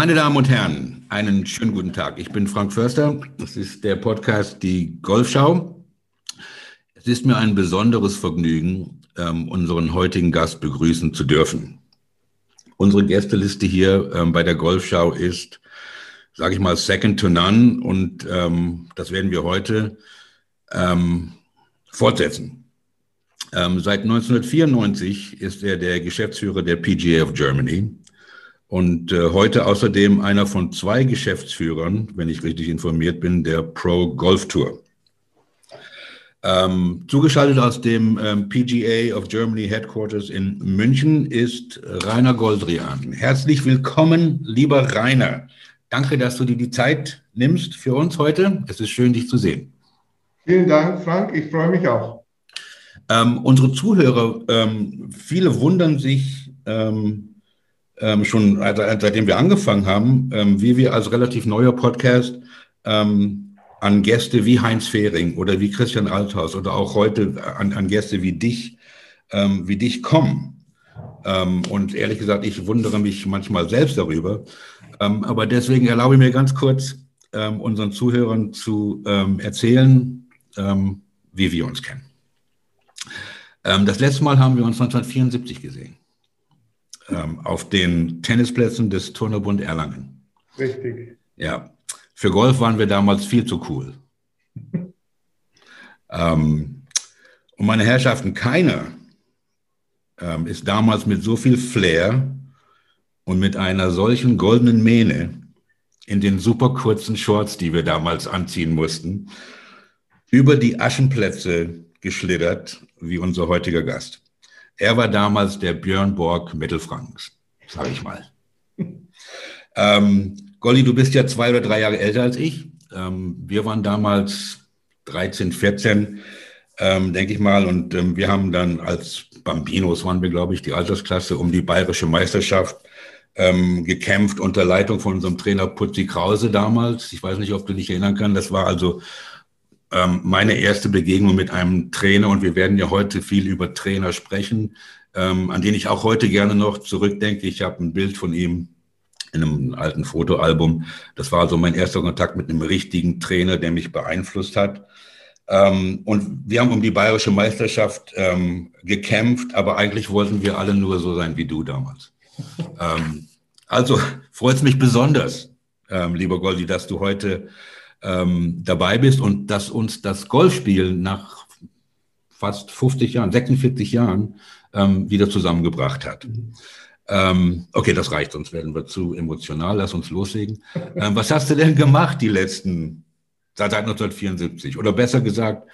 Meine Damen und Herren, einen schönen guten Tag. Ich bin Frank Förster. Das ist der Podcast Die Golfschau. Es ist mir ein besonderes Vergnügen, ähm, unseren heutigen Gast begrüßen zu dürfen. Unsere Gästeliste hier ähm, bei der Golfschau ist, sage ich mal, second to none und ähm, das werden wir heute fortsetzen. Seit 1994 ist er der Geschäftsführer der PGA of Germany und äh, heute außerdem einer von zwei Geschäftsführern, wenn ich richtig informiert bin, der Pro Golf Tour. Ähm, zugeschaltet aus dem ähm, PGA of Germany Headquarters in München ist Rainer Goldrian. Herzlich willkommen, lieber Rainer. Danke, dass du dir die Zeit nimmst für uns heute. Es ist schön, dich zu sehen. Vielen Dank, Frank. Ich freue mich auch. Ähm, unsere Zuhörer, ähm, viele wundern sich ähm, ähm, schon, seitdem wir angefangen haben, wie wir als relativ neuer Podcast an Gäste wie Heinz Fehring oder wie Christian Althaus oder auch heute an, an Gäste wie dich, ähm, wie dich kommen. Ähm, und ehrlich gesagt, ich wundere mich manchmal selbst darüber. Ähm, aber deswegen erlaube ich mir ganz kurz, ähm, unseren Zuhörern zu ähm, erzählen, ähm, wie wir uns kennen. das letzte Mal haben wir uns 1974 gesehen. Auf den Tennisplätzen des Turnerbund Erlangen. Richtig. Ja, für Golf waren wir damals viel zu cool. ähm, und meine Herrschaften, keiner ähm, ist damals mit so viel Flair und mit einer solchen goldenen Mähne in den super kurzen Shorts, die wir damals anziehen mussten, über die Aschenplätze geschlittert, wie unser heutiger Gast. Er war damals der Björn Borg Mittelfrankens, sage ich mal. ähm, Golli, du bist ja zwei oder drei Jahre älter als ich. Ähm, wir waren damals 13, 14, ähm, denke ich mal. Und ähm, wir haben dann als Bambinos waren wir, glaube ich, die Altersklasse um die bayerische Meisterschaft ähm, gekämpft unter Leitung von unserem Trainer Putzi Krause damals. Ich weiß nicht, ob du dich erinnern kannst. Das war also ähm, meine erste Begegnung mit einem Trainer. Und wir werden ja heute viel über Trainer sprechen, ähm, an den ich auch heute gerne noch zurückdenke. Ich habe ein Bild von ihm in einem alten Fotoalbum. Das war also mein erster Kontakt mit einem richtigen Trainer, der mich beeinflusst hat. Ähm, und wir haben um die bayerische Meisterschaft ähm, gekämpft, aber eigentlich wollten wir alle nur so sein wie du damals. ähm, also freut es mich besonders, ähm, lieber Goldi, dass du heute ähm, dabei bist und dass uns das Golfspielen nach fast 50 Jahren, 46 Jahren ähm, wieder zusammengebracht hat. Ähm, okay, das reicht, sonst werden wir zu emotional. Lass uns loslegen. Ähm, was hast du denn gemacht die letzten, seit 1974? Oder besser gesagt,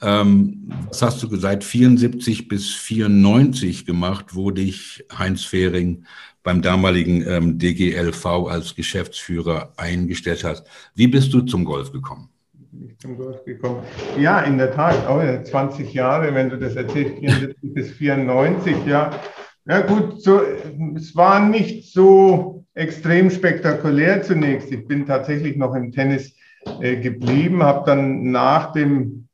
ähm, was hast du seit 74 bis 94 gemacht, wo dich Heinz Fehring beim damaligen ähm, DGLV als Geschäftsführer eingestellt hat? Wie bist du zum Golf gekommen? Zum Golf gekommen. Ja, in der Tat, oh, 20 Jahre, wenn du das erzählst, 74 bis 94, ja. Ja gut, so, es war nicht so extrem spektakulär zunächst. Ich bin tatsächlich noch im Tennis äh, geblieben, habe dann nach dem,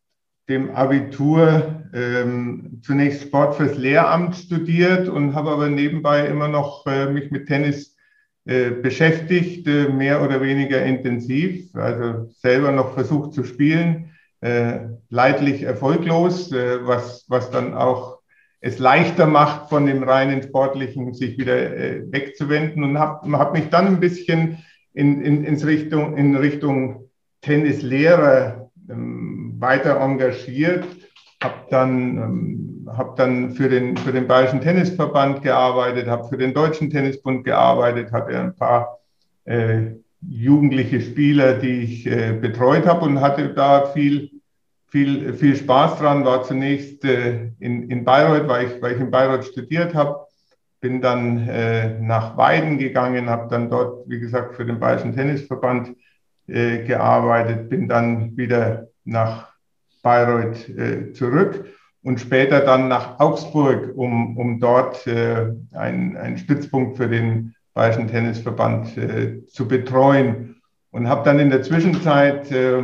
dem Abitur ähm, zunächst Sport fürs Lehramt studiert und habe aber nebenbei immer noch äh, mich mit Tennis äh, beschäftigt, äh, mehr oder weniger intensiv, also selber noch versucht zu spielen, äh, leidlich erfolglos, äh, was, was dann auch es leichter macht, von dem reinen Sportlichen sich wieder äh, wegzuwenden und habe hab mich dann ein bisschen in, in, ins Richtung, in Richtung Tennislehrer ähm, weiter engagiert, habe dann, ähm, hab dann für, den, für den Bayerischen Tennisverband gearbeitet, habe für den Deutschen Tennisbund gearbeitet, hatte ein paar äh, jugendliche Spieler, die ich äh, betreut habe und hatte da viel viel, viel Spaß dran, war zunächst äh, in, in Bayreuth, weil ich, weil ich in Bayreuth studiert habe, bin dann äh, nach Weiden gegangen, habe dann dort, wie gesagt, für den Bayerischen Tennisverband äh, gearbeitet, bin dann wieder nach Bayreuth äh, zurück und später dann nach Augsburg, um, um dort äh, einen Stützpunkt für den Bayerischen Tennisverband äh, zu betreuen. Und habe dann in der Zwischenzeit, äh,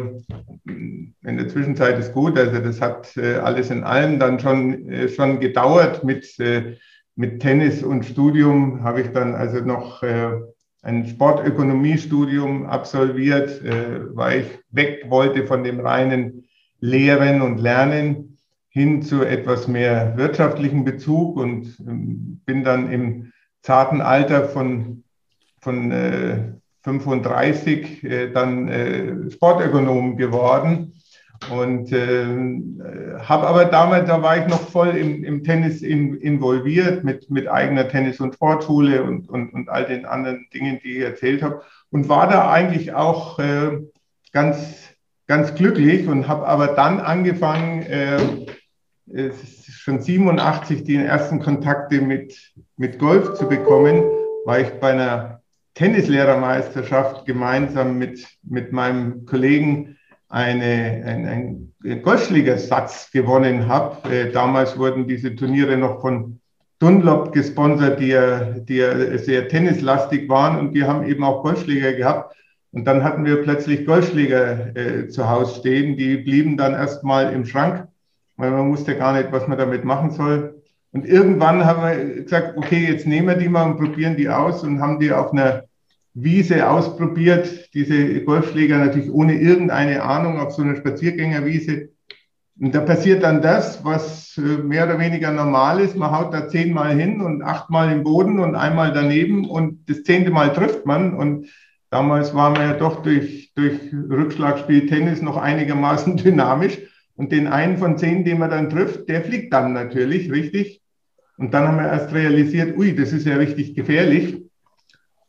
in der Zwischenzeit ist gut, also das hat äh, alles in allem dann schon, äh, schon gedauert mit, mit Tennis und Studium, habe ich dann also noch ein Sportökonomiestudium absolviert, äh, weil ich weg wollte von dem reinen Lehren und Lernen hin zu etwas mehr wirtschaftlichen Bezug und ähm, bin dann im zarten Alter von, von äh, 35 äh, dann äh, Sportökonom geworden und äh, habe aber damals, da war ich noch voll im, im Tennis in, involviert mit, mit eigener Tennis- und Sportschule und, und, und all den anderen Dingen, die ich erzählt habe. Und war da eigentlich auch äh, ganz, ganz glücklich und habe aber dann angefangen, äh, schon 87 die ersten Kontakte mit, mit Golf zu bekommen, weil ich bei einer Tennislehrermeisterschaft gemeinsam mit, mit meinem Kollegen eine, ein, ein Golfschlägersatz gewonnen habe. Äh, damals wurden diese Turniere noch von Dunlop gesponsert, die die sehr tennislastig waren und die haben eben auch Golfschläger gehabt. Und dann hatten wir plötzlich Golfschläger äh, zu Hause stehen, die blieben dann erstmal im Schrank, weil man wusste gar nicht, was man damit machen soll. Und irgendwann haben wir gesagt, okay, jetzt nehmen wir die mal und probieren die aus und haben die auf einer Wiese ausprobiert, diese Golfschläger natürlich ohne irgendeine Ahnung auf so einer Spaziergängerwiese. Und da passiert dann das, was äh, mehr oder weniger normal ist. Man haut da zehnmal hin und achtmal im Boden und einmal daneben und das zehnte Mal trifft man. Und damals waren wir ja doch durch, durch Rückschlagspiel Tennis noch einigermaßen dynamisch. Und den einen von zehn, den man dann trifft, der fliegt dann natürlich richtig. Und dann haben wir erst realisiert, ui, das ist ja richtig gefährlich.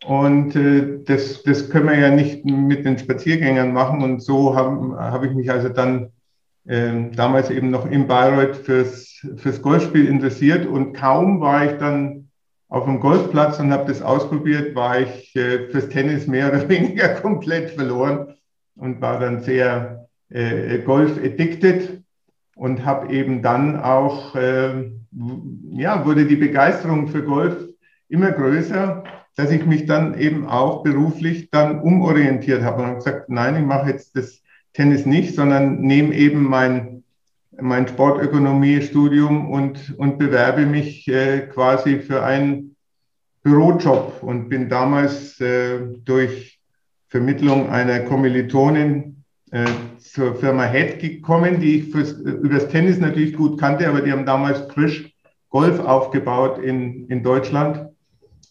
Und äh, das, das können wir ja nicht mit den Spaziergängern machen. Und so habe hab ich mich also dann äh, damals eben noch in Bayreuth fürs, fürs Golfspiel interessiert. Und kaum war ich dann auf dem Golfplatz und habe das ausprobiert, war ich äh, fürs Tennis mehr oder weniger komplett verloren und war dann sehr äh, golf-addicted und habe eben dann auch, äh, ja, wurde die Begeisterung für Golf immer größer dass ich mich dann eben auch beruflich dann umorientiert habe und gesagt, nein, ich mache jetzt das Tennis nicht, sondern nehme eben mein, mein Sportökonomiestudium und, und bewerbe mich äh, quasi für einen Bürojob und bin damals äh, durch Vermittlung einer Kommilitonin äh, zur Firma Head gekommen, die ich fürs, übers Tennis natürlich gut kannte, aber die haben damals frisch Golf aufgebaut in, in Deutschland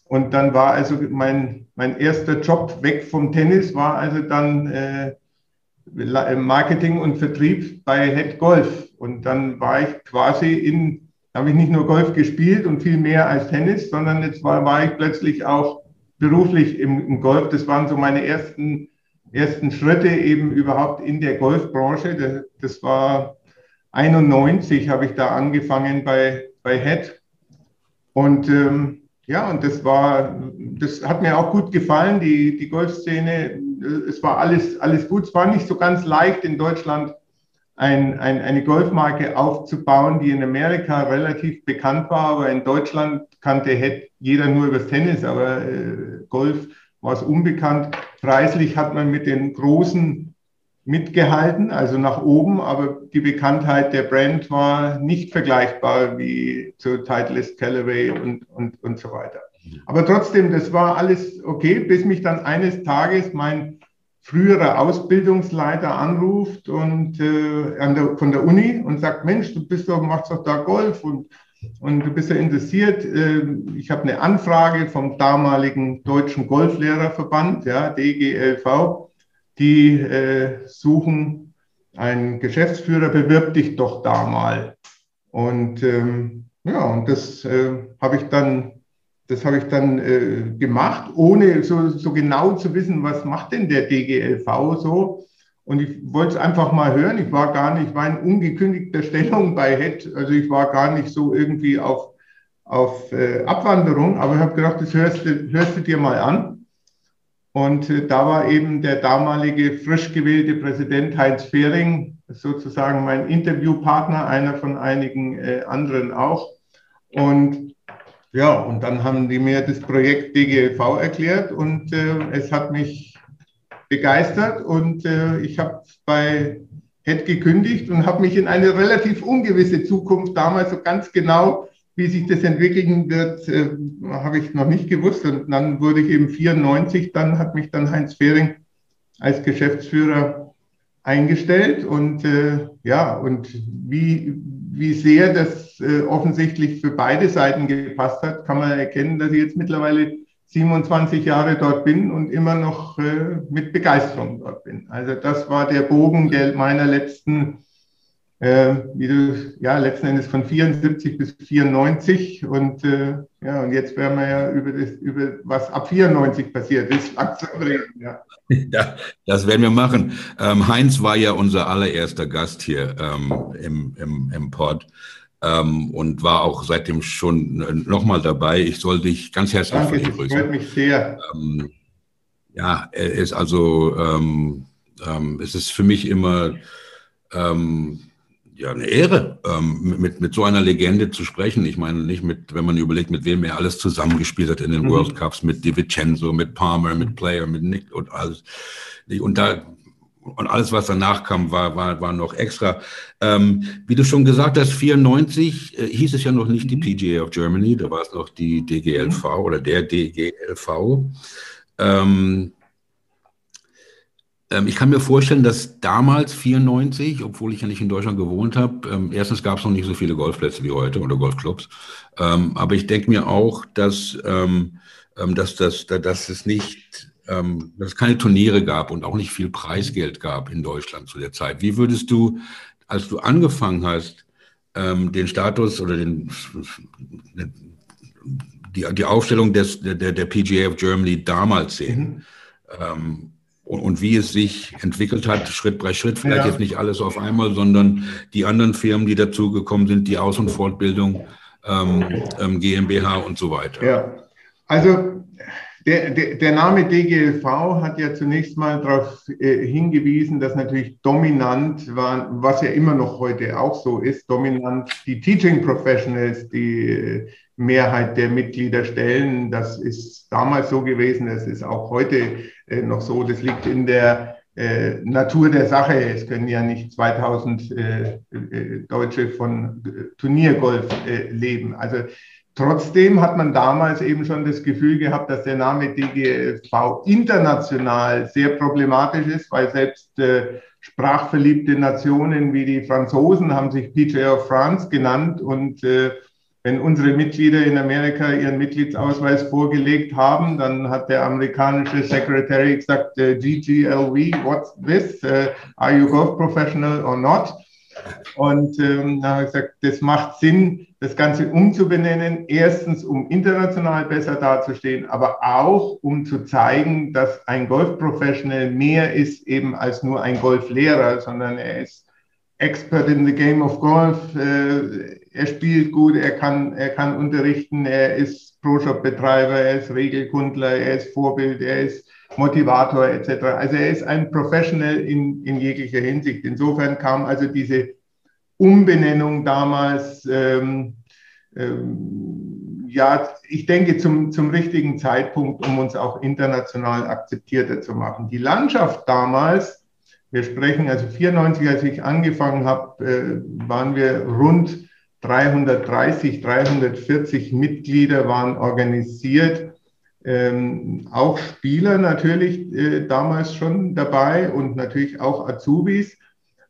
und dann war also mein, mein erster Job weg vom Tennis, war also dann äh, Marketing und Vertrieb bei Head Golf. Und dann war ich quasi in, habe ich nicht nur Golf gespielt und viel mehr als Tennis, sondern jetzt war, war ich plötzlich auch beruflich im, im Golf. Das waren so meine ersten, ersten Schritte eben überhaupt in der Golfbranche. Das, das war 91 habe ich da angefangen bei, bei Head. Und ähm, ja, und das war, das hat mir auch gut gefallen, die, die Golfszene. Es war alles, alles gut. Es war nicht so ganz leicht in Deutschland ein, ein, eine Golfmarke aufzubauen, die in Amerika relativ bekannt war, aber in Deutschland kannte jeder nur übers Tennis, aber äh, Golf war es unbekannt. Preislich hat man mit den großen mitgehalten, also nach oben, aber die Bekanntheit der Brand war nicht vergleichbar wie zu Titleist, Callaway und, und, und so weiter. Aber trotzdem, das war alles okay, bis mich dann eines Tages mein früherer Ausbildungsleiter anruft und äh, der, von der Uni und sagt, Mensch, du bist doch, machst doch da Golf und, und du bist ja interessiert. Äh, ich habe eine Anfrage vom damaligen Deutschen Golflehrerverband, ja, DGLV die äh, suchen einen Geschäftsführer, bewirb dich doch da mal. Und ähm, ja, und das äh, habe ich dann, das habe ich dann äh, gemacht, ohne so, so genau zu wissen, was macht denn der DGLV so. Und ich wollte es einfach mal hören. Ich war gar nicht, war in ungekündigter Stellung bei HED. Also ich war gar nicht so irgendwie auf, auf äh, Abwanderung, aber ich habe gedacht, das hörst du, hörst du dir mal an. Und äh, da war eben der damalige frisch gewählte Präsident Heinz Fehring sozusagen mein Interviewpartner, einer von einigen äh, anderen auch. Und ja, und dann haben die mir das Projekt DGLV erklärt und äh, es hat mich begeistert und äh, ich habe bei HED gekündigt und habe mich in eine relativ ungewisse Zukunft damals so ganz genau wie sich das entwickeln wird, äh, habe ich noch nicht gewusst. Und dann wurde ich eben 94, dann hat mich dann Heinz Fehring als Geschäftsführer eingestellt. Und äh, ja, und wie, wie sehr das äh, offensichtlich für beide Seiten gepasst hat, kann man erkennen, dass ich jetzt mittlerweile 27 Jahre dort bin und immer noch äh, mit Begeisterung dort bin. Also das war der Bogen der meiner letzten äh, wie du, ja, letzten Endes von 74 bis 94 und äh, ja, und jetzt werden wir ja über das, über was ab 94 passiert ist, langsam reden, ja. ja. Das werden wir machen. Ähm, Heinz war ja unser allererster Gast hier ähm, im, im, im Pod. Ähm, und war auch seitdem schon äh, nochmal dabei. Ich soll dich ganz herzlich Danke, grüßen. Freut mich sehr. Ähm, ja, er ist also, ähm, ähm, es ist für mich immer, ähm, ja eine Ehre, ähm, mit, mit so einer Legende zu sprechen. Ich meine, nicht mit, wenn man überlegt, mit wem er alles zusammengespielt hat in den mhm. World Cups, mit DiVincenzo, mit Palmer, mit Player, mit Nick und alles. Und da, und alles, was danach kam, war, war, war noch extra. Ähm, wie du schon gesagt hast, 94 äh, hieß es ja noch nicht die mhm. PGA of Germany, da war es noch die DGLV mhm. oder der DGLV. Ähm, ich kann mir vorstellen, dass damals 94, obwohl ich ja nicht in Deutschland gewohnt habe, ähm, erstens gab es noch nicht so viele Golfplätze wie heute oder Golfclubs. Ähm, aber ich denke mir auch, dass, dass, dass, dass es nicht, dass es keine Turniere gab und auch nicht viel Preisgeld gab in Deutschland zu der Zeit. Wie würdest du, als du angefangen hast, den Status oder den, die, die Aufstellung des, der, der PGA of Germany damals sehen? Mhm und, wie es sich entwickelt hat, Schritt bei Schritt, vielleicht ja. jetzt nicht alles auf einmal, sondern die anderen Firmen, die dazugekommen sind, die Aus- und Fortbildung, ähm, ähm, GmbH und so weiter. Ja, also der, der, der Name DGLV hat ja zunächst mal darauf äh, hingewiesen, dass natürlich dominant war, was ja immer noch heute auch so ist, dominant die Teaching Professionals, die äh, Mehrheit der Mitglieder stellen. Das ist damals so gewesen, das ist auch heute äh, noch so. Das liegt in der äh, Natur der Sache. Es können ja nicht 2000 äh, äh, Deutsche von äh, Turniergolf äh, leben. Also trotzdem hat man damals eben schon das Gefühl gehabt, dass der Name DGV international sehr problematisch ist, weil selbst sprachverliebte Nationen wie die Franzosen haben sich PGA of France genannt und wenn unsere Mitglieder in Amerika ihren Mitgliedsausweis vorgelegt haben, dann hat der amerikanische Secretary gesagt, äh, GGLV, what's this? Uh, are you golf professional or not? Und ähm, dann habe ich gesagt, das macht Sinn, das Ganze umzubenennen. Erstens, um international besser dazustehen, aber auch, um zu zeigen, dass ein Golf-Professional mehr ist eben als nur ein Golflehrer, sondern er ist Expert in the Game of Golf. Äh, er spielt gut, er kann, er kann unterrichten, er ist Pro-Shop-Betreiber, er ist Regelkundler, er ist Vorbild, er ist Motivator etc. Also er ist ein Professional in, in jeglicher Hinsicht. Insofern kam also diese Umbenennung damals, ähm, ähm, ja, ich denke zum, zum richtigen Zeitpunkt, um uns auch international akzeptierter zu machen. Die Landschaft damals, wir sprechen also 94, als ich angefangen habe, äh, waren wir rund 330, 340 Mitglieder waren organisiert. Ähm, auch Spieler natürlich äh, damals schon dabei und natürlich auch Azubis.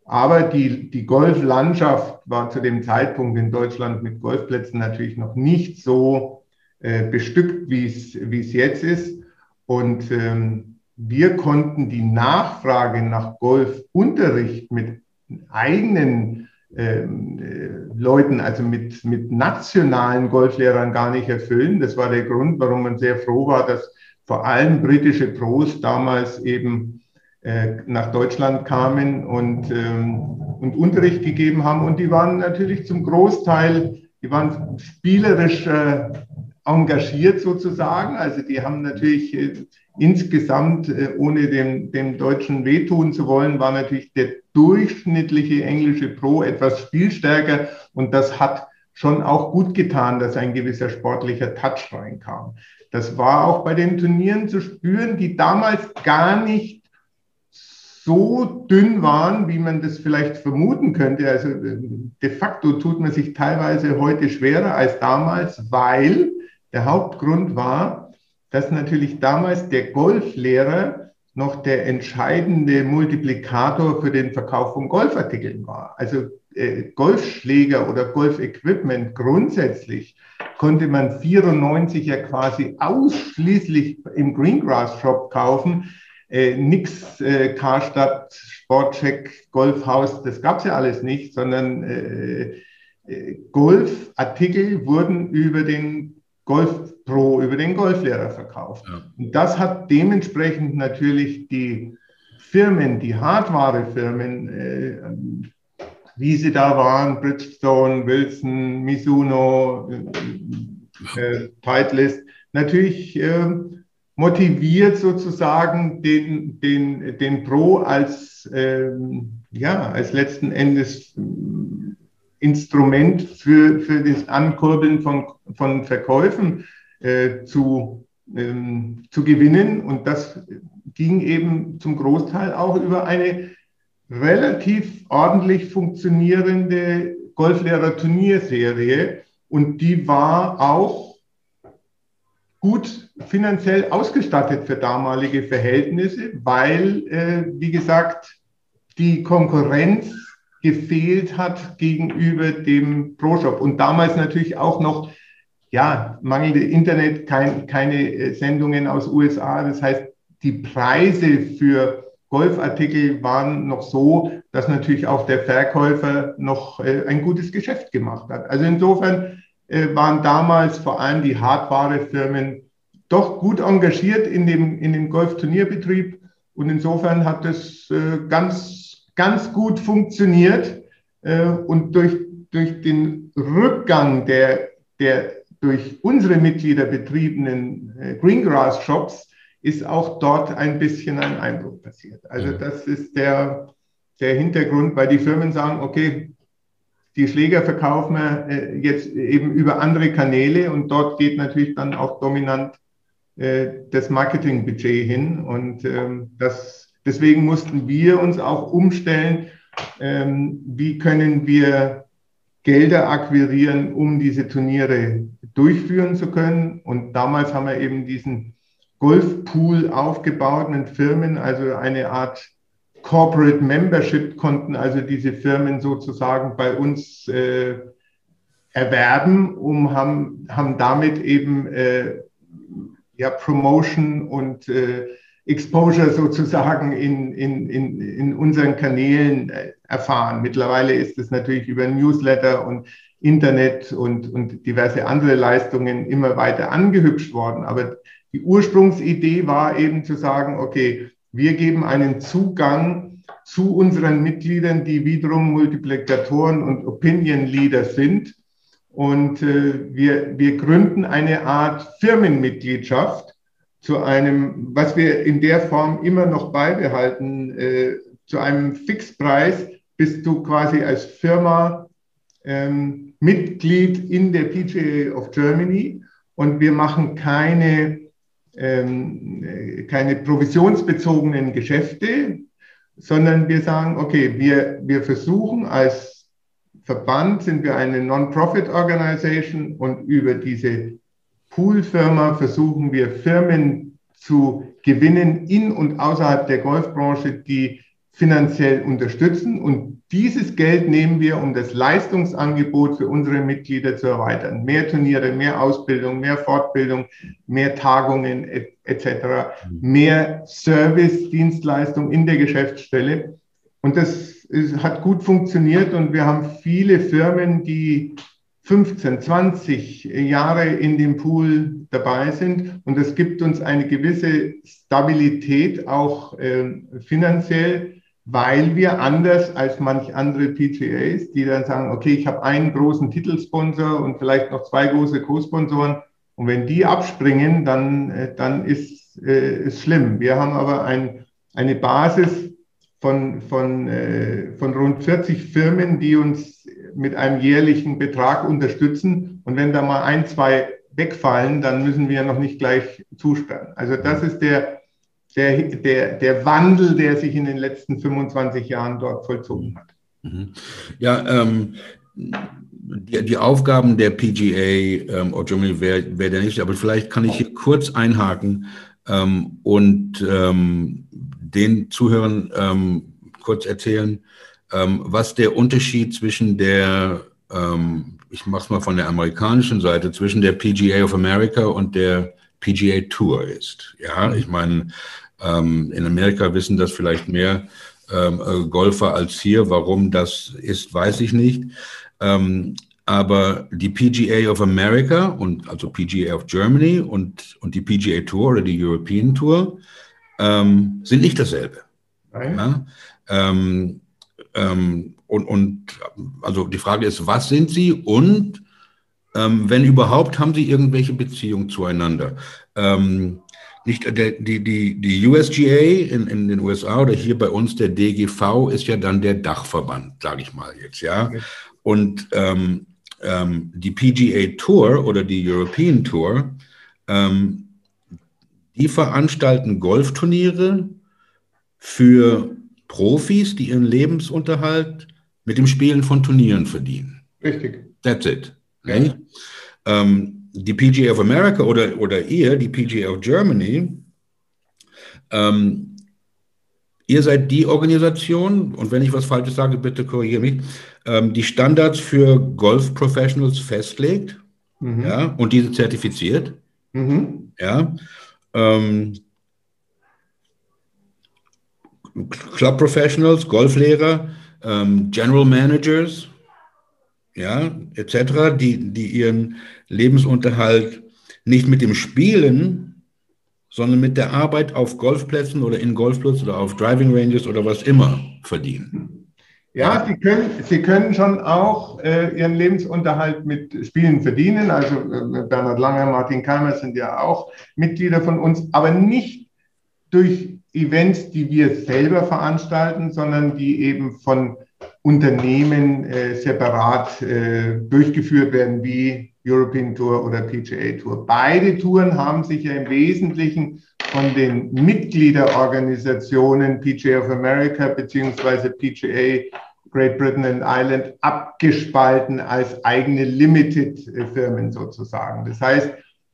Aber die, die Golflandschaft war zu dem Zeitpunkt in Deutschland mit Golfplätzen natürlich noch nicht so äh, bestückt, wie es, jetzt ist. Und ähm, wir konnten die Nachfrage nach Golfunterricht mit eigenen Leuten, also mit, mit nationalen Golflehrern gar nicht erfüllen. Das war der Grund, warum man sehr froh war, dass vor allem britische Pros damals eben äh, nach Deutschland kamen und, ähm, und Unterricht gegeben haben. Und die waren natürlich zum Großteil, die waren spielerisch äh, engagiert sozusagen. Also die haben natürlich äh, insgesamt, äh, ohne dem, dem Deutschen wehtun zu wollen, war natürlich der durchschnittliche englische Pro etwas spielstärker und das hat schon auch gut getan, dass ein gewisser sportlicher Touch reinkam. Das war auch bei den Turnieren zu spüren, die damals gar nicht so dünn waren, wie man das vielleicht vermuten könnte. Also de facto tut man sich teilweise heute schwerer als damals, weil der Hauptgrund war, dass natürlich damals der Golflehrer noch der entscheidende Multiplikator für den Verkauf von Golfartikeln war. Also äh, Golfschläger oder Golfequipment grundsätzlich konnte man 94 ja quasi ausschließlich im Greengrass Shop kaufen. Äh, nix äh, Karstadt, Sportcheck, Golfhaus, das gab es ja alles nicht, sondern äh, äh, Golfartikel wurden über den Golf Pro, über den Golflehrer verkauft. Ja. Und das hat dementsprechend natürlich die Firmen, die Hardware-Firmen, äh, wie sie da waren, Bridgestone, Wilson, Mizuno, äh, Titleist, natürlich äh, motiviert sozusagen den, den, den Pro als, äh, ja, als letzten Endes Instrument für, für das Ankurbeln von, von Verkäufen äh, zu, ähm, zu gewinnen. Und das ging eben zum Großteil auch über eine relativ ordentlich funktionierende Golflehrer-Turnierserie. Und die war auch gut finanziell ausgestattet für damalige Verhältnisse, weil, äh, wie gesagt, die Konkurrenz gefehlt hat gegenüber dem Pro-Shop. Und damals natürlich auch noch, ja, mangelnde Internet, kein, keine äh, Sendungen aus USA. Das heißt, die Preise für Golfartikel waren noch so, dass natürlich auch der Verkäufer noch äh, ein gutes Geschäft gemacht hat. Also insofern äh, waren damals vor allem die Hardware-Firmen doch gut engagiert in dem, in dem Golfturnierbetrieb. Und insofern hat äh, ganz ganz gut funktioniert und durch, durch den Rückgang der, der durch unsere Mitglieder betriebenen äh, Greengrass Shops ist auch dort ein bisschen ein Einbruch passiert. Also das ist der, der Hintergrund, weil die Firmen sagen, okay, die Schläger verkaufen wir äh, jetzt eben über andere Kanäle und dort geht natürlich dann auch dominant äh, das Marketingbudget hin und ähm, das Deswegen mussten wir uns auch umstellen, ähm, wie können wir Gelder akquirieren, um diese Turniere durchführen zu können. Und damals haben wir eben diesen Golfpool aufgebaut mit Firmen, also eine Art Corporate Membership konnten also diese Firmen sozusagen bei uns äh, erwerben, um haben, haben damit eben äh, ja, Promotion und äh, Exposure sozusagen in, in, in, in unseren Kanälen äh, erfahren. Mittlerweile ist es natürlich über Newsletter und Internet und, und diverse andere Leistungen immer weiter angehübscht worden. Aber die Ursprungsidee war eben zu sagen, okay, wir geben einen Zugang zu unseren Mitgliedern, die wiederum Multiplikatoren und Opinion Leader sind. Und äh, wir, wir gründen eine Art Firmenmitgliedschaft, zu einem, was wir in der Form immer noch beibehalten, äh, zu einem Fixpreis bist du quasi als Firma ähm, Mitglied in der PGA of Germany und wir machen keine, ähm, äh, keine provisionsbezogenen Geschäfte, sondern wir sagen, okay, wir, wir versuchen als Verband sind wir eine Non-Profit-Organisation und über diese Poolfirma versuchen wir Firmen zu gewinnen in und außerhalb der Golfbranche, die finanziell unterstützen. Und dieses Geld nehmen wir, um das Leistungsangebot für unsere Mitglieder zu erweitern. Mehr Turniere, mehr Ausbildung, mehr Fortbildung, mehr Tagungen etc., mehr Service, Dienstleistung in der Geschäftsstelle. Und das ist, hat gut funktioniert und wir haben viele Firmen, die 15, 20 Jahre in dem Pool dabei sind. Und das gibt uns eine gewisse Stabilität auch äh, finanziell, weil wir anders als manch andere PGAs, die dann sagen, okay, ich habe einen großen Titelsponsor und vielleicht noch zwei große Co-Sponsoren. Und wenn die abspringen, dann, äh, dann ist es äh, schlimm. Wir haben aber ein, eine Basis von, von, äh, von rund 40 Firmen, die uns mit einem jährlichen Betrag unterstützen. Und wenn da mal ein, zwei wegfallen, dann müssen wir noch nicht gleich zusperren. Also das ist der, der, der, der Wandel, der sich in den letzten 25 Jahren dort vollzogen hat. Mhm. Ja, ähm, die, die, Aufgaben der PGA ähm, or Germany wäre wär der nicht, aber vielleicht kann ich hier kurz einhaken ähm, und ähm, den Zuhörern ähm, kurz erzählen, ähm, was der Unterschied zwischen der, ähm, ich mache es mal von der amerikanischen Seite, zwischen der PGA of America und der PGA Tour ist. Ja, ich meine, ähm, in Amerika wissen das vielleicht mehr ähm, äh, Golfer als hier. Warum das ist, weiß ich nicht. Ähm, aber die PGA of America und also PGA of Germany und, und die PGA Tour oder die European Tour ähm, sind nicht dasselbe. Ja? Ähm, ähm, und, und also die Frage ist, was sind sie und ähm, wenn überhaupt, haben sie irgendwelche Beziehungen zueinander? Ähm, nicht der, die, die, die USGA in, in den USA oder hier bei uns der DGV ist ja dann der Dachverband, sage ich mal jetzt, ja. Und ähm, ähm, die PGA Tour oder die European Tour, ähm, die veranstalten Golfturniere für Profis, die ihren Lebensunterhalt mit dem Spielen von Turnieren verdienen. Richtig. That's it. Okay? Ja. Ähm, die PGA of America oder, oder ihr, die PGA of Germany, ähm, ihr seid die Organisation, und wenn ich was Falsches sage, bitte korrigiere mich, ähm, die Standards für Golf Professionals festlegt mhm. ja, und diese zertifiziert. Mhm. Ja, ähm, Club Professionals, Golflehrer, ähm, General Managers, ja, etc., die, die ihren Lebensunterhalt nicht mit dem Spielen, sondern mit der Arbeit auf Golfplätzen oder in Golfplätzen oder auf Driving Ranges oder was immer verdienen. Ja, Sie können, Sie können schon auch äh, Ihren Lebensunterhalt mit Spielen verdienen. Also äh, Bernhard Langer, Martin Keimer sind ja auch Mitglieder von uns, aber nicht durch Events, die wir selber veranstalten, sondern die eben von Unternehmen äh, separat äh, durchgeführt werden, wie European Tour oder PGA Tour. Beide Touren haben sich ja im Wesentlichen von den Mitgliederorganisationen PGA of America beziehungsweise PGA Great Britain and Ireland abgespalten als eigene Limited-Firmen sozusagen. Das heißt,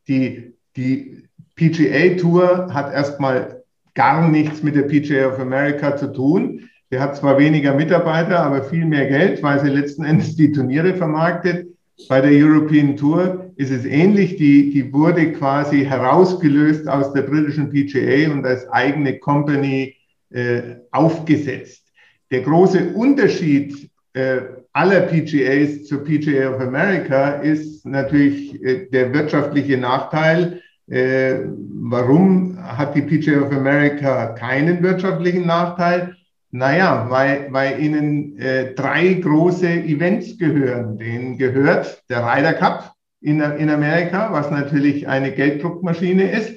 die, die PGA Tour hat erstmal gar nichts mit der PGA of America zu tun. Sie hat zwar weniger Mitarbeiter, aber viel mehr Geld, weil sie letzten Endes die Turniere vermarktet. Bei der European Tour ist es ähnlich. Die, die wurde quasi herausgelöst aus der britischen PGA und als eigene Company äh, aufgesetzt. Der große Unterschied äh, aller PGAs zur PGA of America ist natürlich äh, der wirtschaftliche Nachteil. Äh, warum hat die PGA of America keinen wirtschaftlichen Nachteil? Naja, weil, weil ihnen äh, drei große Events gehören. Denen gehört der Ryder Cup in, in Amerika, was natürlich eine Gelddruckmaschine ist.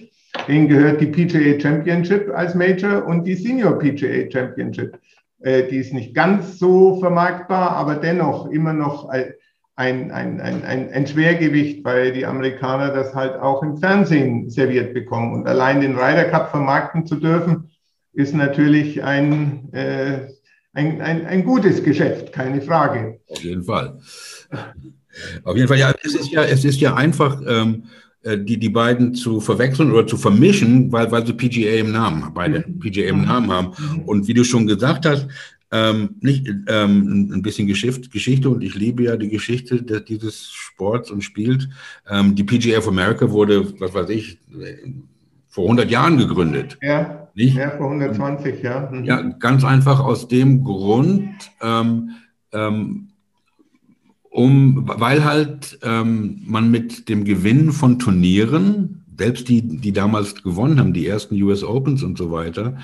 Denen gehört die PGA Championship als Major und die Senior PGA Championship. Äh, die ist nicht ganz so vermarktbar, aber dennoch immer noch ein, ein, ein, ein, ein Schwergewicht, weil die Amerikaner das halt auch im Fernsehen serviert bekommen. Und allein den Ryder Cup vermarkten zu dürfen, ist natürlich ein, äh, ein, ein, ein gutes Geschäft, keine Frage. Auf jeden Fall. Auf jeden Fall, ja, es ist ja, es ist ja einfach, ähm, äh, die, die beiden zu verwechseln oder zu vermischen, weil, weil sie PGA im Namen, beide mhm. PGA im Namen haben. Mhm. Und wie du schon gesagt hast, ähm, nicht ähm, ein bisschen Geschichte, Geschichte und ich liebe ja die Geschichte des, dieses Sports und Spiels. Ähm, die PGA of America wurde, was weiß ich, vor 100 Jahren gegründet. Ja, nicht? ja vor 120, ja. Mhm. Ja, ganz einfach aus dem Grund, ähm, ähm, um, weil halt ähm, man mit dem Gewinn von Turnieren, selbst die, die damals gewonnen haben, die ersten US Opens und so weiter,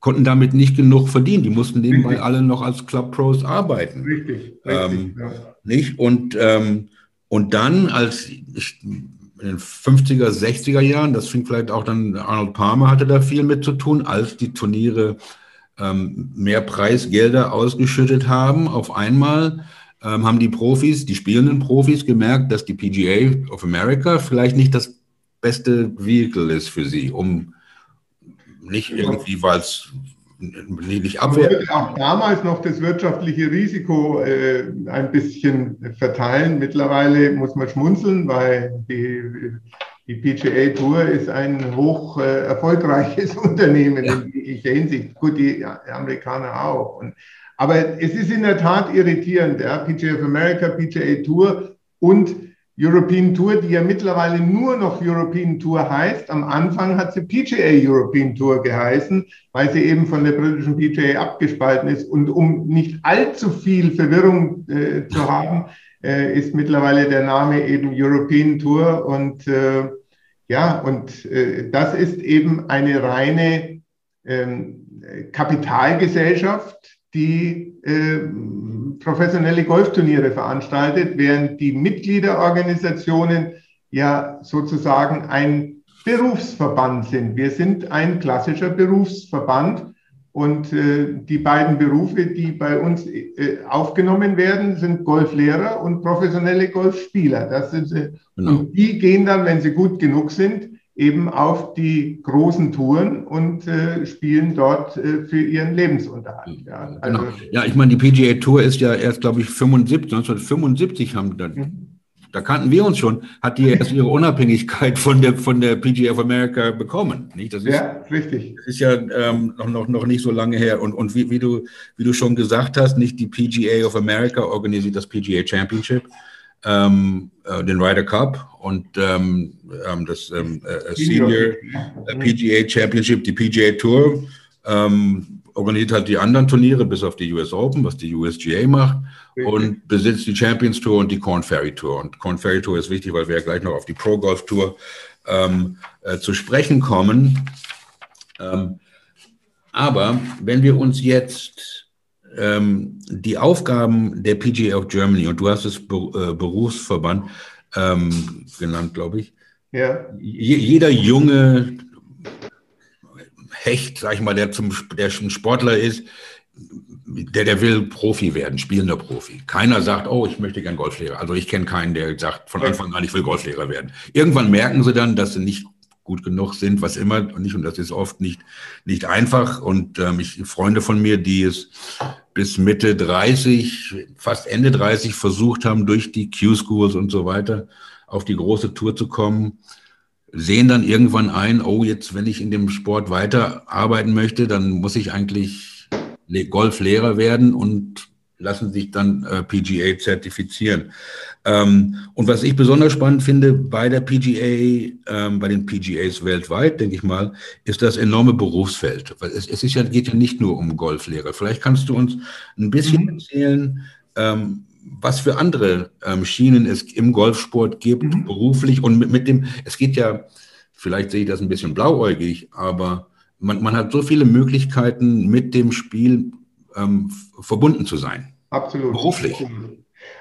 konnten damit nicht genug verdienen. Die mussten nebenbei richtig. alle noch als Club Pros arbeiten. Richtig, richtig ähm, ja. Nicht? Und, ähm, und dann, als ich, in den 50er, 60er Jahren, das fing vielleicht auch dann, Arnold Palmer hatte da viel mit zu tun, als die Turniere ähm, mehr Preisgelder ausgeschüttet haben auf einmal, ähm, haben die Profis, die spielenden Profis gemerkt, dass die PGA of America vielleicht nicht das beste Vehicle ist für sie, um nicht irgendwie, weil es nicht abwehren. auch damals noch das wirtschaftliche Risiko äh, ein bisschen verteilen. Mittlerweile muss man schmunzeln, weil die, die PGA Tour ist ein hoch äh, erfolgreiches Unternehmen ja. in jeglicher Hinsicht. Gut, die Amerikaner auch. Und, aber es ist in der Tat irritierend. Ja? PGA of America, PGA Tour und European Tour, die ja mittlerweile nur noch European Tour heißt. Am Anfang hat sie PGA European Tour geheißen, weil sie eben von der britischen PGA abgespalten ist. Und um nicht allzu viel Verwirrung äh, zu haben, äh, ist mittlerweile der Name eben European Tour. Und äh, ja, und äh, das ist eben eine reine ähm, Kapitalgesellschaft, die äh, professionelle Golfturniere veranstaltet, während die Mitgliederorganisationen ja sozusagen ein Berufsverband sind. Wir sind ein klassischer Berufsverband und äh, die beiden Berufe, die bei uns äh, aufgenommen werden, sind Golflehrer und professionelle Golfspieler. Das sind, äh, genau. Und die gehen dann, wenn sie gut genug sind, eben auf die großen Touren und äh, spielen dort äh, für ihren Lebensunterhalt. Ja, genau. also, genau. ja ich meine, die PGA Tour ist ja erst, glaube ich, 75, 1975 haben dann, mhm. da kannten wir uns schon, hat die erst ihre Unabhängigkeit von der, von der PGA of America bekommen. Nicht? Das ist, ja, richtig. Das ist ja ähm, noch, noch, noch nicht so lange her. Und, und wie, wie, du, wie du schon gesagt hast, nicht die PGA of America organisiert das PGA Championship, ähm, äh, den Ryder Cup und ähm, ähm das ähm, äh, Senior äh, PGA Championship, die PGA Tour, ähm, organisiert halt die anderen Turniere bis auf die US Open, was die USGA macht und besitzt die Champions Tour und die Corn Ferry Tour. Und Corn Ferry Tour ist wichtig, weil wir ja gleich noch auf die Pro Golf Tour ähm, äh, zu sprechen kommen. Ähm, aber wenn wir uns jetzt ähm, die Aufgaben der PGA of Germany, und du hast es Be äh, Berufsverband ähm, genannt, glaube ich. Ja. jeder junge Hecht, sag ich mal, der zum der schon Sportler ist, der, der will Profi werden, spielender Profi. Keiner sagt, oh, ich möchte gern Golflehrer. Also ich kenne keinen, der sagt von Anfang an, ich will Golflehrer werden. Irgendwann merken sie dann, dass sie nicht gut genug sind, was immer und nicht, und das ist oft nicht, nicht einfach. Und ähm, ich, Freunde von mir, die es bis Mitte 30, fast Ende 30 versucht haben, durch die Q-Schools und so weiter auf die große Tour zu kommen, sehen dann irgendwann ein, oh, jetzt, wenn ich in dem Sport weiterarbeiten möchte, dann muss ich eigentlich Golflehrer werden und lassen sich dann äh, PGA zertifizieren. Ähm, und was ich besonders spannend finde bei der PGA, ähm, bei den PGAs weltweit, denke ich mal, ist das enorme Berufsfeld. Weil es, es ist ja, geht ja nicht nur um Golflehrer. Vielleicht kannst du uns ein bisschen mhm. erzählen, ähm, was für andere ähm, Schienen es im Golfsport gibt, mhm. beruflich und mit, mit dem, es geht ja, vielleicht sehe ich das ein bisschen blauäugig, aber man, man hat so viele Möglichkeiten, mit dem Spiel ähm, verbunden zu sein. Absolut. Beruflich.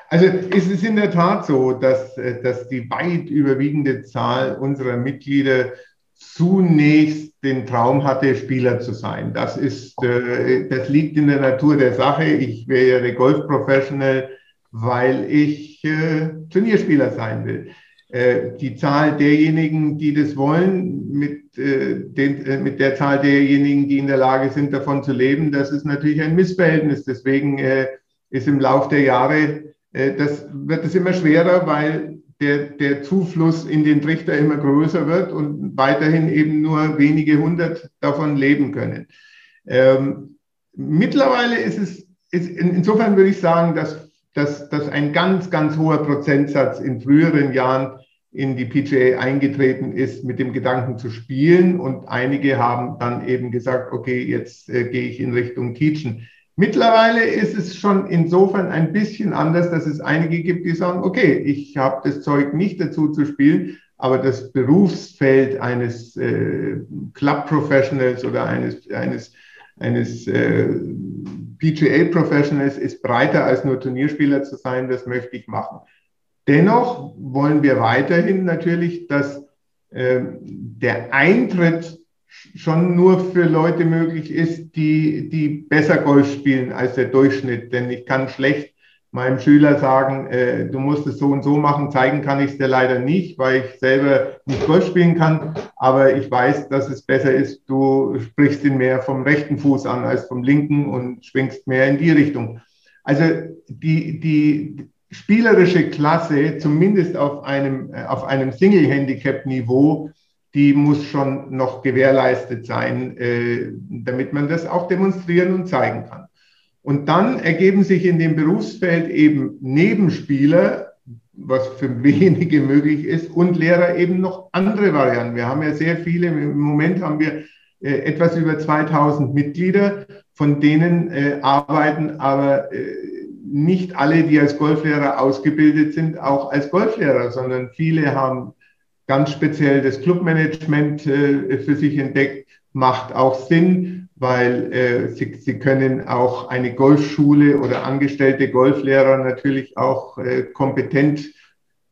Also es ist in der Tat so, dass, äh, dass die weit überwiegende Zahl unserer Mitglieder zunächst den Traum hatte, Spieler zu sein. Das ist, äh, das liegt in der Natur der Sache. Ich wäre Golf-Professional, weil ich äh, Turnierspieler sein will. Die Zahl derjenigen, die das wollen, mit, den, mit der Zahl derjenigen, die in der Lage sind, davon zu leben, das ist natürlich ein Missverhältnis. Deswegen ist im Laufe der Jahre, äh, das wird es immer schwerer, weil der, der Zufluss in den Trichter immer größer wird und weiterhin eben nur wenige hundert davon leben können. Ähm, mittlerweile ist es, ist, insofern würde ich sagen, dass, dass, dass ein ganz, ganz hoher Prozentsatz in früheren Jahren in die PGA eingetreten ist, mit dem Gedanken zu spielen. Und einige haben dann eben gesagt, okay, jetzt äh, gehe ich in Richtung Teachen. Mittlerweile ist es schon insofern ein bisschen anders, dass es einige gibt, die sagen, okay, ich habe das Zeug nicht dazu zu spielen, aber das Berufsfeld eines äh, Club Professionals oder eines, eines, eines äh, PGA Professionals ist breiter als nur Turnierspieler zu sein, das möchte ich machen. Dennoch wollen wir weiterhin natürlich, dass äh, der Eintritt schon nur für Leute möglich ist, die, die besser Golf spielen als der Durchschnitt. Denn ich kann schlecht meinem Schüler sagen, äh, du musst es so und so machen. Zeigen kann ich es dir leider nicht, weil ich selber nicht Golf spielen kann. Aber ich weiß, dass es besser ist, du sprichst ihn mehr vom rechten Fuß an als vom linken und schwingst mehr in die Richtung. Also die, die spielerische Klasse, zumindest auf einem, äh, auf einem Single-Handicap-Niveau, die muss schon noch gewährleistet sein, äh, damit man das auch demonstrieren und zeigen kann. Und dann ergeben sich in dem Berufsfeld eben Nebenspieler, was für wenige möglich ist, und Lehrer eben noch andere Varianten. Wir haben ja sehr viele, im Moment haben wir äh, etwas über 2000 Mitglieder, von denen äh, arbeiten aber äh, nicht alle, die als Golflehrer ausgebildet sind, auch als Golflehrer, sondern viele haben ganz speziell das Clubmanagement für sich entdeckt, macht auch Sinn, weil äh, sie, sie können auch eine Golfschule oder angestellte Golflehrer natürlich auch äh, kompetent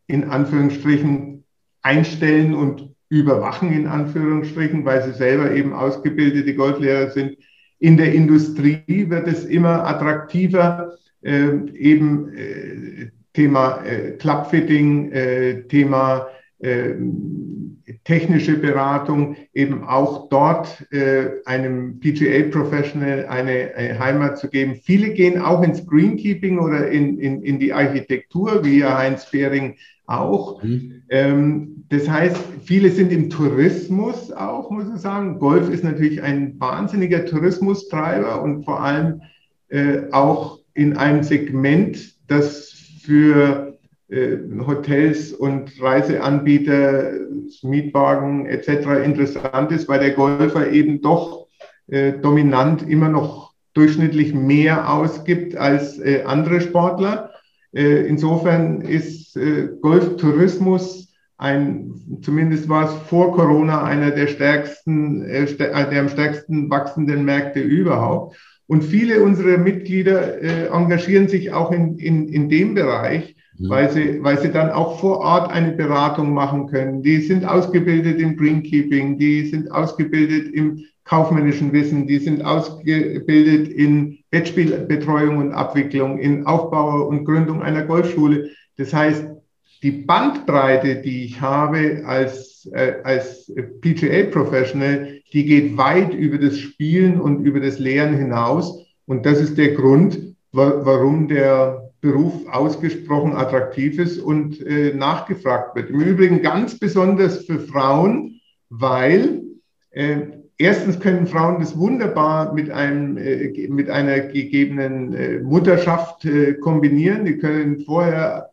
in Anführungsstrichen einstellen und überwachen in Anführungsstrichen, weil sie selber eben ausgebildete Golflehrer sind. In der Industrie wird es immer attraktiver, äh, eben äh, Thema äh, Clubfitting, äh, Thema ähm, technische Beratung, eben auch dort äh, einem PGA-Professional eine, eine, Heimat zu geben. Viele gehen auch ins Greenkeeping oder in, in, in die Architektur, wie ja Heinz Behring auch. Mhm. Ähm, das heißt, viele sind im Tourismus auch, muss ich sagen. Golf ist natürlich ein wahnsinniger Tourismustreiber und vor allem äh, auch in einem Segment, das für Hotels und Reiseanbieter, Mietwagen etc. interessant ist, weil der Golfer eben doch äh, dominant immer noch durchschnittlich mehr ausgibt als äh, andere Sportler. Äh, insofern ist äh, Golftourismus ein, zumindest war es vor Corona einer der stärksten, äh, der am stärksten wachsenden Märkte überhaupt. Und viele unserer Mitglieder engagieren sich auch in, in, in dem Bereich. Weil, sie, weil sie dann auch vor Ort eine Beratung machen können. Die sind ausgebildet im Greenkeeping, die sind ausgebildet im kaufmännischen Wissen, die sind ausgebildet in Bettspielbetreuung und Abwicklung, in Aufbau und Gründung einer Golfschule. Das heißt, die Bandbreite, die ich habe als, äh, als PGA-Professional, die geht weit über das Spielen und über das Lehren hinaus. Und das ist der Grund, wa warum der Beruf ausgesprochen attraktiv ist und äh, nachgefragt wird. Im Übrigen ganz besonders für Frauen, weil äh, erstens können Frauen das wunderbar mit, einem, äh, mit einer gegebenen äh, Mutterschaft äh, kombinieren. Die können vorher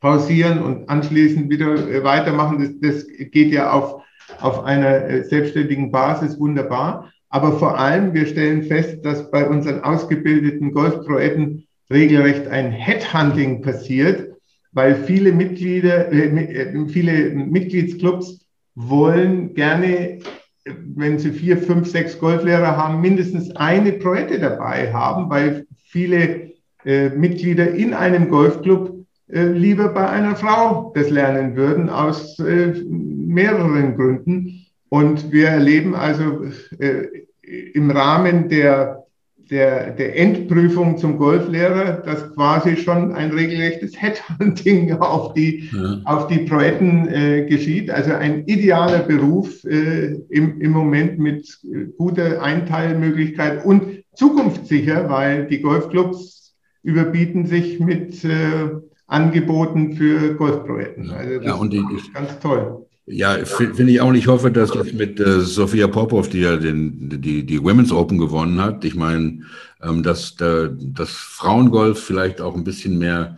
pausieren und anschließend wieder äh, weitermachen. Das, das geht ja auf, auf einer selbstständigen Basis wunderbar. Aber vor allem, wir stellen fest, dass bei unseren ausgebildeten Golfproeten regelrecht ein Headhunting passiert, weil viele Mitglieder, äh, äh, viele Mitgliedsclubs wollen gerne, wenn sie vier, fünf, sechs Golflehrer haben, mindestens eine Proette dabei haben, weil viele äh, Mitglieder in einem Golfclub äh, lieber bei einer Frau das lernen würden, aus äh, mehreren Gründen. Und wir erleben also im Rahmen der der, der Endprüfung zum Golflehrer, das quasi schon ein regelrechtes Headhunting auf die, ja. auf die Proetten äh, geschieht. Also ein idealer Beruf äh, im, im Moment mit guter Einteilmöglichkeit und zukunftssicher, weil die Golfclubs überbieten sich mit äh, Angeboten für Golfproetten. Also das ja, und die, ist ganz toll. Ja, finde ich auch. Und ich hoffe, dass das mit äh, Sophia Popov, die ja den, die, die Women's Open gewonnen hat, ich meine, ähm, dass da, das Frauengolf vielleicht auch ein bisschen mehr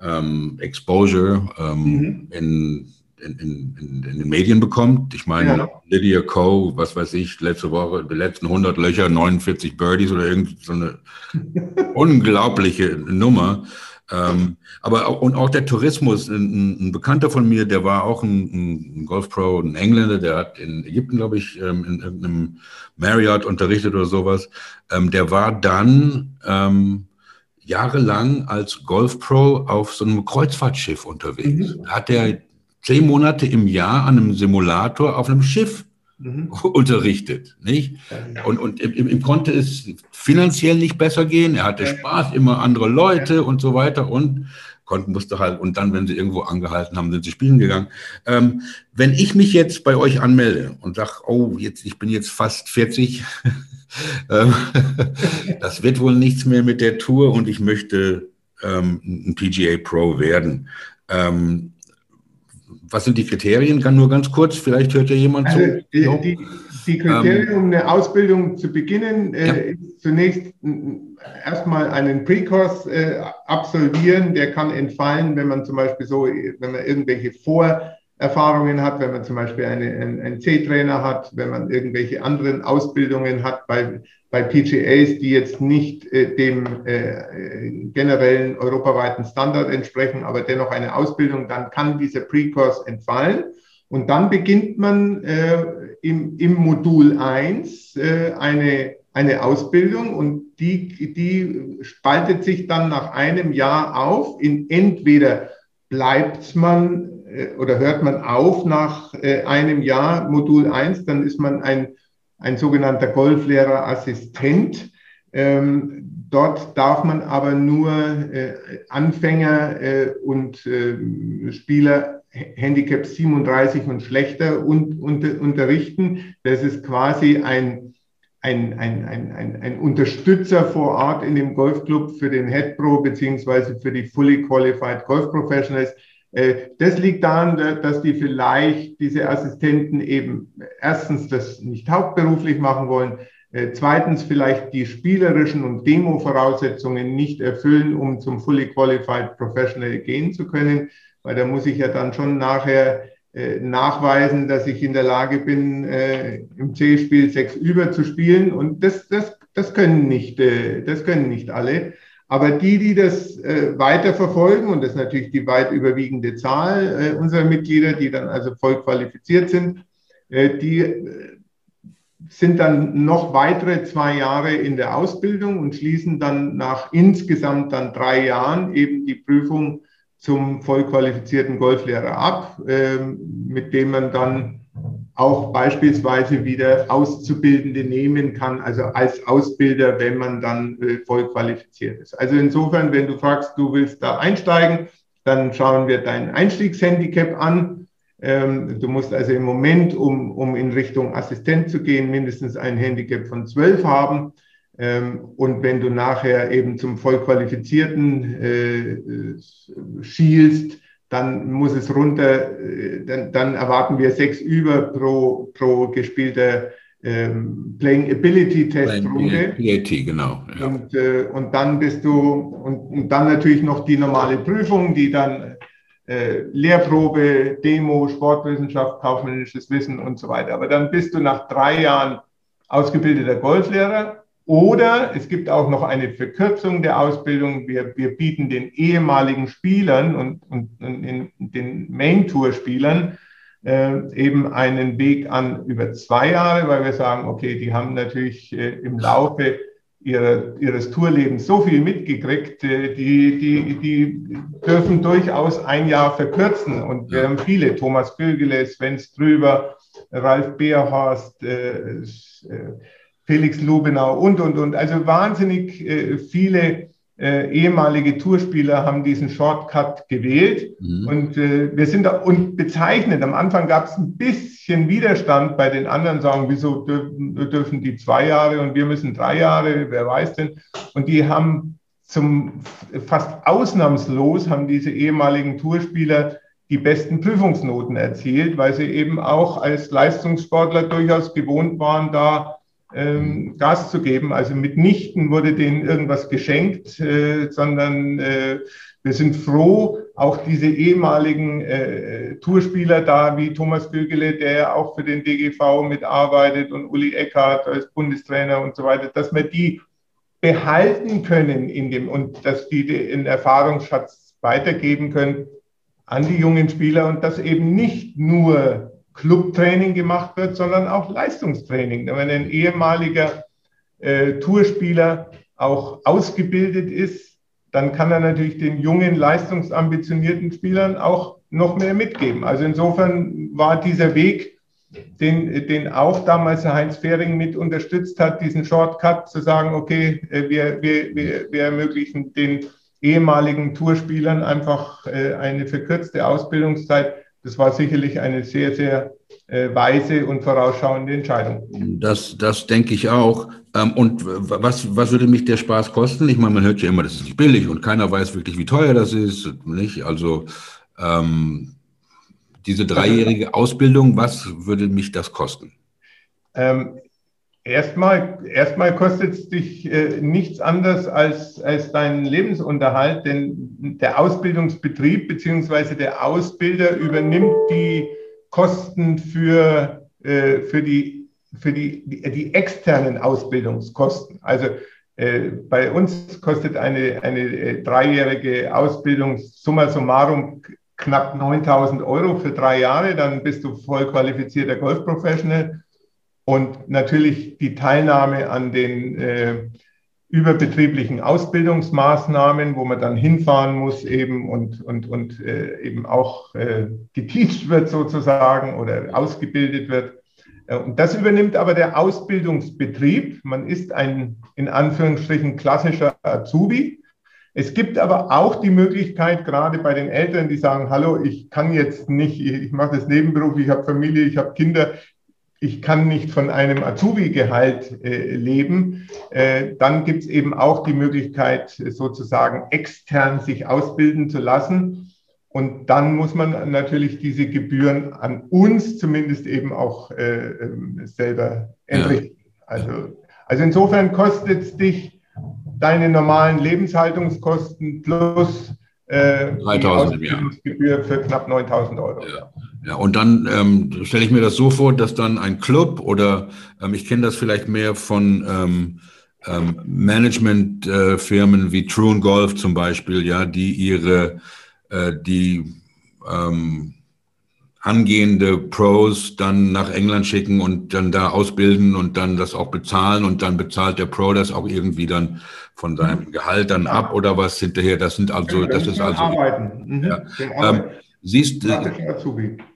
ähm, Exposure ähm, mhm. in, in, in, in, den Medien bekommt. Ich meine, ja. Lydia Coe, was weiß ich, letzte Woche, die letzten 100 Löcher, 49 Birdies oder irgend so eine unglaubliche Nummer. Ähm, aber auch, und auch der Tourismus, ein, ein, Bekannter von mir, der war auch ein, ein Golfpro, ein Engländer, der hat in Ägypten, glaube ich, ähm, in irgendeinem Marriott unterrichtet oder sowas. Ähm, der war dann ähm, jahrelang als Golfpro auf so einem Kreuzfahrtschiff unterwegs. Mhm. Hat er zehn Monate im Jahr an einem Simulator auf einem Schiff mhm. unterrichtet. Nicht? Und, und ihm, ihm, konnte es finanziell nicht besser gehen. Er hatte Spaß, immer andere Leute und so weiter. Und konnten, musste halt, und dann, wenn sie irgendwo angehalten haben, sind sie spielen gegangen. Ähm, wenn ich mich jetzt bei euch anmelde und sage, oh, jetzt, ich bin jetzt fast 40, ähm, das wird wohl nichts mehr mit der Tour und ich möchte ähm, ein PGA Pro werden. Ähm, was sind die Kriterien? Kann nur ganz kurz, vielleicht hört ja jemand also, zu. Die, die, die Kriterien, um eine Ausbildung zu beginnen, äh, ja. ist zunächst erstmal einen Pre-Kurs äh, absolvieren. Der kann entfallen, wenn man zum Beispiel so, wenn man irgendwelche Vorerfahrungen hat, wenn man zum Beispiel eine, einen, einen C-Trainer hat, wenn man irgendwelche anderen Ausbildungen hat bei, bei PGAs, die jetzt nicht äh, dem äh, generellen europaweiten Standard entsprechen, aber dennoch eine Ausbildung, dann kann dieser Pre-Kurs entfallen. Und dann beginnt man äh, im, im Modul 1 äh, eine, eine Ausbildung und die, die spaltet sich dann nach einem Jahr auf in entweder bleibt man äh, oder hört man auf nach äh, einem Jahr Modul 1, dann ist man ein, ein sogenannter Golflehrerassistent. Ähm, dort darf man aber nur äh, Anfänger äh, und äh, Spieler Handicap 37 und schlechter und, unter, unterrichten. Das ist quasi ein, ein, ein, ein, ein, Unterstützer vor Ort in dem Golfclub für den Head Pro beziehungsweise für die Fully Qualified Golf Professionals. Äh, das liegt daran, dass die vielleicht diese Assistenten eben erstens das nicht hauptberuflich machen wollen, äh, zweitens vielleicht die spielerischen und Demo-Voraussetzungen nicht erfüllen, um zum Fully Qualified Professional gehen zu können weil da muss ich ja dann schon nachher nachweisen, dass ich in der Lage bin, äh, im C-Spiel sechs über zu spielen. Und das, das, das können nicht, äh, das können nicht alle. Aber die, die das äh, weiter verfolgen, und das ist natürlich die weit überwiegende Zahl äh, unserer Mitglieder, die dann also voll qualifiziert sind, äh, die äh, sind dann noch weitere zwei Jahre in der Ausbildung und schließen dann nach insgesamt dann drei Jahren eben die Prüfung zum vollqualifizierten Golflehrer ab, ähm, mit dem man dann auch beispielsweise wieder Auszubildende nehmen kann, also als Ausbilder, wenn man dann äh, voll qualifiziert ist. Also insofern, wenn du fragst, du willst da einsteigen, dann schauen wir dein Einstiegshandicap an. Ähm, du musst also im Moment, um, um in Richtung Assistent zu gehen, mindestens ein Handicap von 12 haben. Ähm, und wenn du nachher eben zum Vollqualifizierten äh, schielst, dann muss es runter, äh, dann, dann, erwarten wir sechs über pro, pro gespielter ähm, Playing Ability Testrunde. PAT, genau. Ja. Und, äh, und dann bist du, und, und, dann natürlich noch die normale Prüfung, die dann äh, Lehrprobe, Demo, Sportwissenschaft, kaufmännisches Wissen und so weiter. Aber dann bist du nach drei Jahren ausgebildeter Golflehrer oder es gibt auch noch eine Verkürzung der Ausbildung. Wir, wir bieten den ehemaligen Spielern und, und, und den Main-Tour-Spielern äh, eben einen Weg an über zwei Jahre, weil wir sagen, okay, die haben natürlich äh, im Laufe ihrer, ihres Tourlebens so viel mitgekriegt, äh, die, die, die dürfen durchaus ein Jahr verkürzen. Und wir haben viele, Thomas Gögele, Sven Strüber, Ralf Beerhorst, äh, äh, Felix Lubenau und, und, und. Also wahnsinnig äh, viele äh, ehemalige Tourspieler haben diesen Shortcut gewählt. Mhm. Und äh, wir sind da und bezeichnet. Am Anfang gab es ein bisschen Widerstand bei den anderen, sagen, wieso dürfen, dürfen die zwei Jahre und wir müssen drei Jahre, wer weiß denn. Und die haben zum fast ausnahmslos haben diese ehemaligen Tourspieler die besten Prüfungsnoten erzielt, weil sie eben auch als Leistungssportler durchaus gewohnt waren, da ähm, Gas zu geben. Also mitnichten wurde denen irgendwas geschenkt, äh, sondern äh, wir sind froh, auch diese ehemaligen äh, Tourspieler da, wie Thomas Gögele, der ja auch für den DGV mitarbeitet und Uli Eckhardt als Bundestrainer und so weiter, dass wir die behalten können in dem und dass die den Erfahrungsschatz weitergeben können an die jungen Spieler und dass eben nicht nur Clubtraining gemacht wird, sondern auch Leistungstraining. Wenn ein ehemaliger äh, Tourspieler auch ausgebildet ist, dann kann er natürlich den jungen, leistungsambitionierten Spielern auch noch mehr mitgeben. Also insofern war dieser Weg den, den auch damals Heinz Fehring mit unterstützt hat, diesen Shortcut zu sagen, okay, äh, wir, wir, wir, wir ermöglichen den ehemaligen Tourspielern einfach äh, eine verkürzte Ausbildungszeit. Das war sicherlich eine sehr, sehr äh, weise und vorausschauende Entscheidung. Das, das denke ich auch. Ähm, und was, was würde mich der Spaß kosten? Ich meine, man hört ja immer, das ist nicht billig und keiner weiß wirklich, wie teuer das ist. Nicht? Also ähm, diese dreijährige Ausbildung, was würde mich das kosten? Ähm, erstmal, erstmal kostet es dich äh, nichts anderes als, als deinen Lebensunterhalt, denn der Ausbildungsbetrieb bzw. der Ausbilder übernimmt die Kosten für, äh, für, die, für die, die, die externen Ausbildungskosten. Also äh, bei uns kostet eine, eine äh, dreijährige Ausbildung summa summarum knapp 9000 Euro für drei Jahre, dann bist du voll qualifizierter Golfprofessional. Und natürlich die Teilnahme an den äh, überbetrieblichen Ausbildungsmaßnahmen, wo man dann hinfahren muss eben und, und, und äh, eben auch äh, geteacht wird sozusagen oder ausgebildet wird. Äh, und das übernimmt aber der Ausbildungsbetrieb. Man ist ein in Anführungsstrichen klassischer Azubi es gibt aber auch die Möglichkeit, gerade bei den Eltern, die sagen, hallo, ich kann jetzt nicht, ich mache das Nebenberuf, ich habe Familie, ich habe Kinder, ich kann nicht von einem Azubi-Gehalt äh, leben, äh, dann gibt es eben auch die Möglichkeit, sozusagen extern sich ausbilden zu lassen. Und dann muss man natürlich diese Gebühren an uns zumindest eben auch äh, ähm, selber entrichten. Ja. Also, also insofern kostet es dich deine normalen Lebenshaltungskosten plus äh, 3000 die Gebühr für knapp 9000 Euro. Ja. Ja, und dann ähm, stelle ich mir das so vor, dass dann ein Club oder ähm, ich kenne das vielleicht mehr von ähm, ähm, Managementfirmen äh, wie True Golf zum Beispiel, ja, die ihre äh, die ähm, angehende Pros dann nach England schicken und dann da ausbilden und dann das auch bezahlen und dann bezahlt der Pro das auch irgendwie dann von seinem. Gehalt dann ab oder was hinterher. Das sind also, das ist also. Arbeiten. Mhm. Ja. Ähm, siehst, äh,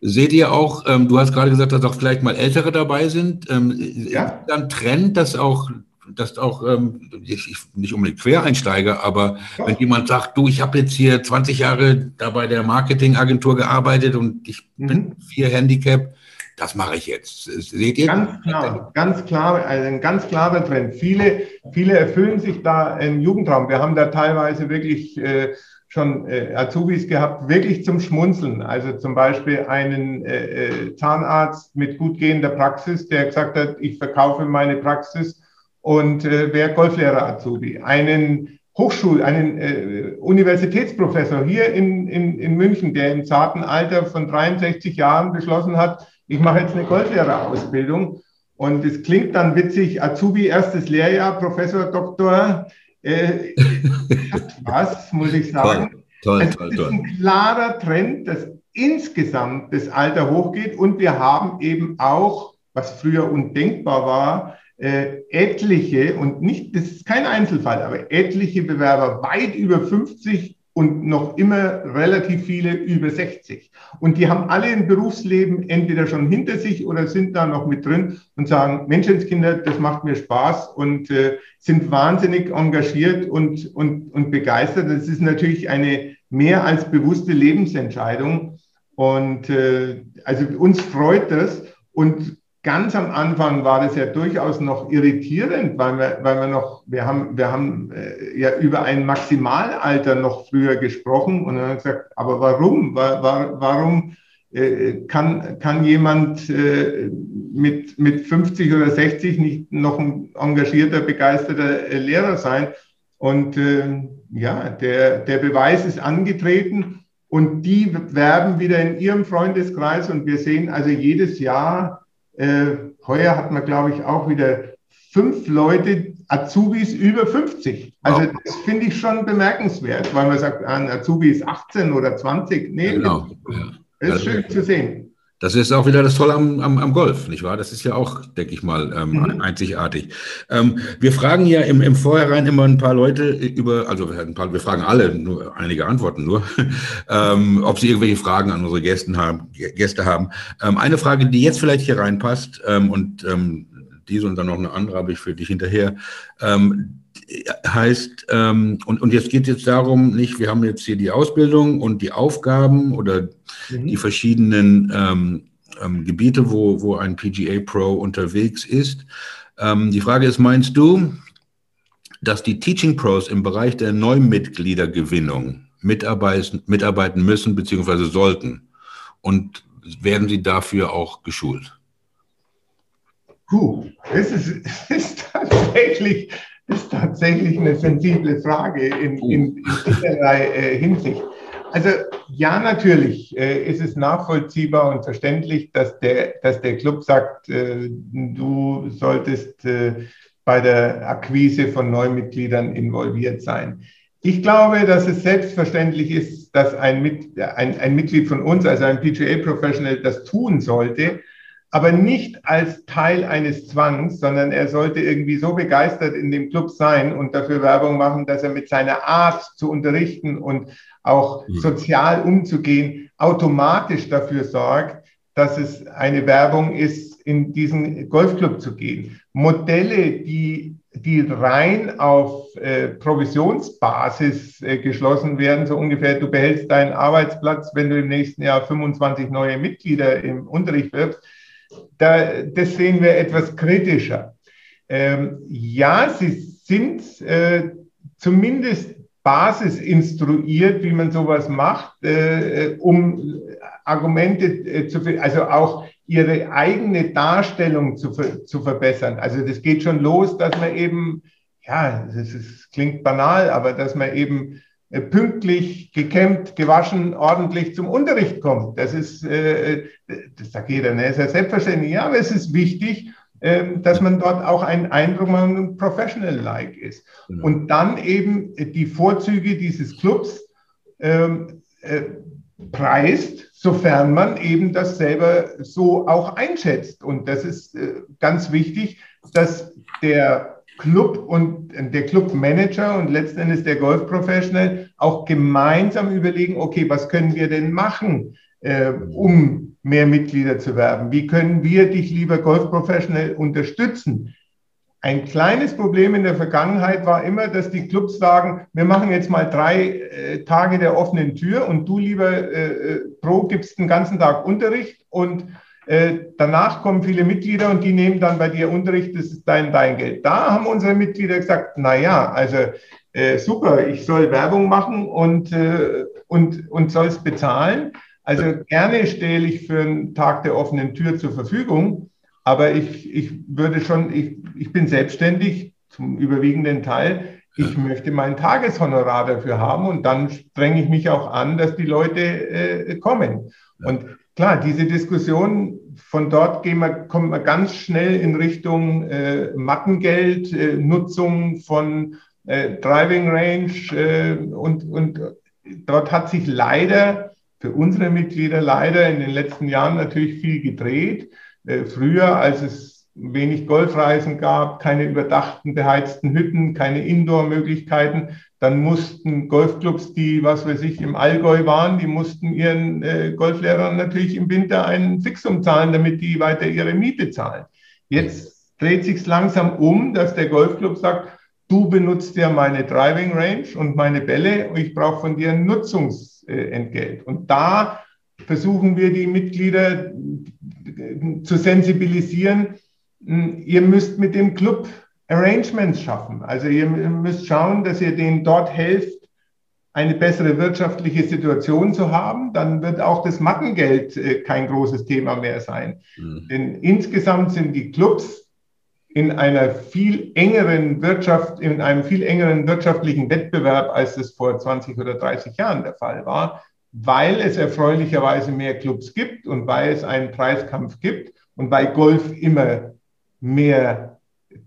seht ihr auch, ähm, du hast gerade gesagt, dass auch vielleicht mal Ältere dabei sind. Ähm, ja. Dann Trend, dass auch dass auch ähm, ich, nicht unbedingt Quereinsteiger, aber ja. wenn jemand sagt, du, ich habe jetzt hier 20 Jahre da bei der Marketingagentur gearbeitet und ich mhm. bin vier Handicap, das mache ich jetzt. Seht ihr? Ganz klar, ganz klar, also ein ganz klarer Trend. Viele, viele erfüllen sich da einen Jugendraum. Wir haben da teilweise wirklich äh, schon äh, Azubis gehabt, wirklich zum Schmunzeln. Also zum Beispiel einen äh, äh Zahnarzt mit gut gehender Praxis, der gesagt hat, ich verkaufe meine Praxis und äh, wäre Golflehrer Azubi. Einen Hochschul-, einen äh, Universitätsprofessor hier in, in, in München, der im zarten Alter von 63 Jahren beschlossen hat, ich mache jetzt eine Goldlehrerausbildung. Und es klingt dann witzig, Azubi, erstes Lehrjahr, Professor, Doktor. Äh, was, muss ich sagen. Toll, toll, es toll, ist toll. ein klarer Trend, dass insgesamt das Alter hochgeht. Und wir haben eben auch, was früher undenkbar war, äh, etliche, und nicht, das ist kein Einzelfall, aber etliche Bewerber weit über 50 und noch immer relativ viele über 60. Und die haben alle ein Berufsleben entweder schon hinter sich oder sind da noch mit drin und sagen, Menschenskinder, das macht mir Spaß und äh, sind wahnsinnig engagiert und, und, und begeistert. Das ist natürlich eine mehr als bewusste Lebensentscheidung. Und äh, also uns freut das. Und ganz am Anfang war das ja durchaus noch irritierend, weil wir, weil wir noch, wir haben, wir haben äh, ja über ein Maximalalter noch früher gesprochen und dann haben gesagt, aber warum? War, war, warum äh, kann, kann jemand äh, mit, mit 50 oder 60 nicht noch ein engagierter, begeisterter Lehrer sein? Und äh, ja, der, der Beweis ist angetreten und die werben wieder in ihrem Freundeskreis und wir sehen also jedes Jahr, äh, heuer hat man, glaube ich, auch wieder fünf Leute, Azubis über 50. Also wow. das finde ich schon bemerkenswert, weil man sagt, ein Azubi ist 18 oder 20. Nee, genau. ja. das ist schön zu sehen. Das ist auch wieder das Tolle am, am, am Golf, nicht wahr? Das ist ja auch, denke ich mal, ähm, mhm. einzigartig. Ähm, wir fragen ja im, im Vorhinein immer ein paar Leute über, also ein paar, wir fragen alle, nur einige Antworten nur, ähm, ob sie irgendwelche Fragen an unsere Gäste haben. Gäste haben. Ähm, eine Frage, die jetzt vielleicht hier reinpasst ähm, und ähm, diese und dann noch eine andere habe ich für dich hinterher. Ähm, heißt, ähm, und, und jetzt geht es jetzt darum, nicht, wir haben jetzt hier die Ausbildung und die Aufgaben oder mhm. die verschiedenen ähm, ähm, Gebiete, wo, wo ein PGA Pro unterwegs ist. Ähm, die Frage ist, meinst du, dass die Teaching Pros im Bereich der Neumitgliedergewinnung mitarbeiten, mitarbeiten müssen bzw. sollten? Und werden sie dafür auch geschult? Puh, es ist, es ist tatsächlich ist tatsächlich eine sensible Frage in, in, in vielerlei äh, Hinsicht. Also ja, natürlich äh, ist es nachvollziehbar und verständlich, dass der, dass der Club sagt, äh, du solltest äh, bei der Akquise von Neumitgliedern involviert sein. Ich glaube, dass es selbstverständlich ist, dass ein, Mit, ein, ein Mitglied von uns, also ein PGA-Professional, das tun sollte aber nicht als Teil eines Zwangs, sondern er sollte irgendwie so begeistert in dem Club sein und dafür Werbung machen, dass er mit seiner Art zu unterrichten und auch mhm. sozial umzugehen automatisch dafür sorgt, dass es eine Werbung ist, in diesen Golfclub zu gehen. Modelle, die, die rein auf äh, Provisionsbasis äh, geschlossen werden, so ungefähr, du behältst deinen Arbeitsplatz, wenn du im nächsten Jahr 25 neue Mitglieder im Unterricht wirbst, da, das sehen wir etwas kritischer. Ähm, ja, sie sind äh, zumindest basisinstruiert, wie man sowas macht, äh, um Argumente äh, zu, also auch ihre eigene Darstellung zu, zu verbessern. Also das geht schon los, dass man eben, ja, das, ist, klingt banal, aber dass man eben äh, pünktlich, gekämmt, gewaschen, ordentlich zum Unterricht kommt. Das ist, äh, das sagt jeder, ne? ist ja selbstverständlich. Ja, aber es ist wichtig, äh, dass man dort auch einen Eindruck man professional-like ist. Genau. Und dann eben die Vorzüge dieses Clubs ähm, äh, preist, sofern man eben das selber so auch einschätzt. Und das ist äh, ganz wichtig, dass der Club und der Clubmanager und letzten Endes der Golfprofessional auch gemeinsam überlegen, okay, was können wir denn machen, äh, um mehr Mitglieder zu werben? Wie können wir dich, lieber Golfprofessional, unterstützen? Ein kleines Problem in der Vergangenheit war immer, dass die Clubs sagen, wir machen jetzt mal drei äh, Tage der offenen Tür und du, lieber äh, äh Pro, gibst den ganzen Tag Unterricht und äh, danach kommen viele Mitglieder und die nehmen dann bei dir Unterricht, das ist dein, dein Geld. Da haben unsere Mitglieder gesagt, na ja, also äh, super, ich soll Werbung machen und, äh, und, und soll es bezahlen. Also gerne stelle ich für einen Tag der offenen Tür zur Verfügung, aber ich, ich würde schon, ich, ich bin selbstständig zum überwiegenden Teil. Ich möchte mein Tageshonorar dafür haben und dann strenge ich mich auch an, dass die Leute äh, kommen. Und klar, diese Diskussion, von dort gehen wir, kommen wir ganz schnell in Richtung äh, Mattengeld, äh, Nutzung von äh, Driving Range äh, und, und dort hat sich leider für unsere Mitglieder leider in den letzten Jahren natürlich viel gedreht. Äh, früher, als es wenig Golfreisen gab, keine überdachten, beheizten Hütten, keine Indoor-Möglichkeiten, dann mussten Golfclubs, die, was weiß ich, im Allgäu waren, die mussten ihren äh, Golflehrern natürlich im Winter einen Fixum zahlen, damit die weiter ihre Miete zahlen. Jetzt dreht sich langsam um, dass der Golfclub sagt, du benutzt ja meine Driving Range und meine Bälle und ich brauche von dir ein Nutzungsentgelt. Und da versuchen wir die Mitglieder zu sensibilisieren, hm, ihr müsst mit dem Club Arrangements schaffen. Also ihr müsst schauen, dass ihr denen dort helft, eine bessere wirtschaftliche Situation zu haben. Dann wird auch das Mattengeld äh, kein großes Thema mehr sein. Mhm. Denn insgesamt sind die Clubs in einer viel engeren Wirtschaft, in einem viel engeren wirtschaftlichen Wettbewerb, als es vor 20 oder 30 Jahren der Fall war, weil es erfreulicherweise mehr Clubs gibt und weil es einen Preiskampf gibt und weil Golf immer mehr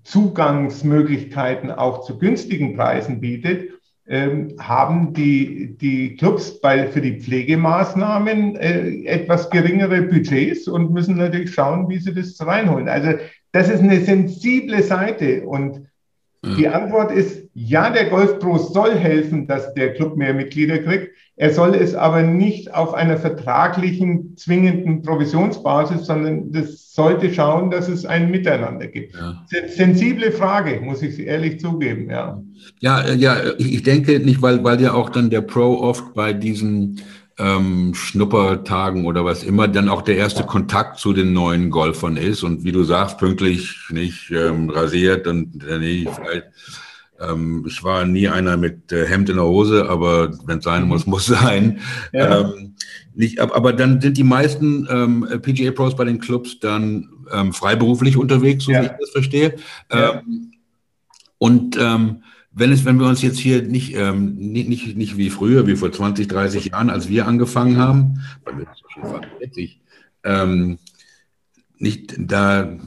Zugangsmöglichkeiten auch zu günstigen Preisen bietet, ähm, haben die, die Clubs bei, für die Pflegemaßnahmen äh, etwas geringere Budgets und müssen natürlich schauen, wie sie das reinholen. Also das ist eine sensible Seite und die Antwort ist, ja, der Golf Pro soll helfen, dass der Club mehr Mitglieder kriegt. Er soll es aber nicht auf einer vertraglichen, zwingenden Provisionsbasis, sondern das sollte schauen, dass es ein Miteinander gibt. Ja. Sensible Frage, muss ich ehrlich zugeben, ja. Ja, äh, ja, ich denke nicht, weil, weil ja auch dann der Pro oft bei diesen ähm, Schnuppertagen oder was immer dann auch der erste Kontakt zu den neuen Golfern ist und wie du sagst, pünktlich nicht ähm, rasiert und äh, nee, vielleicht, ähm, ich war nie einer mit äh, Hemd in der Hose, aber wenn es sein muss, muss sein. Ja. Ähm, nicht, aber dann sind die meisten ähm, PGA Pros bei den Clubs dann ähm, freiberuflich unterwegs, so ja. wie ich das verstehe. Ja. Ähm, und ähm, wenn es, wenn wir uns jetzt hier nicht, ähm, nicht, nicht, nicht wie früher, wie vor 20, 30 Jahren, als wir angefangen haben, bei mir ist schon 40, ähm, nicht, da,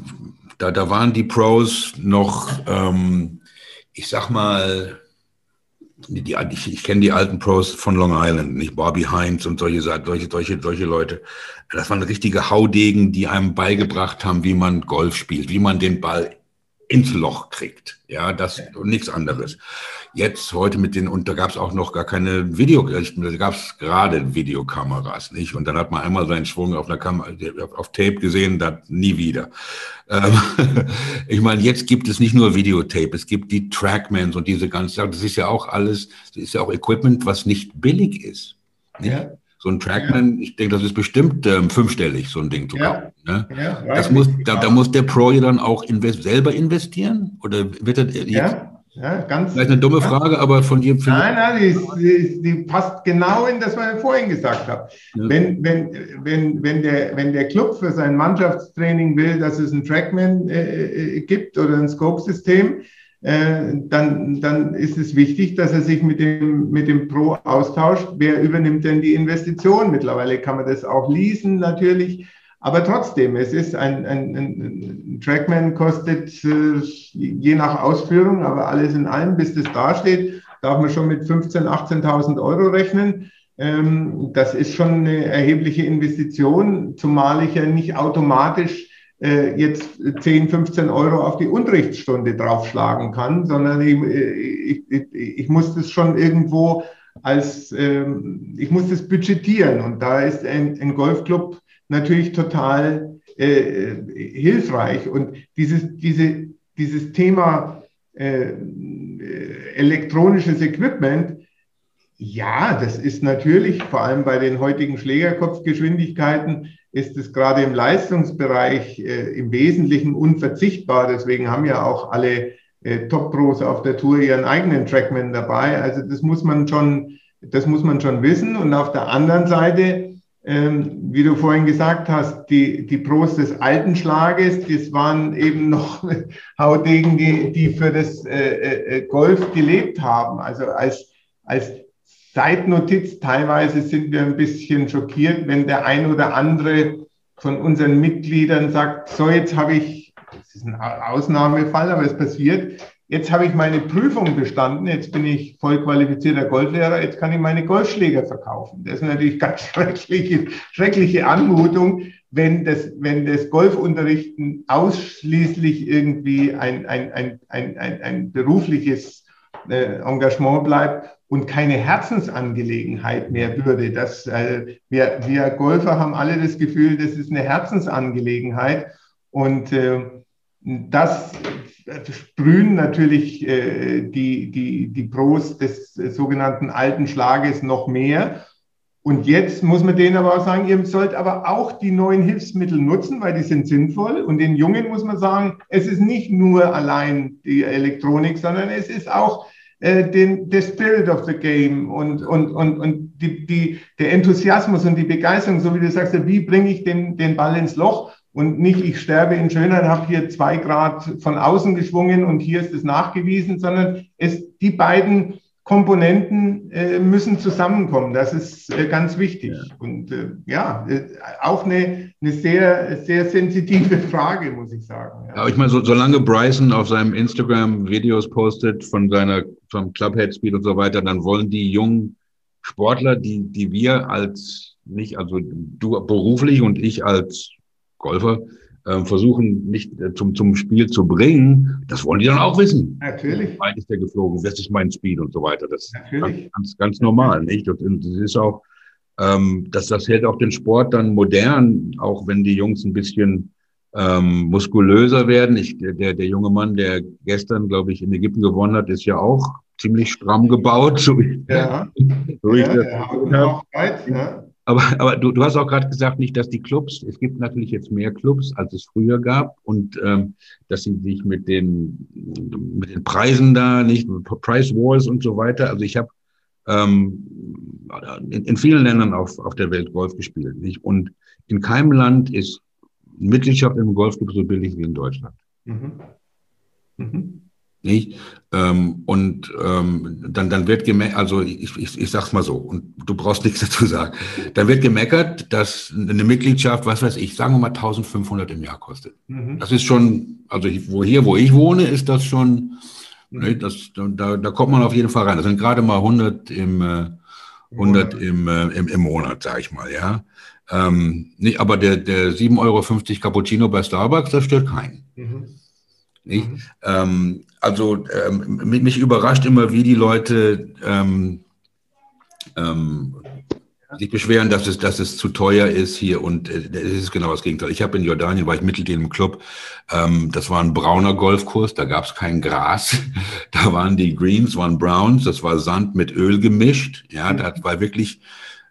da, da waren die Pros noch, ähm, ich sag mal, die, ich, ich kenne die alten Pros von Long Island, nicht Bobby Heinz und solche, solche, solche, solche Leute. Das waren richtige Haudegen, die einem beigebracht haben, wie man Golf spielt, wie man den Ball ins Loch kriegt. Ja, das und nichts anderes. Jetzt heute mit den, und da gab es auch noch gar keine Video, da gab es gerade Videokameras, nicht? Und dann hat man einmal seinen Schwung auf einer Kamera, auf Tape gesehen, dann nie wieder. Ähm, ich meine, jetzt gibt es nicht nur Videotape, es gibt die Trackmans und diese ganze, das ist ja auch alles, das ist ja auch Equipment, was nicht billig ist. Nicht? Ja. So ein Trackman, ja. ich denke, das ist bestimmt ähm, fünfstellig, so ein Ding zu kaufen. Ne? Ja, das muss, da, da, muss der Pro ja dann auch invest selber investieren? Oder wird er ja. Ja, ganz. Vielleicht eine dumme ja. Frage, aber von dir. Nein, nein, die, die, die, passt genau in das, was ich vorhin gesagt habe. Ja. Wenn, wenn, wenn, wenn, der, wenn der Club für sein Mannschaftstraining will, dass es ein Trackman äh, äh gibt oder ein Scope-System, äh, dann, dann ist es wichtig, dass er sich mit dem, mit dem Pro austauscht. Wer übernimmt denn die Investition? Mittlerweile kann man das auch leasen natürlich. Aber trotzdem, es ist ein, ein, ein Trackman kostet äh, je nach Ausführung, aber alles in allem, bis das dasteht, darf man schon mit 15.000, 18.000 Euro rechnen. Ähm, das ist schon eine erhebliche Investition, zumal ich ja nicht automatisch äh, jetzt 10, 15 Euro auf die Unterrichtsstunde draufschlagen kann, sondern ich, ich, ich, ich muss das schon irgendwo als, ähm, ich muss das budgetieren. Und da ist ein, ein Golfclub natürlich total äh, hilfreich. Und dieses, diese, dieses Thema äh, elektronisches Equipment, ja, das ist natürlich vor allem bei den heutigen Schlägerkopfgeschwindigkeiten ist es gerade im Leistungsbereich äh, im Wesentlichen unverzichtbar. Deswegen haben ja auch alle äh, Top-Pros auf der Tour ihren eigenen Trackman dabei. Also das muss man schon, das muss man schon wissen. Und auf der anderen Seite, ähm, wie du vorhin gesagt hast, die, die Pros des alten Schlages, das waren eben noch Haudegen, die, die für das äh, äh, Golf gelebt haben. Also als, als Seitnotiz, teilweise sind wir ein bisschen schockiert, wenn der ein oder andere von unseren Mitgliedern sagt, so jetzt habe ich, das ist ein Ausnahmefall, aber es passiert, jetzt habe ich meine Prüfung bestanden, jetzt bin ich voll qualifizierter Golflehrer, jetzt kann ich meine Golfschläger verkaufen. Das ist natürlich ganz schreckliche, schreckliche Anmutung, wenn das, wenn das Golfunterrichten ausschließlich irgendwie ein, ein, ein, ein, ein, ein berufliches äh, Engagement bleibt und keine Herzensangelegenheit mehr würde. Das, äh, wir, wir Golfer haben alle das Gefühl, das ist eine Herzensangelegenheit. Und äh, das sprühen natürlich äh, die, die, die Pros des sogenannten alten Schlages noch mehr. Und jetzt muss man denen aber auch sagen, ihr sollt aber auch die neuen Hilfsmittel nutzen, weil die sind sinnvoll. Und den Jungen muss man sagen, es ist nicht nur allein die Elektronik, sondern es ist auch äh, den, der Spirit of the Game und, und, und, und die, die, der Enthusiasmus und die Begeisterung, so wie du sagst, wie bringe ich den, den Ball ins Loch und nicht, ich sterbe in Schönheit, habe hier zwei Grad von außen geschwungen und hier ist es nachgewiesen, sondern es, die beiden Komponenten äh, müssen zusammenkommen. Das ist äh, ganz wichtig. Ja. Und äh, ja, äh, auch eine, eine sehr, sehr sensitive Frage, muss ich sagen. Ja, aber ich meine, so, solange Bryson auf seinem Instagram Videos postet von seiner, vom Clubhead Speed und so weiter, dann wollen die jungen Sportler, die, die wir als nicht, also du beruflich und ich als Golfer, äh, versuchen, nicht äh, zum, zum Spiel zu bringen, das wollen die dann auch wissen. Natürlich. Weit ist der geflogen, was ist mein Speed und so weiter. Das Natürlich. ist ganz, ganz normal, nicht? Und das ist auch, ähm, dass das hält auch den Sport dann modern, auch wenn die Jungs ein bisschen ähm, muskulöser werden. Ich, der, der junge Mann, der gestern, glaube ich, in Ägypten gewonnen hat, ist ja auch ziemlich stramm gebaut. So ja, so ja, ja, auch weit, ja. Aber, aber du, du hast auch gerade gesagt, nicht, dass die Clubs, es gibt natürlich jetzt mehr Clubs, als es früher gab und ähm, dass sie sich mit den, mit den Preisen da, nicht Price Wars und so weiter. Also ich habe ähm, in, in vielen Ländern auf, auf der Welt Golf gespielt. Nicht? Und in keinem Land ist Mitgliedschaft im Golfclub so billig wie in Deutschland. Mhm. Mhm. Nicht? Ähm, und ähm, dann, dann wird gemeckert, also ich, ich, ich sag's mal so, und du brauchst nichts dazu sagen. Dann wird gemeckert, dass eine Mitgliedschaft, was weiß ich, sagen wir mal 1500 im Jahr kostet. Mhm. Das ist schon, also wo hier, wo ich wohne, ist das schon, mhm. ne, das, da, da kommt man auf jeden Fall rein. Das sind gerade mal 100 im, äh, 100 im, äh, im, im Monat, sag ich mal, ja. Ähm, nee, aber der, der 7,50 Euro Cappuccino bei Starbucks, das stört keinen. Mhm. Nicht? Mhm. Ähm, also ähm, mich überrascht immer, wie die Leute ähm, ähm, sich beschweren, dass es, dass es zu teuer ist hier und äh, es ist genau das Gegenteil. Ich habe in Jordanien, war ich Mitglied im Club, ähm, das war ein brauner Golfkurs, da gab es kein Gras, da waren die Greens, waren Browns, das war Sand mit Öl gemischt, ja, das war wirklich,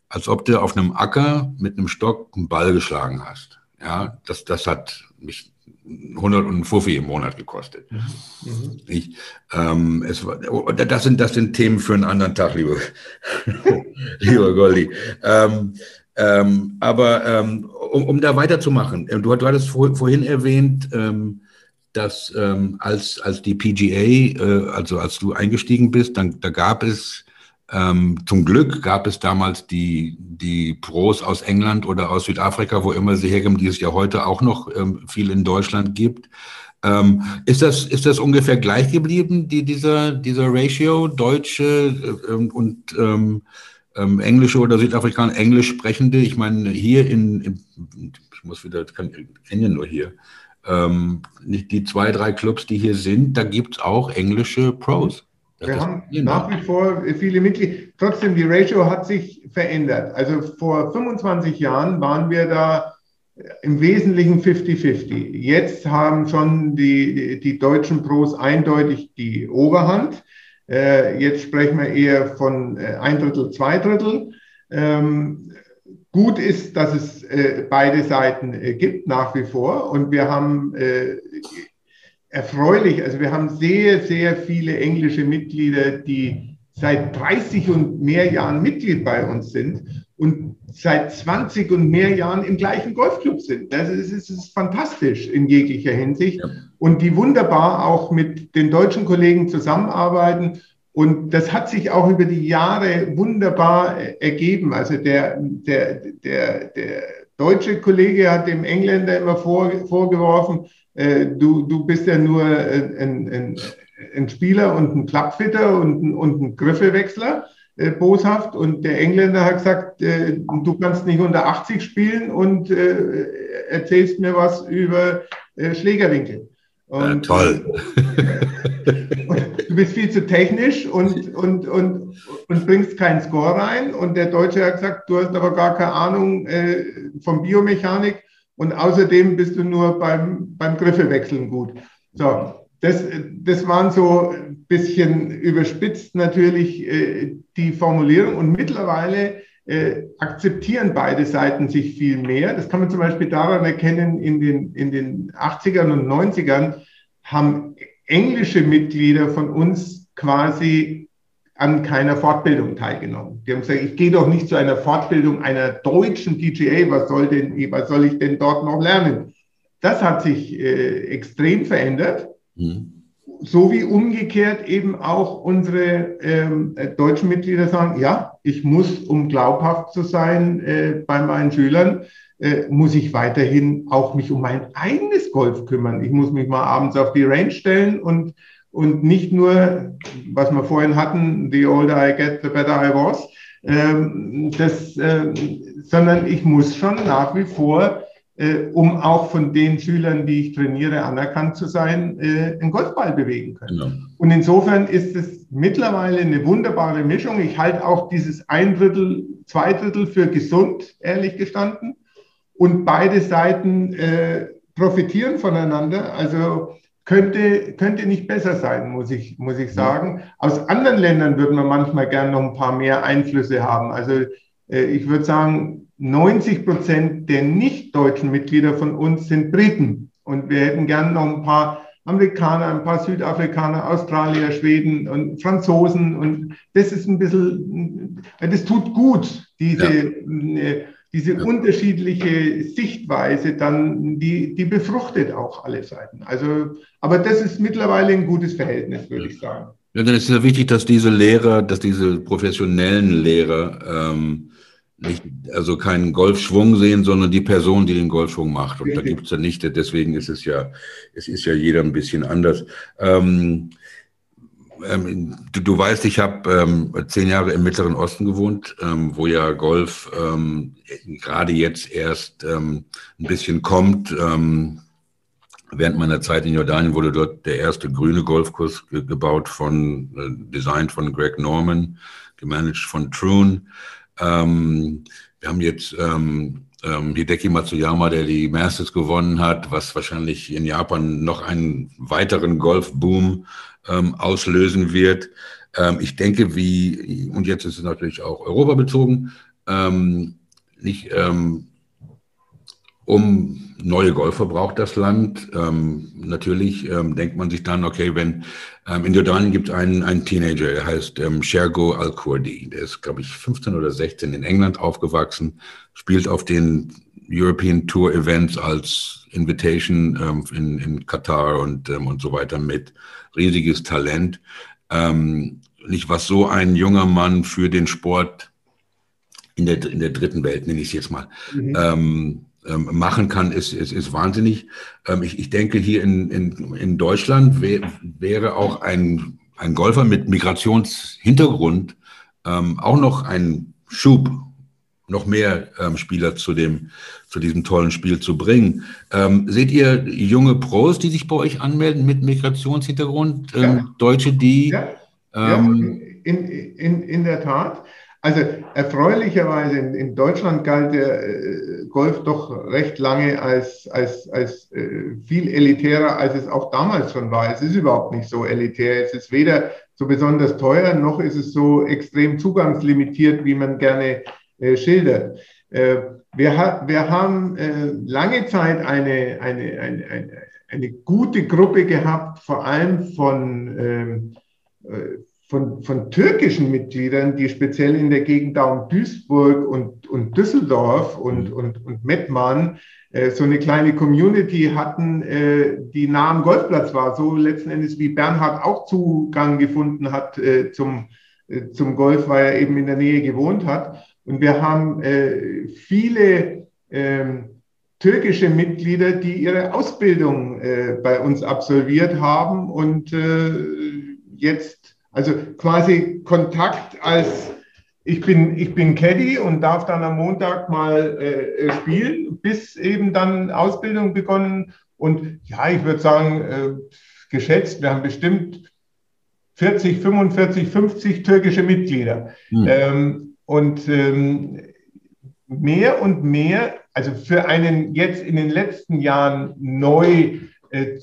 als ob du auf einem Acker mit einem Stock einen Ball geschlagen hast. Ja, das, das hat mich 150 im Monat gekostet. Mhm. Ich, ähm, es war, oh, das, sind, das sind Themen für einen anderen Tag, lieber, lieber Goldi. Ähm, ähm, aber ähm, um, um da weiterzumachen, äh, du, du hattest vor, vorhin erwähnt, ähm, dass ähm, als, als die PGA, äh, also als du eingestiegen bist, dann, da gab es ähm, zum Glück gab es damals die, die Pros aus England oder aus Südafrika, wo immer sie herkommen, die es ja heute auch noch ähm, viel in Deutschland gibt. Ähm, ist, das, ist das ungefähr gleich geblieben, die, dieser, dieser Ratio, Deutsche äh, und ähm, ähm, Englische oder Südafrikaner, Englisch sprechende? Ich meine, hier in, in ich muss wieder, kann ja nur hier, ähm, nicht die zwei, drei Clubs, die hier sind, da gibt es auch englische Pros. Wir haben nach wie vor viele Mitglieder. Trotzdem, die Ratio hat sich verändert. Also vor 25 Jahren waren wir da im Wesentlichen 50-50. Jetzt haben schon die, die deutschen Pros eindeutig die Oberhand. Äh, jetzt sprechen wir eher von äh, ein Drittel, zwei Drittel. Ähm, gut ist, dass es äh, beide Seiten gibt nach wie vor. Und wir haben erfreulich. Also wir haben sehr, sehr viele englische Mitglieder, die seit 30 und mehr Jahren Mitglied bei uns sind und seit 20 und mehr Jahren im gleichen Golfclub sind. Also es ist, es ist fantastisch in jeglicher Hinsicht ja. und die wunderbar auch mit den deutschen Kollegen zusammenarbeiten. Und das hat sich auch über die Jahre wunderbar ergeben. Also der, der, der, der deutsche Kollege hat dem Engländer immer vor, vorgeworfen, äh, du, du bist ja nur äh, ein, ein, ein Spieler und ein Klappfitter und ein, und ein Griffewechsler, äh, boshaft. Und der Engländer hat gesagt, äh, du kannst nicht unter 80 spielen und äh, erzählst mir was über äh, Schlägerwinkel. Und, toll. du bist viel zu technisch und, und, und, und bringst keinen Score rein. Und der Deutsche hat gesagt, du hast aber gar keine Ahnung äh, von Biomechanik und außerdem bist du nur beim, beim Griffewechseln gut. So, das, das waren so ein bisschen überspitzt natürlich äh, die Formulierung und mittlerweile äh, akzeptieren beide Seiten sich viel mehr. Das kann man zum Beispiel daran erkennen, in den, in den 80ern und 90ern haben englische Mitglieder von uns quasi an keiner Fortbildung teilgenommen. Die haben gesagt, ich gehe doch nicht zu einer Fortbildung einer deutschen PGA, was soll, denn, was soll ich denn dort noch lernen? Das hat sich äh, extrem verändert. Mhm. so wie umgekehrt eben auch unsere ähm, deutschen Mitglieder sagen, ja, ich muss, um glaubhaft zu sein äh, bei meinen Schülern, äh, muss ich weiterhin auch mich um mein eigenes Golf kümmern. Ich muss mich mal abends auf die Range stellen und, und nicht nur, was wir vorhin hatten, the older I get, the better I was, ähm, das, äh, sondern ich muss schon nach wie vor äh, um auch von den Schülern, die ich trainiere, anerkannt zu sein, äh, einen Golfball bewegen können. Genau. Und insofern ist es mittlerweile eine wunderbare Mischung. Ich halte auch dieses ein Drittel, zwei Drittel für gesund, ehrlich gestanden. Und beide Seiten äh, profitieren voneinander. Also könnte, könnte nicht besser sein, muss ich, muss ich sagen. Aus anderen Ländern würde man manchmal gerne noch ein paar mehr Einflüsse haben. Also äh, ich würde sagen, 90 Prozent der nicht-deutschen Mitglieder von uns sind Briten. Und wir hätten gerne noch ein paar Amerikaner, ein paar Südafrikaner, Australier, Schweden und Franzosen. Und das ist ein bisschen, das tut gut, diese, ja. Diese ja. unterschiedliche Sichtweise dann, die, die befruchtet auch alle Seiten. Also, aber das ist mittlerweile ein gutes Verhältnis, würde ich sagen. Ja, dann ist es ja wichtig, dass diese Lehrer, dass diese professionellen Lehrer ähm, nicht, also keinen Golfschwung sehen, sondern die Person, die den Golfschwung macht. Und da gibt es ja nicht, deswegen ist es ja, es ist ja jeder ein bisschen anders. Ähm, ähm, du, du, weißt, ich habe ähm, zehn Jahre im Mittleren Osten gewohnt, ähm, wo ja Golf ähm, gerade jetzt erst ähm, ein bisschen kommt. während meiner Zeit in Jordanien wurde dort der erste grüne Golfkurs ge gebaut von, äh, designt von Greg Norman, gemanagt von Troon. Ähm, wir haben jetzt ähm, ähm, Hideki Matsuyama, der die Masters gewonnen hat, was wahrscheinlich in Japan noch einen weiteren Golfboom ähm, auslösen wird. Ähm, ich denke, wie, und jetzt ist es natürlich auch Europa bezogen, ähm, nicht, ähm, um neue Golfer braucht das Land. Ähm, natürlich ähm, denkt man sich dann, okay, wenn ähm, in Jordanien gibt es einen, einen Teenager, der heißt ähm, Shergo Al-Kurdi. Der ist, glaube ich, 15 oder 16 in England aufgewachsen, spielt auf den European Tour Events als Invitation ähm, in, in Katar und, ähm, und so weiter mit. Riesiges Talent. Ähm, nicht was so ein junger Mann für den Sport in der, in der dritten Welt, nenne ich es jetzt mal, mhm. ähm, ähm, machen kann, ist, ist, ist wahnsinnig. Ähm, ich, ich denke, hier in, in, in Deutschland wär, wäre auch ein, ein Golfer mit Migrationshintergrund auch noch ein Schub, noch mehr ähm, Spieler zu, dem, zu diesem tollen Spiel zu bringen. Ähm, seht ihr junge Pros, die sich bei euch anmelden mit Migrationshintergrund? Ähm, ja. Deutsche, die. Ja, ja in, in, in der Tat. Also erfreulicherweise in, in Deutschland galt der äh, Golf doch recht lange als, als, als äh, viel elitärer, als es auch damals schon war. Es ist überhaupt nicht so elitär. Es ist weder so besonders teuer, noch ist es so extrem zugangslimitiert, wie man gerne äh, schildert. Äh, wir, ha wir haben äh, lange Zeit eine, eine, eine, eine, eine gute Gruppe gehabt, vor allem von ähm, äh, von, von türkischen Mitgliedern, die speziell in der Gegend da um Duisburg und, und Düsseldorf und, mhm. und, und Mettmann äh, so eine kleine Community hatten, die nah am Golfplatz war, so letzten Endes wie Bernhard auch Zugang gefunden hat zum, zum Golf, weil er eben in der Nähe gewohnt hat. Und wir haben äh, viele ähm, türkische Mitglieder, die ihre Ausbildung äh, bei uns absolviert haben und jetzt also quasi Kontakt als ich bin, ich bin Caddy und darf dann am Montag mal äh, äh, spielen, bis eben dann Ausbildung begonnen. Und ja, ich würde sagen, äh, geschätzt, wir haben bestimmt 40, 45, 50 türkische Mitglieder. Mhm. Ähm, und ähm, mehr und mehr, also für einen jetzt in den letzten Jahren neu äh,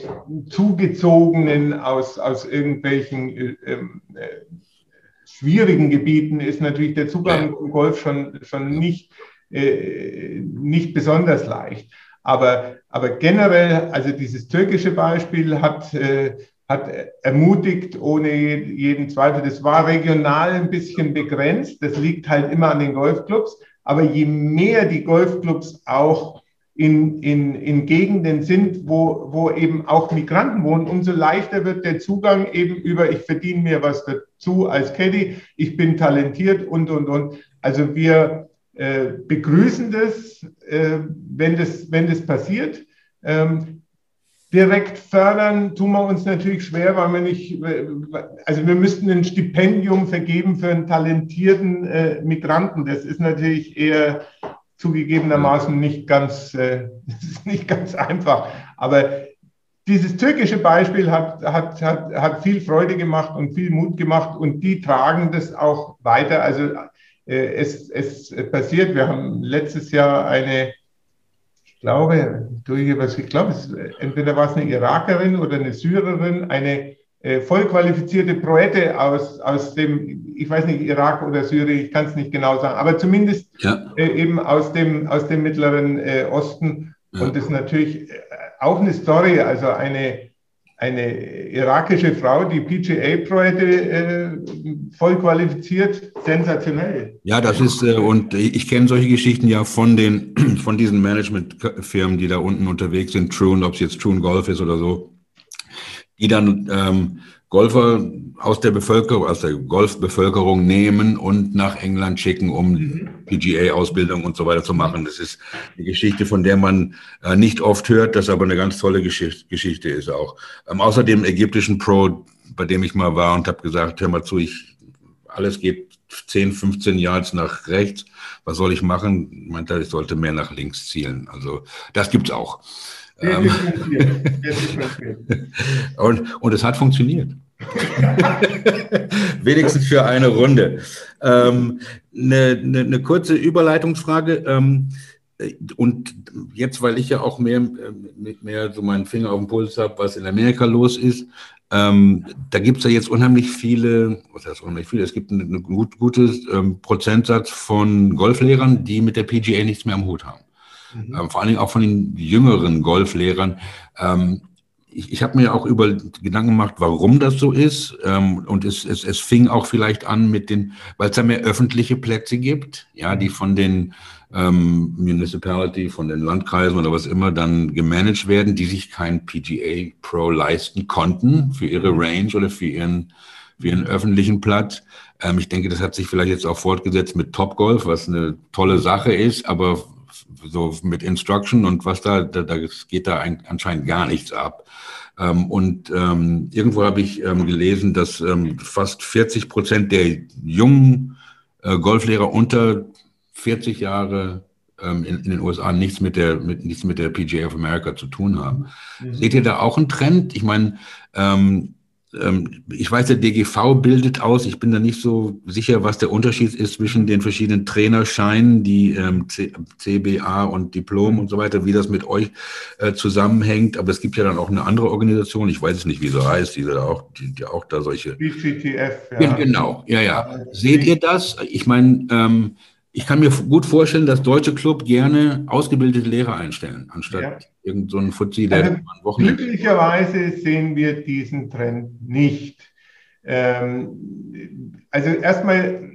zugezogenen aus, aus irgendwelchen äh, ähm, äh, schwierigen Gebieten ist natürlich der Zugang zum Golf schon, schon nicht, äh, nicht besonders leicht. Aber, aber generell, also dieses türkische Beispiel hat, äh, hat ermutigt, ohne jeden Zweifel, das war regional ein bisschen begrenzt, das liegt halt immer an den Golfclubs, aber je mehr die Golfclubs auch in, in, in Gegenden sind, wo, wo eben auch Migranten wohnen, umso leichter wird der Zugang eben über, ich verdiene mir was dazu als Caddy, ich bin talentiert und, und, und. Also wir äh, begrüßen das, äh, wenn das, wenn das passiert. Ähm, direkt fördern tun wir uns natürlich schwer, weil wir nicht, also wir müssten ein Stipendium vergeben für einen talentierten äh, Migranten. Das ist natürlich eher zugegebenermaßen nicht ganz, äh, nicht ganz einfach. Aber dieses türkische Beispiel hat, hat, hat, hat viel Freude gemacht und viel Mut gemacht und die tragen das auch weiter. Also äh, es, es passiert, wir haben letztes Jahr eine ich glaube, ich glaube, entweder war es eine Irakerin oder eine Syrerin, eine äh, vollqualifizierte Proette aus, aus dem, ich weiß nicht, Irak oder Syrien, ich kann es nicht genau sagen, aber zumindest ja. äh, eben aus dem, aus dem Mittleren äh, Osten. Ja. Und das ist natürlich äh, auch eine Story, also eine, eine irakische Frau, die PGA-Projekte äh, voll qualifiziert, sensationell. Ja, das ist, äh, und ich kenne solche Geschichten ja von den, von diesen Managementfirmen, die da unten unterwegs sind, True, ob es jetzt True Golf ist oder so, die dann ähm, Golfer aus der Bevölkerung, aus der Golfbevölkerung nehmen und nach England schicken, um. PGA-Ausbildung und so weiter zu machen. Das ist eine Geschichte, von der man äh, nicht oft hört, das aber eine ganz tolle Geschichte, Geschichte ist auch. Ähm, außer dem ägyptischen Pro, bei dem ich mal war und habe gesagt, hör mal zu, ich, alles geht 10, 15 Yards nach rechts. Was soll ich machen? Meinte, ich sollte mehr nach links zielen. Also das gibt's auch. Ähm, und, und es hat funktioniert. Wenigstens für eine Runde. Ähm, eine, eine, eine, kurze Überleitungsfrage. Ähm, und jetzt, weil ich ja auch mehr, mehr so meinen Finger auf dem Puls habe, was in Amerika los ist, ähm, da gibt es ja jetzt unheimlich viele, was heißt unheimlich viele, es gibt einen eine gut, gutes ähm, Prozentsatz von Golflehrern, die mit der PGA nichts mehr am Hut haben. Mhm. Ähm, vor allen Dingen auch von den jüngeren Golflehrern. Ähm, ich, ich habe mir auch über Gedanken gemacht, warum das so ist. Ähm, und es, es, es fing auch vielleicht an mit den, weil es da mehr öffentliche Plätze gibt, ja, die von den ähm, Municipality, von den Landkreisen oder was immer dann gemanagt werden, die sich kein PGA Pro leisten konnten für ihre. Range oder für ihren, für ihren öffentlichen Platz. Ähm, ich denke, das hat sich vielleicht jetzt auch fortgesetzt mit Top Golf, was eine tolle Sache ist, aber so mit Instruction und was da, da, da geht da ein, anscheinend gar nichts ab. Ähm, und ähm, irgendwo habe ich ähm, gelesen, dass ähm, fast 40 Prozent der jungen äh, Golflehrer unter 40 Jahre ähm, in, in, den USA nichts mit der mit, nichts mit der PGA of America zu tun haben. Mhm. Seht ihr da auch einen Trend? Ich meine, ähm, ähm, ich weiß, der DGV bildet aus. Ich bin da nicht so sicher, was der Unterschied ist zwischen den verschiedenen Trainerscheinen, die ähm, CBA und Diplom und so weiter, wie das mit euch äh, zusammenhängt. Aber es gibt ja dann auch eine andere Organisation. Ich weiß es nicht, wie sie heißt, die da auch, die, die auch da solche. BCTF, ja. Genau, ja, ja. Seht ihr das? Ich meine, ähm, ich kann mir gut vorstellen, dass deutsche Club gerne ausgebildete Lehrer einstellen, anstatt ja. irgendeinen so Fuzzi, der also, am Wochenende. Glücklicherweise sehen wir diesen Trend nicht. Ähm, also erstmal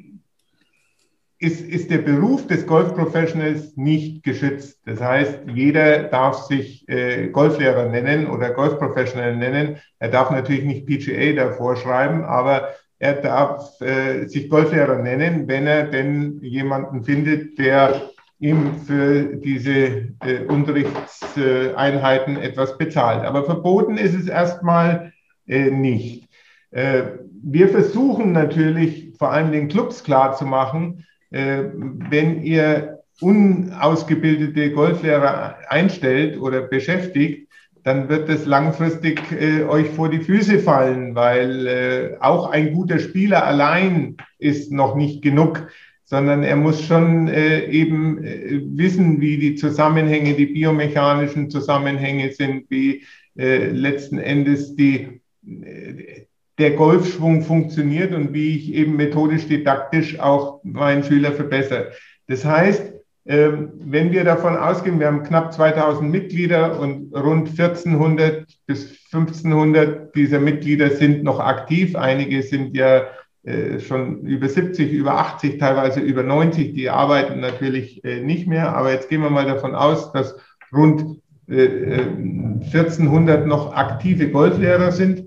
ist, ist der Beruf des Golfprofessionals nicht geschützt. Das heißt, jeder darf sich äh, Golflehrer nennen oder Golfprofessional nennen. Er darf natürlich nicht PGA davor schreiben, aber er darf äh, sich Golflehrer nennen, wenn er denn jemanden findet, der ihm für diese äh, Unterrichtseinheiten etwas bezahlt. Aber verboten ist es erstmal äh, nicht. Äh, wir versuchen natürlich vor allem den Clubs klarzumachen, äh, wenn ihr unausgebildete Golflehrer einstellt oder beschäftigt, dann wird es langfristig äh, euch vor die Füße fallen, weil äh, auch ein guter Spieler allein ist noch nicht genug, sondern er muss schon äh, eben äh, wissen, wie die Zusammenhänge, die biomechanischen Zusammenhänge sind, wie äh, letzten Endes die, äh, der Golfschwung funktioniert und wie ich eben methodisch didaktisch auch meinen Schüler verbessere. Das heißt, wenn wir davon ausgehen, wir haben knapp 2000 Mitglieder und rund 1400 bis 1500 dieser Mitglieder sind noch aktiv. Einige sind ja äh, schon über 70, über 80, teilweise über 90. Die arbeiten natürlich äh, nicht mehr. Aber jetzt gehen wir mal davon aus, dass rund 1400 noch aktive Golflehrer sind.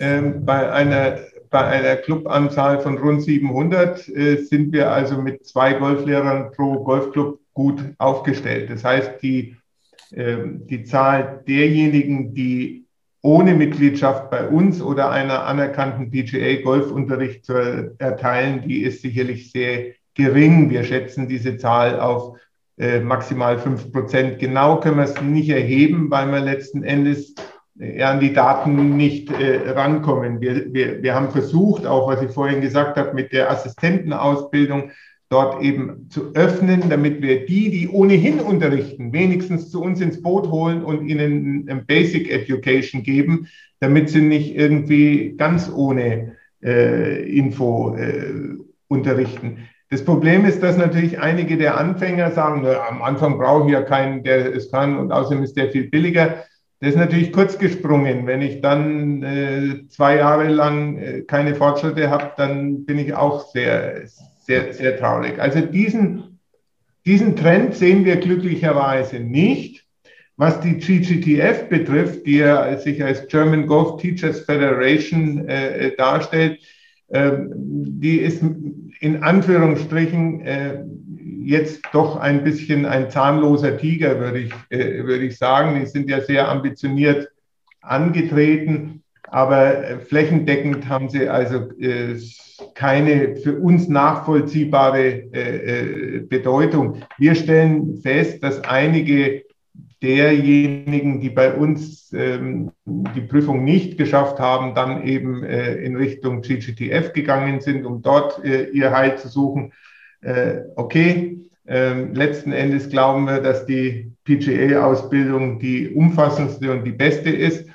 Ähm, bei einer, bei einer Clubanzahl von rund 700 sind wir also mit zwei Golflehrern pro Golfclub gut aufgestellt. Das heißt, die, die Zahl derjenigen, die ohne Mitgliedschaft bei uns oder einer anerkannten PGA Golfunterricht zu erteilen, die ist sicherlich sehr gering. Wir schätzen diese Zahl auf äh, maximal fünf Prozent. Genau können wir es nicht erheben, weil wir letzten Endes äh, an die Daten nicht äh, rankommen. Wir, wir, wir haben versucht, auch was ich vorhin gesagt habe, mit der Assistentenausbildung dort eben zu öffnen, damit wir die, die ohnehin unterrichten, wenigstens zu uns ins Boot holen und ihnen ein Basic Education geben, damit sie nicht irgendwie ganz ohne äh, Info äh, unterrichten. Das Problem ist, dass natürlich einige der Anfänger sagen, na, am Anfang brauche ich ja keinen, der es kann und außerdem ist der viel billiger. Das ist natürlich kurz gesprungen. Wenn ich dann äh, zwei Jahre lang äh, keine Fortschritte habe, dann bin ich auch sehr, sehr, sehr traurig. Also diesen, diesen Trend sehen wir glücklicherweise nicht. Was die GGTF betrifft, die ja sich als German Golf Teachers Federation äh, darstellt, äh, die ist in Anführungsstrichen äh, jetzt doch ein bisschen ein zahnloser Tiger, würde ich, äh, würde ich sagen. Die sind ja sehr ambitioniert angetreten, aber äh, flächendeckend haben sie also äh, keine für uns nachvollziehbare äh, äh, Bedeutung. Wir stellen fest, dass einige derjenigen, die bei uns ähm, die Prüfung nicht geschafft haben, dann eben äh, in Richtung GGTF gegangen sind, um dort äh, ihr Heil zu suchen. Äh, okay, ähm, letzten Endes glauben wir, dass die PGA-Ausbildung die umfassendste und die beste ist.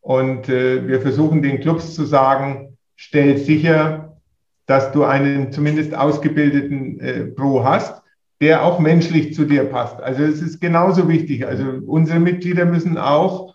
Und äh, wir versuchen den Clubs zu sagen, stellt sicher, dass du einen zumindest ausgebildeten äh, Pro hast, der auch menschlich zu dir passt. Also es ist genauso wichtig. Also unsere Mitglieder müssen auch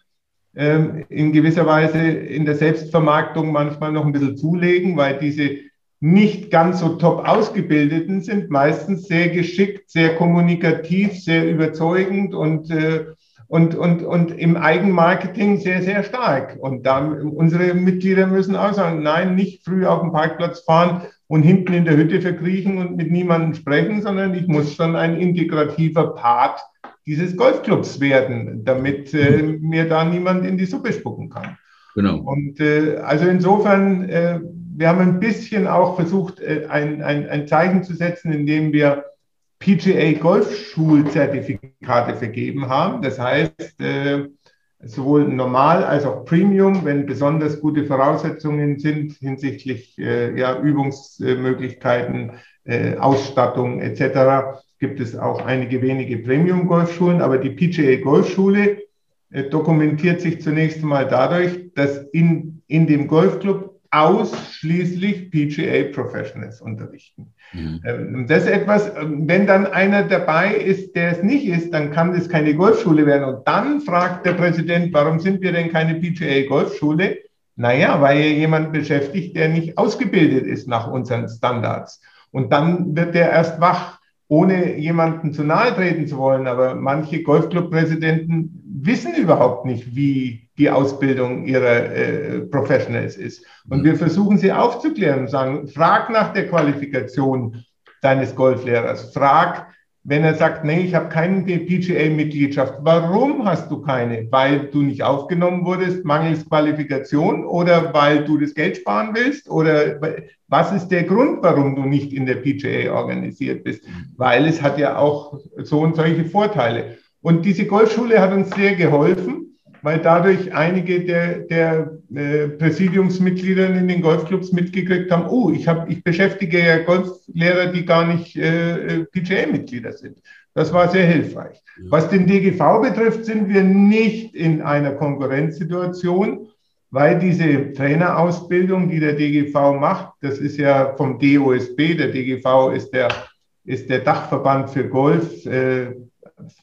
ähm, in gewisser Weise in der Selbstvermarktung manchmal noch ein bisschen zulegen, weil diese nicht ganz so top ausgebildeten sind meistens sehr geschickt, sehr kommunikativ, sehr überzeugend und äh, und, und, und im Eigenmarketing sehr, sehr stark. Und da, unsere Mitglieder müssen auch sagen, nein, nicht früh auf den Parkplatz fahren und hinten in der Hütte verkriechen und mit niemandem sprechen, sondern ich muss schon ein integrativer Part dieses Golfclubs werden, damit äh, mir da niemand in die Suppe spucken kann. Genau. Und äh, also insofern, äh, wir haben ein bisschen auch versucht, äh, ein, ein, ein Zeichen zu setzen, indem wir PGA Golfschulzertifikate vergeben haben. Das heißt, äh, sowohl normal als auch Premium, wenn besonders gute Voraussetzungen sind hinsichtlich äh, ja, Übungsmöglichkeiten, Ausstattung etc., gibt es auch einige wenige Premium-Golfschulen. Aber die PGA Golfschule dokumentiert sich zunächst einmal dadurch, dass in, in dem Golfclub ausschließlich PGA Professionals unterrichten. Mhm. Ähm, das ist etwas, ähm, wenn dann einer dabei ist, der es nicht ist, dann kann das keine Golfschule werden. Und dann fragt der Präsident, warum sind wir denn keine PGA Golfschule? Naja, weil er jemand beschäftigt, der nicht ausgebildet ist nach unseren Standards. Und dann wird der erst wach ohne jemanden zu nahe treten zu wollen, aber manche Golfclub-Präsidenten wissen überhaupt nicht, wie die Ausbildung ihrer äh, Professionals ist. Und wir versuchen sie aufzuklären und sagen, frag nach der Qualifikation deines Golflehrers, frag, wenn er sagt, nee, ich habe keine PGA-Mitgliedschaft, warum hast du keine? Weil du nicht aufgenommen wurdest, mangels Qualifikation oder weil du das Geld sparen willst? Oder was ist der Grund, warum du nicht in der PGA organisiert bist? Weil es hat ja auch so und solche Vorteile. Und diese Golfschule hat uns sehr geholfen weil dadurch einige der, der äh, Präsidiumsmitglieder in den Golfclubs mitgekriegt haben, oh, ich, hab, ich beschäftige ja Golflehrer, die gar nicht äh, PGA-Mitglieder sind. Das war sehr hilfreich. Was den DGV betrifft, sind wir nicht in einer Konkurrenzsituation, weil diese Trainerausbildung, die der DGV macht, das ist ja vom DOSB, der DGV ist der, ist der Dachverband für Golf, äh,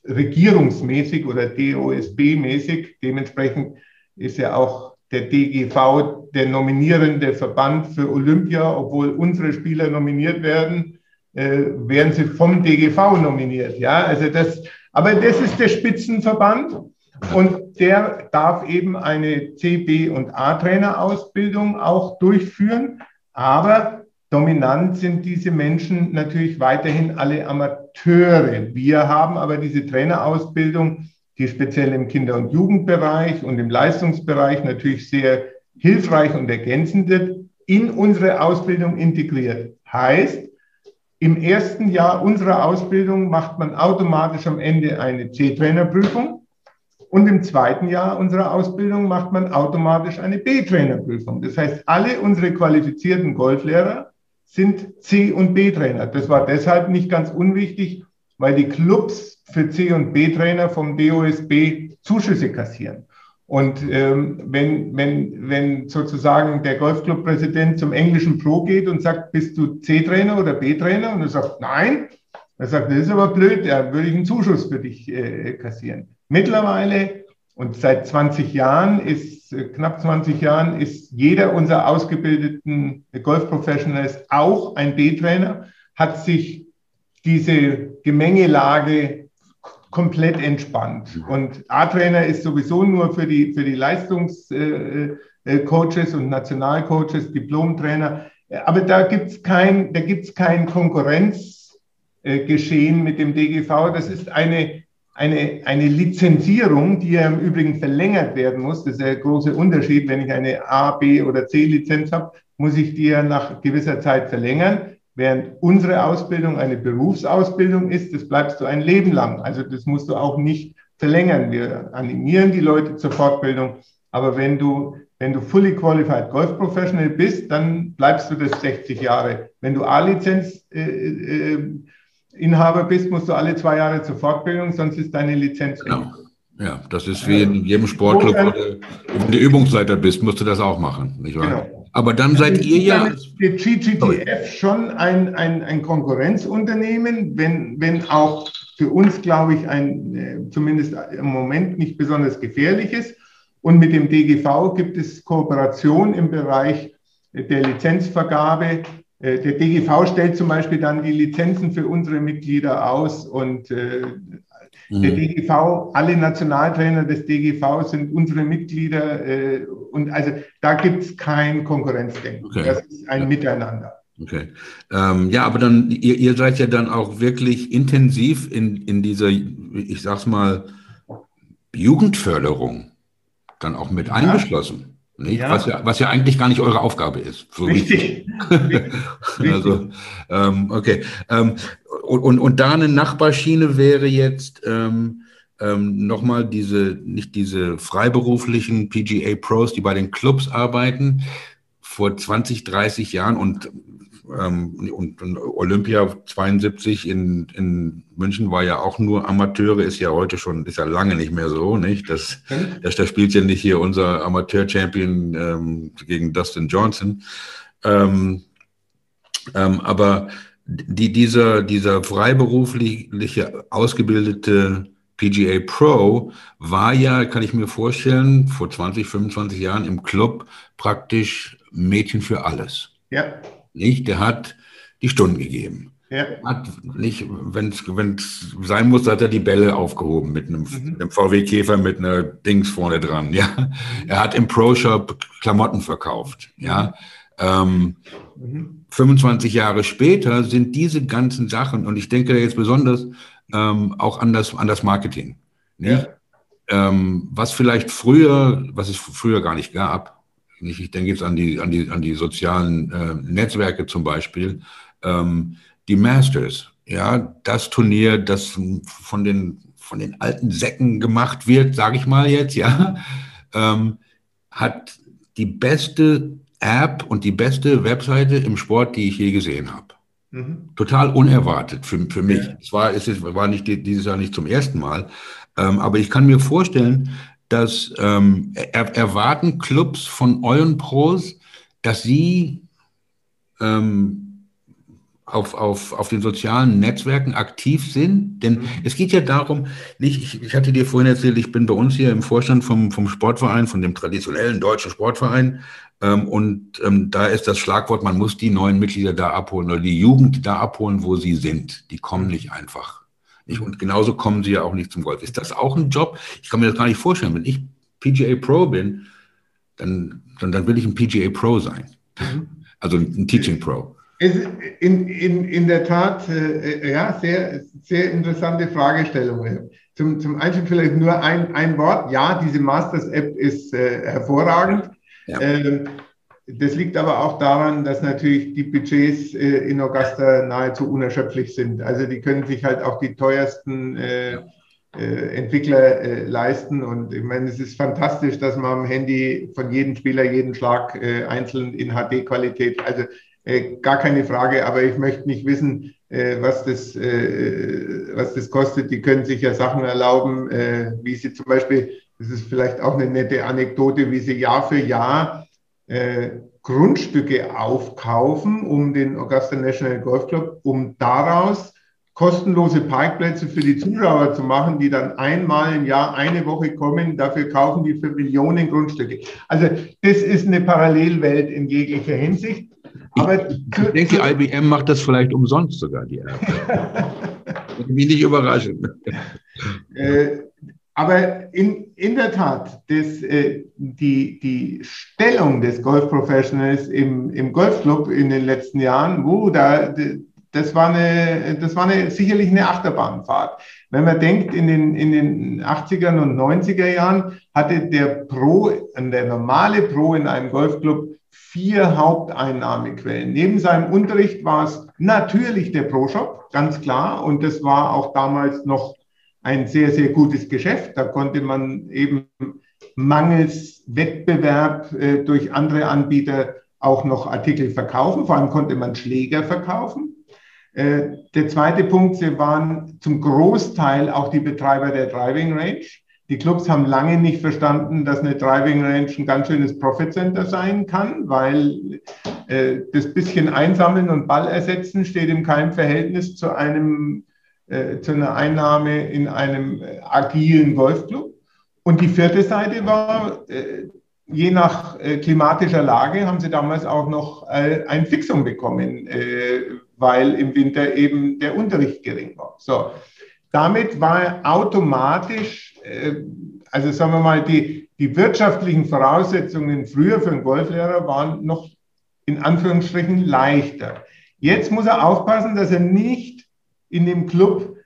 regierungsmäßig oder DOSB-mäßig. Dementsprechend ist ja auch der DGV der nominierende Verband für Olympia, obwohl unsere Spieler nominiert werden, äh, werden sie vom DGV nominiert. Ja, also das, Aber das ist der Spitzenverband und der darf eben eine C, B und A-Trainerausbildung auch durchführen. Aber dominant sind diese Menschen natürlich weiterhin alle Amateure. Wir haben aber diese Trainerausbildung, die speziell im Kinder- und Jugendbereich und im Leistungsbereich natürlich sehr hilfreich und ergänzend wird, in unsere Ausbildung integriert. Heißt, im ersten Jahr unserer Ausbildung macht man automatisch am Ende eine C-Trainerprüfung und im zweiten Jahr unserer Ausbildung macht man automatisch eine B-Trainerprüfung. Das heißt, alle unsere qualifizierten Golflehrer sind C- und B-Trainer. Das war deshalb nicht ganz unwichtig, weil die Clubs für C- und B-Trainer vom DOSB Zuschüsse kassieren. Und ähm, wenn, wenn, wenn sozusagen der Golfclub-Präsident zum englischen Pro geht und sagt, bist du C-Trainer oder B-Trainer? Und er sagt, nein. Er sagt, das ist aber blöd, da würde ich einen Zuschuss für dich äh, kassieren. Mittlerweile und seit 20 Jahren ist, äh, knapp 20 Jahren, ist jeder unserer ausgebildeten Golfprofessionals auch ein B-Trainer, hat sich diese Gemengelage komplett entspannt. Und A-Trainer ist sowieso nur für die, für die Leistungscoaches äh, äh, und Nationalcoaches, Diplomtrainer. Aber da gibt es kein, da gibt's kein Konkurrenzgeschehen mit dem DGV. Das ist eine, eine, eine Lizenzierung, die ja im Übrigen verlängert werden muss. Das ist der große Unterschied. Wenn ich eine A, B oder C-Lizenz habe, muss ich die ja nach gewisser Zeit verlängern. Während unsere Ausbildung eine Berufsausbildung ist, das bleibst du ein Leben lang. Also das musst du auch nicht verlängern. Wir animieren die Leute zur Fortbildung. Aber wenn du, wenn du fully qualified Golf Professional bist, dann bleibst du das 60 Jahre. Wenn du A-Lizenz äh, äh, Inhaber bist, musst du alle zwei Jahre zur Fortbildung, sonst ist deine Lizenz. Genau. Ja, das ist wie in jedem Sportclub, wenn du Übungsleiter bist, musst du das auch machen, nicht wahr? Genau. Aber dann also seid ihr ja. Der GGTF schon ein, ein, ein Konkurrenzunternehmen, wenn, wenn auch für uns, glaube ich, ein äh, zumindest im Moment nicht besonders gefährliches. Und mit dem DGV gibt es Kooperation im Bereich der Lizenzvergabe. Äh, der DGV stellt zum Beispiel dann die Lizenzen für unsere Mitglieder aus und äh, Mhm. Der DGV, alle Nationaltrainer des DGV sind unsere Mitglieder äh, und also da gibt es kein Konkurrenzdenken. Okay. Das ist ein ja. Miteinander. Okay. Ähm, ja, aber dann, ihr, ihr seid ja dann auch wirklich intensiv in, in dieser, ich sag's mal, Jugendförderung dann auch mit ja. eingeschlossen. Ja. Was, ja, was ja eigentlich gar nicht eure Aufgabe ist. So Richtig. also, ähm, okay. Ähm, und, und, und da eine Nachbarschiene wäre jetzt ähm, ähm, nochmal diese, nicht diese freiberuflichen PGA Pros, die bei den Clubs arbeiten, vor 20, 30 Jahren und, ähm, und, und Olympia 72 in, in München war ja auch nur Amateure, ist ja heute schon, ist ja lange nicht mehr so, nicht? Das, das, da spielt ja nicht hier unser Amateur-Champion ähm, gegen Dustin Johnson. Ähm, ähm, aber die, dieser, dieser freiberufliche ausgebildete PGA Pro war ja, kann ich mir vorstellen, vor 20, 25 Jahren im Club praktisch Mädchen für alles. Ja. Nicht? Der hat die Stunden gegeben. Ja. Hat nicht, wenn es sein muss, hat er die Bälle aufgehoben mit einem, mhm. einem VW-Käfer mit einer Dings vorne dran. Ja, er hat im Pro-Shop Klamotten verkauft. Ja, ähm, mhm. 25 Jahre später sind diese ganzen Sachen, und ich denke da jetzt besonders ähm, auch an das, an das Marketing. Ja. Ähm, was vielleicht früher, was es früher gar nicht gab, nicht, ich denke jetzt an die, an die, an die sozialen äh, Netzwerke zum Beispiel, ähm, die Masters, ja, das Turnier, das von den, von den alten Säcken gemacht wird, sage ich mal jetzt, ja, ähm, hat die beste App und die beste Webseite im Sport, die ich je gesehen habe. Mhm. Total unerwartet für, für mich. Es war, es ist, war nicht dieses Jahr nicht zum ersten Mal, ähm, aber ich kann mir vorstellen, dass ähm, er, erwarten Clubs von euren Pros, dass sie ähm, auf, auf, auf den sozialen Netzwerken aktiv sind? Denn mhm. es geht ja darum, nicht, ich, ich hatte dir vorhin erzählt, ich bin bei uns hier im Vorstand vom, vom Sportverein, von dem traditionellen deutschen Sportverein. Ähm, und ähm, da ist das Schlagwort, man muss die neuen Mitglieder da abholen oder die Jugend da abholen, wo sie sind. Die kommen nicht einfach. Ich, und genauso kommen sie ja auch nicht zum Golf. Ist das auch ein Job? Ich kann mir das gar nicht vorstellen. Wenn ich PGA Pro bin, dann, dann, dann will ich ein PGA Pro sein. Mhm. Also ein Teaching Pro. In, in, in der Tat, äh, ja, sehr, sehr interessante Fragestellung. Zum, zum Einstieg vielleicht nur ein, ein Wort. Ja, diese Masters-App ist äh, hervorragend. Ja. Ähm, das liegt aber auch daran, dass natürlich die Budgets äh, in Augusta nahezu unerschöpflich sind. Also die können sich halt auch die teuersten äh, äh, Entwickler äh, leisten. Und ich meine, es ist fantastisch, dass man am Handy von jedem Spieler jeden Schlag äh, einzeln in HD-Qualität, also äh, gar keine Frage, aber ich möchte nicht wissen, was, das, was das kostet. Die können sich ja Sachen erlauben, wie sie zum Beispiel, das ist vielleicht auch eine nette Anekdote, wie sie Jahr für Jahr äh, Grundstücke aufkaufen, um den Augusta National Golf Club, um daraus kostenlose Parkplätze für die Zuschauer zu machen, die dann einmal im Jahr eine Woche kommen. Dafür kaufen die für Millionen Grundstücke. Also das ist eine Parallelwelt in jeglicher Hinsicht. Aber ich, ich denke, die IBM macht das vielleicht umsonst sogar, die App. Mich nicht überraschen. Äh, aber in, in der Tat, das, äh, die, die Stellung des Golfprofessionals im, im Golfclub in den letzten Jahren, wo da, das war, eine, das war eine, sicherlich eine Achterbahnfahrt. Wenn man denkt, in den, in den 80er und 90er Jahren hatte der Pro, der normale Pro in einem Golfclub vier Haupteinnahmequellen. Neben seinem Unterricht war es natürlich der Pro-Shop, ganz klar. Und das war auch damals noch ein sehr, sehr gutes Geschäft. Da konnte man eben mangels Wettbewerb äh, durch andere Anbieter auch noch Artikel verkaufen. Vor allem konnte man Schläger verkaufen. Äh, der zweite Punkt, sie waren zum Großteil auch die Betreiber der Driving Range. Die Clubs haben lange nicht verstanden, dass eine Driving Range ein ganz schönes Profit Center sein kann, weil äh, das bisschen Einsammeln und Ball ersetzen steht im keinem Verhältnis zu einem äh, zu einer Einnahme in einem äh, agilen Golfclub. Und die vierte Seite war, äh, je nach äh, klimatischer Lage haben sie damals auch noch äh, ein Fixum bekommen, äh, weil im Winter eben der Unterricht gering war. So, damit war automatisch, also sagen wir mal, die, die wirtschaftlichen Voraussetzungen früher für einen Golflehrer waren noch in Anführungsstrichen leichter. Jetzt muss er aufpassen, dass er nicht in dem Club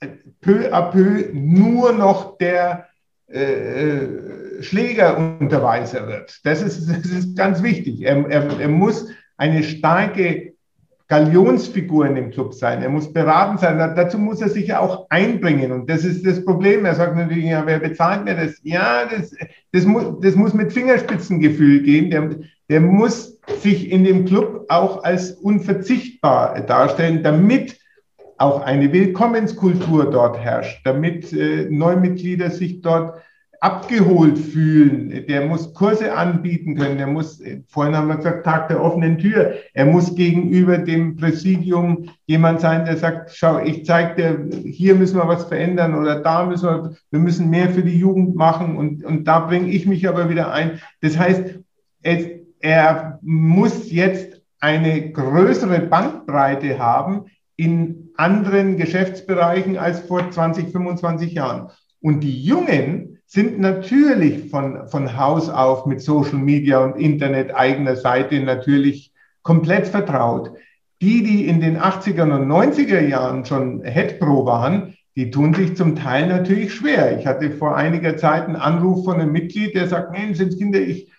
äh, peu à peu nur noch der äh, äh, Schlägerunterweiser wird. Das ist, das ist ganz wichtig. Er, er, er muss eine starke Galionsfigur in dem Club sein. Er muss beraten sein. Dazu muss er sich ja auch einbringen. Und das ist das Problem. Er sagt natürlich, ja, wer bezahlt mir das? Ja, das, das, muss, das muss mit Fingerspitzengefühl gehen. Der, der muss sich in dem Club auch als unverzichtbar darstellen, damit auch eine Willkommenskultur dort herrscht, damit äh, Neumitglieder sich dort abgeholt fühlen. Der muss Kurse anbieten können. Der muss, äh, vorhin haben wir gesagt, Tag der offenen Tür. Er muss gegenüber dem Präsidium jemand sein, der sagt, schau, ich zeige dir, hier müssen wir was verändern oder da müssen wir, wir müssen mehr für die Jugend machen und, und da bringe ich mich aber wieder ein. Das heißt, es, er muss jetzt eine größere Bandbreite haben in anderen Geschäftsbereichen als vor 20, 25 Jahren. Und die Jungen sind natürlich von, von Haus auf mit Social Media und Internet eigener Seite natürlich komplett vertraut. Die, die in den 80er und 90er Jahren schon Head waren, die tun sich zum Teil natürlich schwer. Ich hatte vor einiger Zeit einen Anruf von einem Mitglied, der sagt, Mensch, Kinder, ich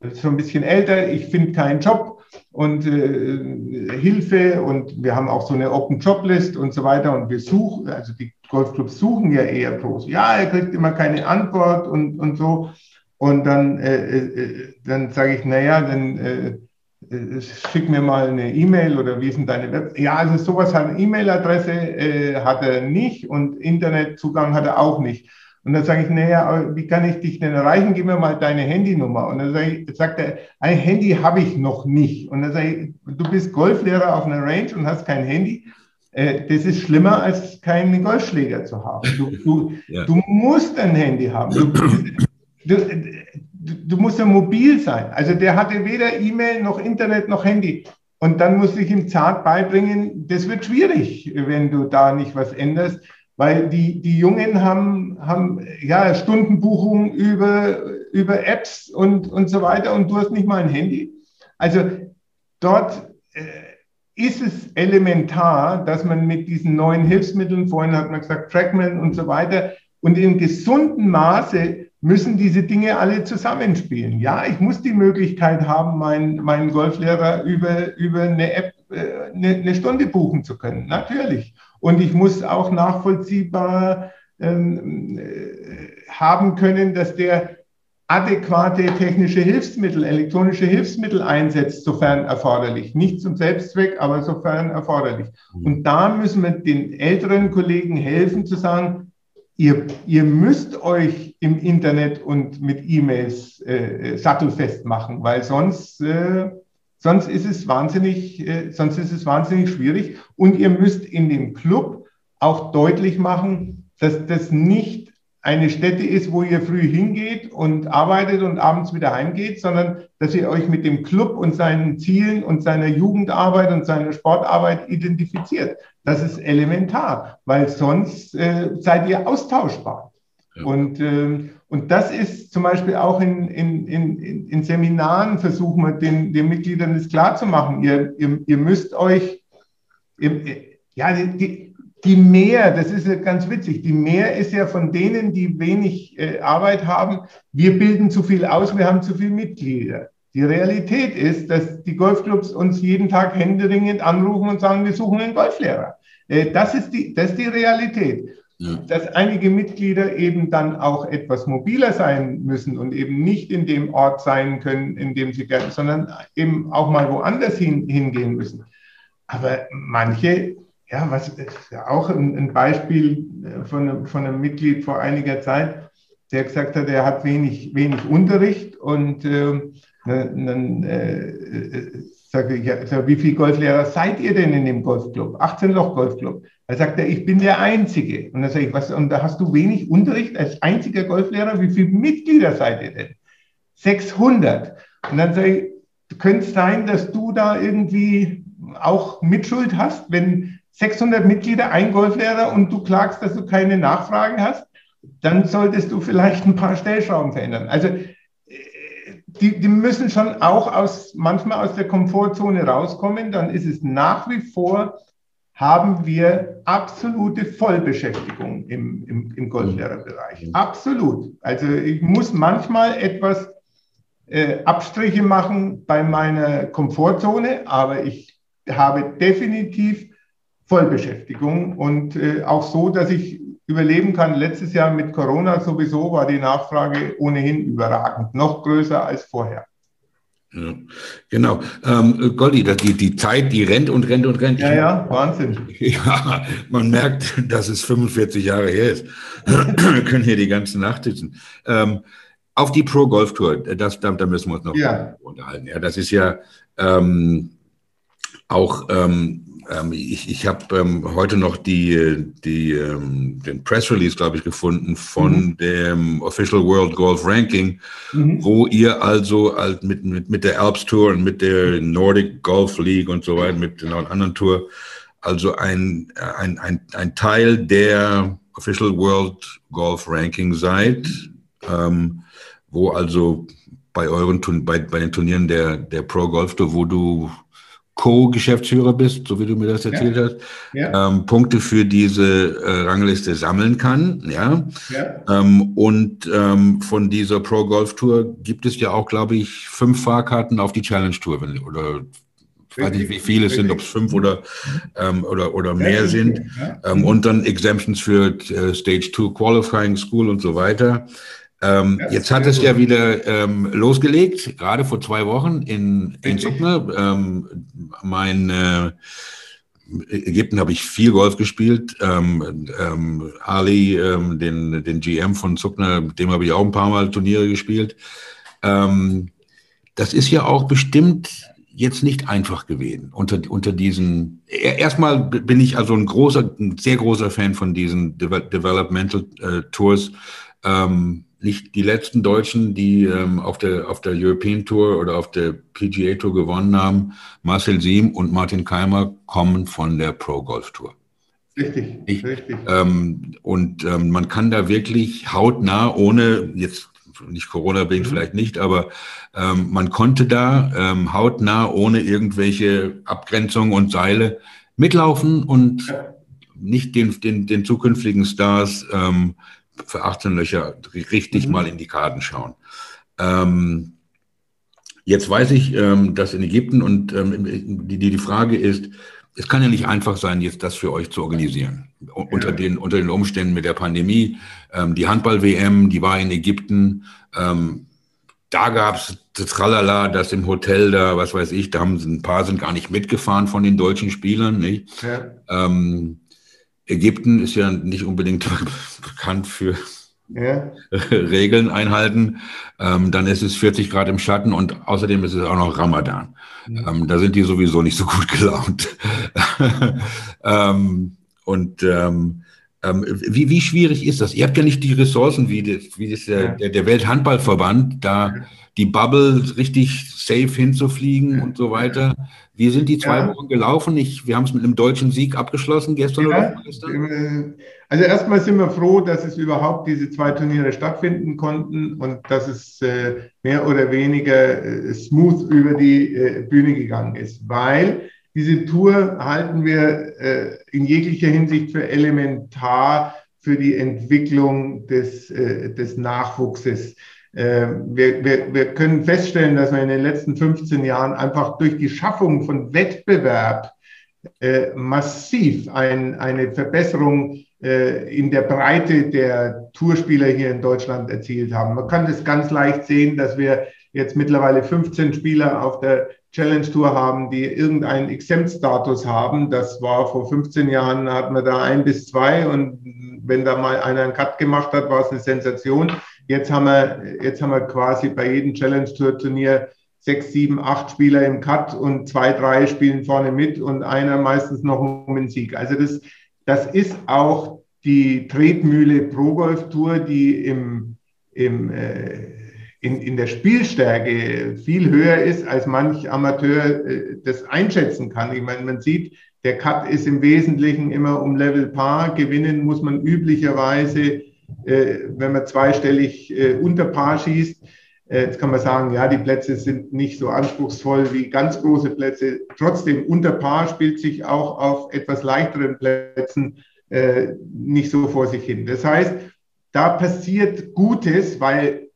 bin schon ein bisschen älter, ich finde keinen Job und äh, Hilfe und wir haben auch so eine Open Job List und so weiter und wir suchen, also die Golfclubs suchen ja eher Pros. Ja, er kriegt immer keine Antwort und, und so. Und dann, äh, äh, dann sage ich, naja, dann äh, äh, schick mir mal eine E-Mail oder wie ist denn deine Web? Ja, also sowas hat E-Mail-Adresse äh, hat er nicht und Internetzugang hat er auch nicht. Und dann sage ich, naja, wie kann ich dich denn erreichen? Gib mir mal deine Handynummer. Und dann ich, sagt er, ein Handy habe ich noch nicht. Und dann sage ich, du bist Golflehrer auf einer Range und hast kein Handy. Äh, das ist schlimmer, als keinen Golfschläger zu haben. Du, du, ja. du musst ein Handy haben. Du, du, du musst ja mobil sein. Also der hatte weder E-Mail noch Internet noch Handy. Und dann muss ich ihm zart beibringen, das wird schwierig, wenn du da nicht was änderst, weil die, die Jungen haben, haben ja Stundenbuchungen über, über Apps und, und so weiter und du hast nicht mal ein Handy. Also dort äh, ist es elementar, dass man mit diesen neuen Hilfsmitteln, vorhin hat man gesagt, Trackman und so weiter, und in gesundem Maße müssen diese Dinge alle zusammenspielen. Ja, ich muss die Möglichkeit haben, meinen, meinen Golflehrer über, über eine App äh, eine, eine Stunde buchen zu können. Natürlich. Und ich muss auch nachvollziehbar ähm, äh, haben können, dass der adäquate technische Hilfsmittel, elektronische Hilfsmittel einsetzt, sofern erforderlich. Nicht zum Selbstzweck, aber sofern erforderlich. Mhm. Und da müssen wir den älteren Kollegen helfen zu sagen, ihr, ihr müsst euch im Internet und mit E-Mails äh, sattelfest machen, weil sonst, äh, sonst ist es wahnsinnig, äh, sonst ist es wahnsinnig schwierig. Und ihr müsst in dem Club auch deutlich machen, dass das nicht eine Stätte ist, wo ihr früh hingeht und arbeitet und abends wieder heimgeht, sondern dass ihr euch mit dem Club und seinen Zielen und seiner Jugendarbeit und seiner Sportarbeit identifiziert. Das ist elementar, weil sonst äh, seid ihr austauschbar. Und, äh, und das ist zum Beispiel auch in, in, in, in Seminaren versuchen wir den, den Mitgliedern das klarzumachen. Ihr, ihr, ihr müsst euch, ihr, ja, die, die Mehr, das ist ja ganz witzig, die Mehr ist ja von denen, die wenig äh, Arbeit haben, wir bilden zu viel aus, wir haben zu viele Mitglieder. Die Realität ist, dass die Golfclubs uns jeden Tag händeringend anrufen und sagen, wir suchen einen Golflehrer. Äh, das, ist die, das ist die Realität. Ja. Dass einige Mitglieder eben dann auch etwas mobiler sein müssen und eben nicht in dem Ort sein können, in dem sie gerne, sondern eben auch mal woanders hin, hingehen müssen. Aber manche ja, was ist auch ein, ein Beispiel äh, von von einem Mitglied vor einiger Zeit, der gesagt hat, er hat wenig, wenig Unterricht und äh, dann äh, sage ich, ja, wie viele Golflehrer seid ihr denn in dem Golfclub? 18 Loch Golfclub. Da sagt er, ich bin der Einzige. Und dann sage ich, was, und da hast du wenig Unterricht als einziger Golflehrer? Wie viele Mitglieder seid ihr denn? 600. Und dann sage ich, könnte es sein, dass du da irgendwie auch Mitschuld hast, wenn 600 Mitglieder, ein Golflehrer und du klagst, dass du keine Nachfrage hast, dann solltest du vielleicht ein paar Stellschrauben verändern. Also die, die müssen schon auch aus, manchmal aus der Komfortzone rauskommen. Dann ist es nach wie vor, haben wir absolute Vollbeschäftigung im, im, im Golflehrerbereich. Mhm. Absolut. Also ich muss manchmal etwas äh, Abstriche machen bei meiner Komfortzone, aber ich habe definitiv Vollbeschäftigung und äh, auch so, dass ich überleben kann. Letztes Jahr mit Corona sowieso war die Nachfrage ohnehin überragend, noch größer als vorher. Ja, genau. Ähm, Goldi, die, die Zeit, die rennt und rennt und rennt. Ja, ja, Wahnsinn. Ja, man merkt, dass es 45 Jahre her ist. Wir können hier die ganze Nacht sitzen. Ähm, auf die Pro Golf Tour, das, da, da müssen wir uns noch ja. unterhalten. Ja, das ist ja ähm, auch ähm, ähm, ich ich habe ähm, heute noch die, die, ähm, den Press Release, glaube ich, gefunden von mhm. dem Official World Golf Ranking, mhm. wo ihr also halt mit, mit, mit der Alps Tour und mit der Nordic Golf League und so weiter, mit einer anderen Tour, also ein, ein, ein, ein Teil der Official World Golf Ranking seid, ähm, wo also bei euren bei, bei den Turnieren der, der Pro Golf Tour, wo du Co-Geschäftsführer bist, so wie du mir das erzählt ja. hast, ja. Ähm, Punkte für diese äh, Rangliste sammeln kann. Ja. ja. Ähm, und ähm, von dieser Pro Golf Tour gibt es ja auch, glaube ich, fünf Fahrkarten auf die Challenge Tour, wenn, oder ich weiß nicht, wie viele es sind, ob es fünf oder, ähm, oder, oder mehr sind. Ähm, und dann Exemptions für äh, Stage 2 Qualifying School und so weiter. Ähm, jetzt hat es ja wieder ähm, losgelegt, gerade vor zwei Wochen in, in Zuckner. Ähm, mein äh, Ägypten habe ich viel Golf gespielt. Ähm, ähm, Ali, ähm, den, den GM von Zuckner, mit dem habe ich auch ein paar Mal Turniere gespielt. Das ist ja auch bestimmt jetzt nicht einfach gewesen unter, unter diesen. Erstmal bin ich also ein großer, ein sehr großer Fan von diesen Developmental äh, Tours. Ähm, nicht die letzten Deutschen, die ähm, auf, der, auf der European Tour oder auf der PGA Tour gewonnen haben. Marcel Siem und Martin Keimer kommen von der Pro Golf Tour. Richtig, ich, richtig. Ähm, und ähm, man kann da wirklich hautnah, ohne jetzt nicht Corona-bedingt mhm. vielleicht nicht, aber ähm, man konnte da ähm, hautnah, ohne irgendwelche Abgrenzungen und Seile mitlaufen und ja. nicht den, den, den zukünftigen Stars ähm, für 18 Löcher richtig mhm. mal in die Karten schauen. Ähm, jetzt weiß ich, ähm, dass in Ägypten und ähm, die, die Frage ist, es kann ja nicht einfach sein, jetzt das für euch zu organisieren. Unter, den, unter den Umständen mit der Pandemie. Ähm, die Handball-WM, die war in Ägypten. Ähm, da gab es das Tralala, das im Hotel da, was weiß ich, da haben ein paar sind gar nicht mitgefahren von den deutschen Spielern. Nicht? Ja. Ähm, Ägypten ist ja nicht unbedingt bekannt für ja. Regeln einhalten. Ähm, dann ist es 40 Grad im Schatten und außerdem ist es auch noch Ramadan. Ja. Ähm, da sind die sowieso nicht so gut gelaunt. ähm, und ähm, ähm, wie, wie schwierig ist das? Ihr habt ja nicht die Ressourcen wie, das, wie das der, der, der Welthandballverband, da die Bubble richtig safe hinzufliegen und so weiter. Wie sind die zwei ja. Wochen gelaufen? Ich, wir haben es mit einem deutschen Sieg abgeschlossen gestern ja. oder gestern. Also erstmal sind wir froh, dass es überhaupt diese zwei Turniere stattfinden konnten und dass es äh, mehr oder weniger äh, smooth über die äh, Bühne gegangen ist, weil diese Tour halten wir äh, in jeglicher Hinsicht für elementar für die Entwicklung des, äh, des Nachwuchses. Äh, wir, wir, wir können feststellen, dass wir in den letzten 15 Jahren einfach durch die Schaffung von Wettbewerb äh, massiv ein, eine Verbesserung äh, in der Breite der Tourspieler hier in Deutschland erzielt haben. Man kann das ganz leicht sehen, dass wir jetzt mittlerweile 15 Spieler auf der Challenge Tour haben, die irgendeinen Exempt-Status haben. Das war vor 15 Jahren, hatten wir da ein bis zwei und wenn da mal einer einen Cut gemacht hat, war es eine Sensation. Jetzt haben wir, jetzt haben wir quasi bei jedem Challenge Tour Turnier sechs, sieben, acht Spieler im Cut und zwei, drei spielen vorne mit und einer meistens noch um den Sieg. Also das, das ist auch die Tretmühle Pro Golf Tour, die im, im, äh, in, in der Spielstärke viel höher ist, als manch Amateur äh, das einschätzen kann. Ich meine, man sieht, der Cut ist im Wesentlichen immer um Level Paar. Gewinnen muss man üblicherweise wenn man zweistellig äh, unter Paar schießt. Äh, jetzt kann man sagen, ja, die Plätze sind nicht so anspruchsvoll wie ganz große Plätze. Trotzdem, unter Paar spielt sich auch auf etwas leichteren Plätzen nicht so vor sich hin. Das heißt, da passiert Gutes, weil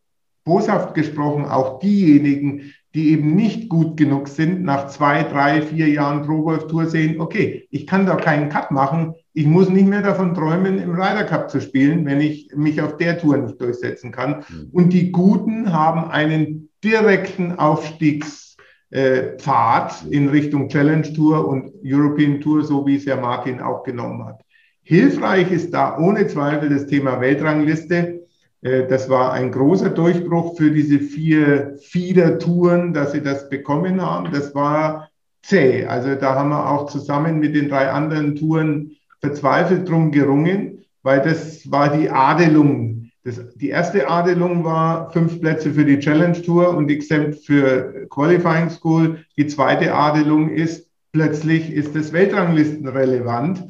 boshaft gesprochen auch diejenigen, die eben nicht gut genug sind, nach zwei, drei, vier Jahren Pro Golf Tour sehen, okay, ich kann da keinen Cut machen, ich muss nicht mehr davon träumen, im Ryder Cup zu spielen, wenn ich mich auf der Tour nicht durchsetzen kann. Mhm. Und die Guten haben einen direkten Aufstiegspfad in Richtung Challenge Tour und European Tour, so wie es ja Martin auch genommen hat. Hilfreich ist da ohne Zweifel das Thema Weltrangliste. Äh, das war ein großer Durchbruch für diese vier Feeder-Touren, dass sie das bekommen haben. Das war zäh. Also da haben wir auch zusammen mit den drei anderen Touren verzweifelt drum gerungen, weil das war die Adelung. Das, die erste Adelung war fünf Plätze für die Challenge Tour und exempt für Qualifying School. Die zweite Adelung ist, plötzlich ist das Weltranglisten relevant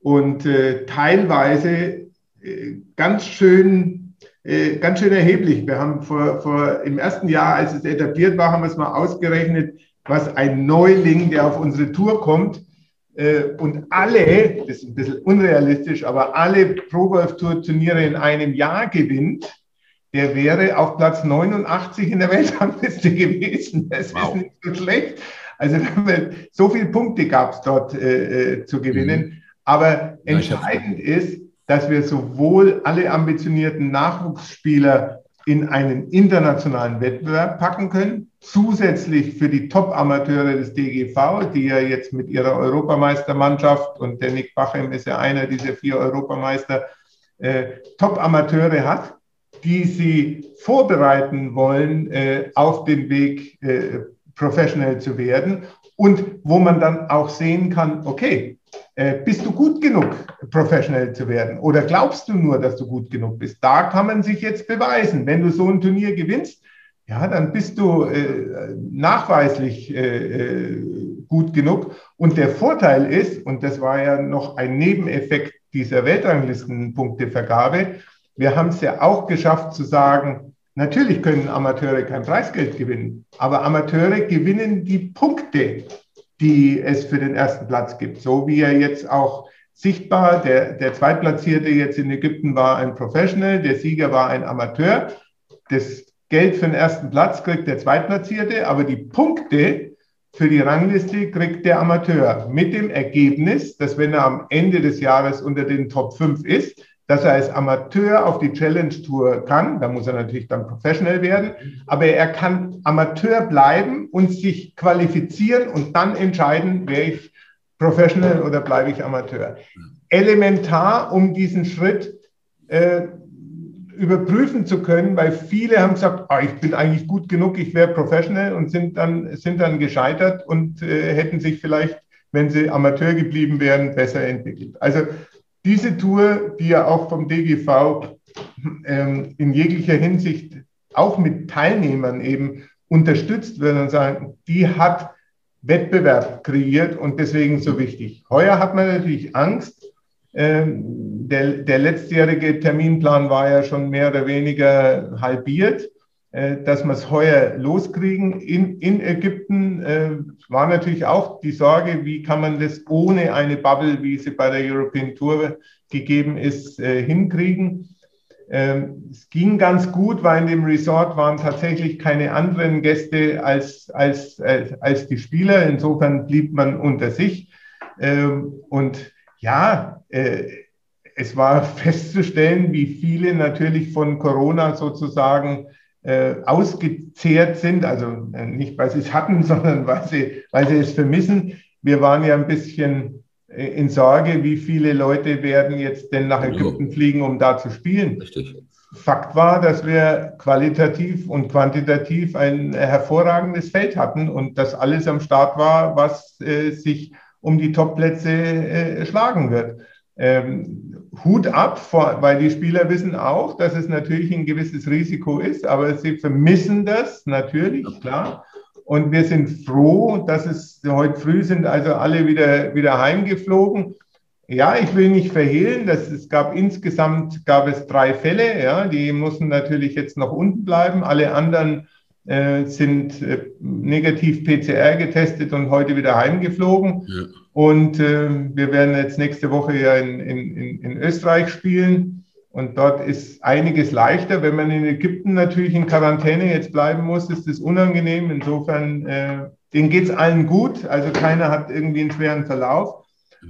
und äh, teilweise äh, ganz schön äh, ganz schön erheblich. Wir haben vor, vor im ersten Jahr, als es etabliert war, haben wir es mal ausgerechnet, was ein Neuling, der auf unsere Tour kommt, und alle, das ist ein bisschen unrealistisch, aber alle Pro Golf Tour Turniere in einem Jahr gewinnt, der wäre auf Platz 89 in der Weltrangliste gewesen. Das wow. ist nicht so schlecht. Also so viele Punkte gab es dort äh, äh, zu gewinnen. Mhm. Aber entscheidend ist, dass wir sowohl alle ambitionierten Nachwuchsspieler in einen internationalen Wettbewerb packen können. Zusätzlich für die Top-Amateure des DGV, die ja jetzt mit ihrer Europameistermannschaft und der Nick Bachem ist ja einer dieser vier Europameister, äh, Top-Amateure hat, die sie vorbereiten wollen äh, auf den Weg, äh, professionell zu werden und wo man dann auch sehen kann, okay, äh, bist du gut genug, professionell zu werden? Oder glaubst du nur, dass du gut genug bist? Da kann man sich jetzt beweisen. Wenn du so ein Turnier gewinnst, ja, dann bist du äh, nachweislich äh, äh gut genug. Und der Vorteil ist, und das war ja noch ein Nebeneffekt dieser Weltranglistenpunktevergabe, wir haben es ja auch geschafft zu sagen, natürlich können Amateure kein Preisgeld gewinnen, aber Amateure gewinnen die Punkte, die es für den ersten Platz gibt. So wie er jetzt auch sichtbar, der, der Zweitplatzierte jetzt in Ägypten war ein Professional, der Sieger war ein Amateur. Das Geld für den ersten Platz kriegt der Zweitplatzierte, aber die Punkte für die Rangliste kriegt der Amateur mit dem Ergebnis, dass wenn er am Ende des Jahres unter den Top 5 ist, dass er als Amateur auf die Challenge Tour kann. Da muss er natürlich dann professionell werden. Aber er kann Amateur bleiben und sich qualifizieren und dann entscheiden, wäre ich professional oder bleibe ich Amateur. Elementar, um diesen Schritt äh, überprüfen zu können, weil viele haben gesagt, oh, ich bin eigentlich gut genug, ich wäre professional und sind dann, sind dann gescheitert und äh, hätten sich vielleicht, wenn sie Amateur geblieben wären, besser entwickelt. Also diese Tour, die ja auch vom DGV ähm, in jeglicher Hinsicht auch mit Teilnehmern eben unterstützt wird und sagen, die hat Wettbewerb kreiert und deswegen so wichtig. Heuer hat man natürlich Angst, der, der letztjährige Terminplan war ja schon mehr oder weniger halbiert, äh, dass wir es heuer loskriegen. In, in Ägypten äh, war natürlich auch die Sorge, wie kann man das ohne eine Bubble, wie sie bei der European Tour gegeben ist, äh, hinkriegen. Ähm, es ging ganz gut, weil in dem Resort waren tatsächlich keine anderen Gäste als, als, als, als die Spieler. Insofern blieb man unter sich. Ähm, und ja, äh, es war festzustellen, wie viele natürlich von Corona sozusagen äh, ausgezehrt sind. Also äh, nicht, weil sie es hatten, sondern weil sie, weil sie es vermissen. Wir waren ja ein bisschen äh, in Sorge, wie viele Leute werden jetzt denn nach Ägypten fliegen, um da zu spielen. Richtig. Fakt war, dass wir qualitativ und quantitativ ein hervorragendes Feld hatten und dass alles am Start war, was äh, sich um die Topplätze äh, schlagen wird. Ähm, Hut ab, vor, weil die Spieler wissen auch, dass es natürlich ein gewisses Risiko ist, aber sie vermissen das natürlich, klar. Und wir sind froh, dass es heute früh sind also alle wieder, wieder heimgeflogen. Ja, ich will nicht verhehlen, dass es gab insgesamt gab es drei Fälle, ja, die mussten natürlich jetzt noch unten bleiben. Alle anderen sind äh, negativ PCR getestet und heute wieder heimgeflogen. Ja. Und äh, wir werden jetzt nächste Woche ja in, in, in Österreich spielen. Und dort ist einiges leichter. Wenn man in Ägypten natürlich in Quarantäne jetzt bleiben muss, ist das unangenehm. Insofern, äh, denen geht es allen gut. Also keiner hat irgendwie einen schweren Verlauf.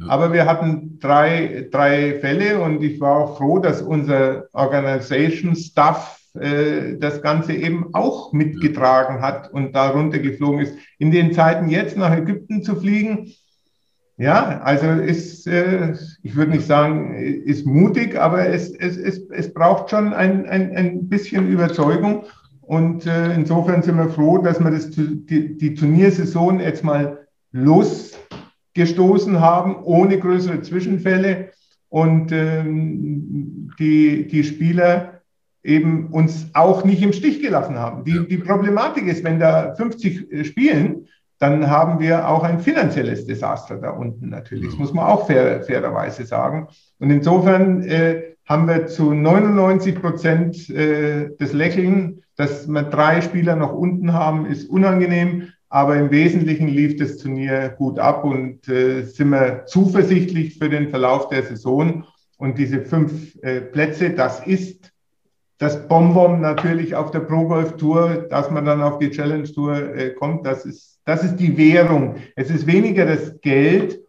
Aber wir hatten drei, drei Fälle und ich war auch froh, dass unser Organization Staff äh, das Ganze eben auch mitgetragen hat und da runtergeflogen ist. In den Zeiten jetzt nach Ägypten zu fliegen, ja, also ist, äh, ich würde nicht sagen, ist mutig, aber es, es, es, es braucht schon ein, ein, ein bisschen Überzeugung. Und äh, insofern sind wir froh, dass wir das, die, die Turniersaison jetzt mal losgestoßen haben, ohne größere Zwischenfälle. Und ähm, die, die Spieler eben uns auch nicht im Stich gelassen haben. Die, die Problematik ist, wenn da 50 äh, spielen, dann haben wir auch ein finanzielles Desaster da unten natürlich. Das muss man auch fair, fairerweise sagen. Und insofern äh, haben wir zu 99 Prozent äh, das Lächeln, dass wir drei Spieler noch unten haben, ist unangenehm. Aber im Wesentlichen lief das Turnier gut ab und äh, sind wir zuversichtlich für den Verlauf der Saison. Und diese fünf äh, Plätze, das ist das Bonbon natürlich auf der Pro Golf Tour, dass man dann auf die Challenge Tour äh, kommt, das ist, das ist die Währung. Es ist weniger das Geld.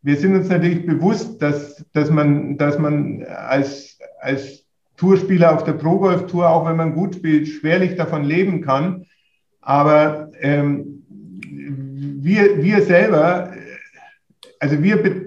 Wir sind uns natürlich bewusst, dass, dass man, dass man als, als Tourspieler auf der Pro Golf Tour, auch wenn man gut spielt, schwerlich davon leben kann. Aber ähm, wir, wir selber, also wir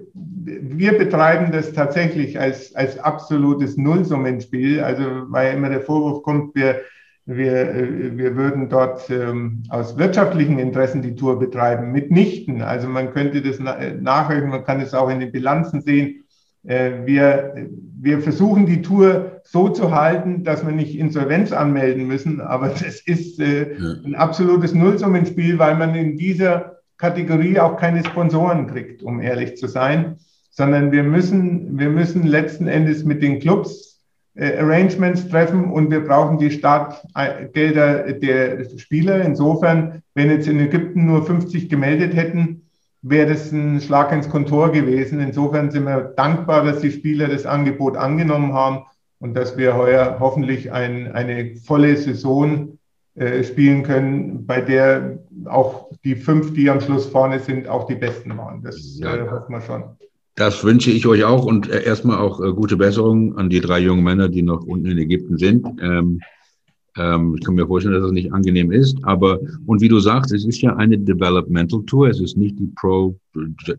wir betreiben das tatsächlich als, als absolutes Nullsummenspiel. Also, weil immer der Vorwurf kommt, wir, wir, äh, wir würden dort ähm, aus wirtschaftlichen Interessen die Tour betreiben. Mitnichten. Also man könnte das nachrechnen, man kann es auch in den Bilanzen sehen. Wir, wir versuchen die Tour so zu halten, dass wir nicht Insolvenz anmelden müssen, aber das ist ein absolutes Nullsummenspiel, weil man in dieser Kategorie auch keine Sponsoren kriegt, um ehrlich zu sein, sondern wir müssen, wir müssen letzten Endes mit den Clubs äh, Arrangements treffen und wir brauchen die Startgelder der Spieler. Insofern, wenn jetzt in Ägypten nur 50 gemeldet hätten, wäre das ein Schlag ins Kontor gewesen. Insofern sind wir dankbar, dass die Spieler das Angebot angenommen haben und dass wir heuer hoffentlich ein, eine volle Saison äh, spielen können, bei der auch die fünf, die am Schluss vorne sind, auch die besten waren. Das ja. äh, hoffen wir schon. Das wünsche ich euch auch und äh, erstmal auch äh, gute Besserung an die drei jungen Männer, die noch unten in Ägypten sind. Ähm, ähm, ich kann mir vorstellen, dass es nicht angenehm ist, aber und wie du sagst, es ist ja eine Developmental Tour. Es ist nicht die Pro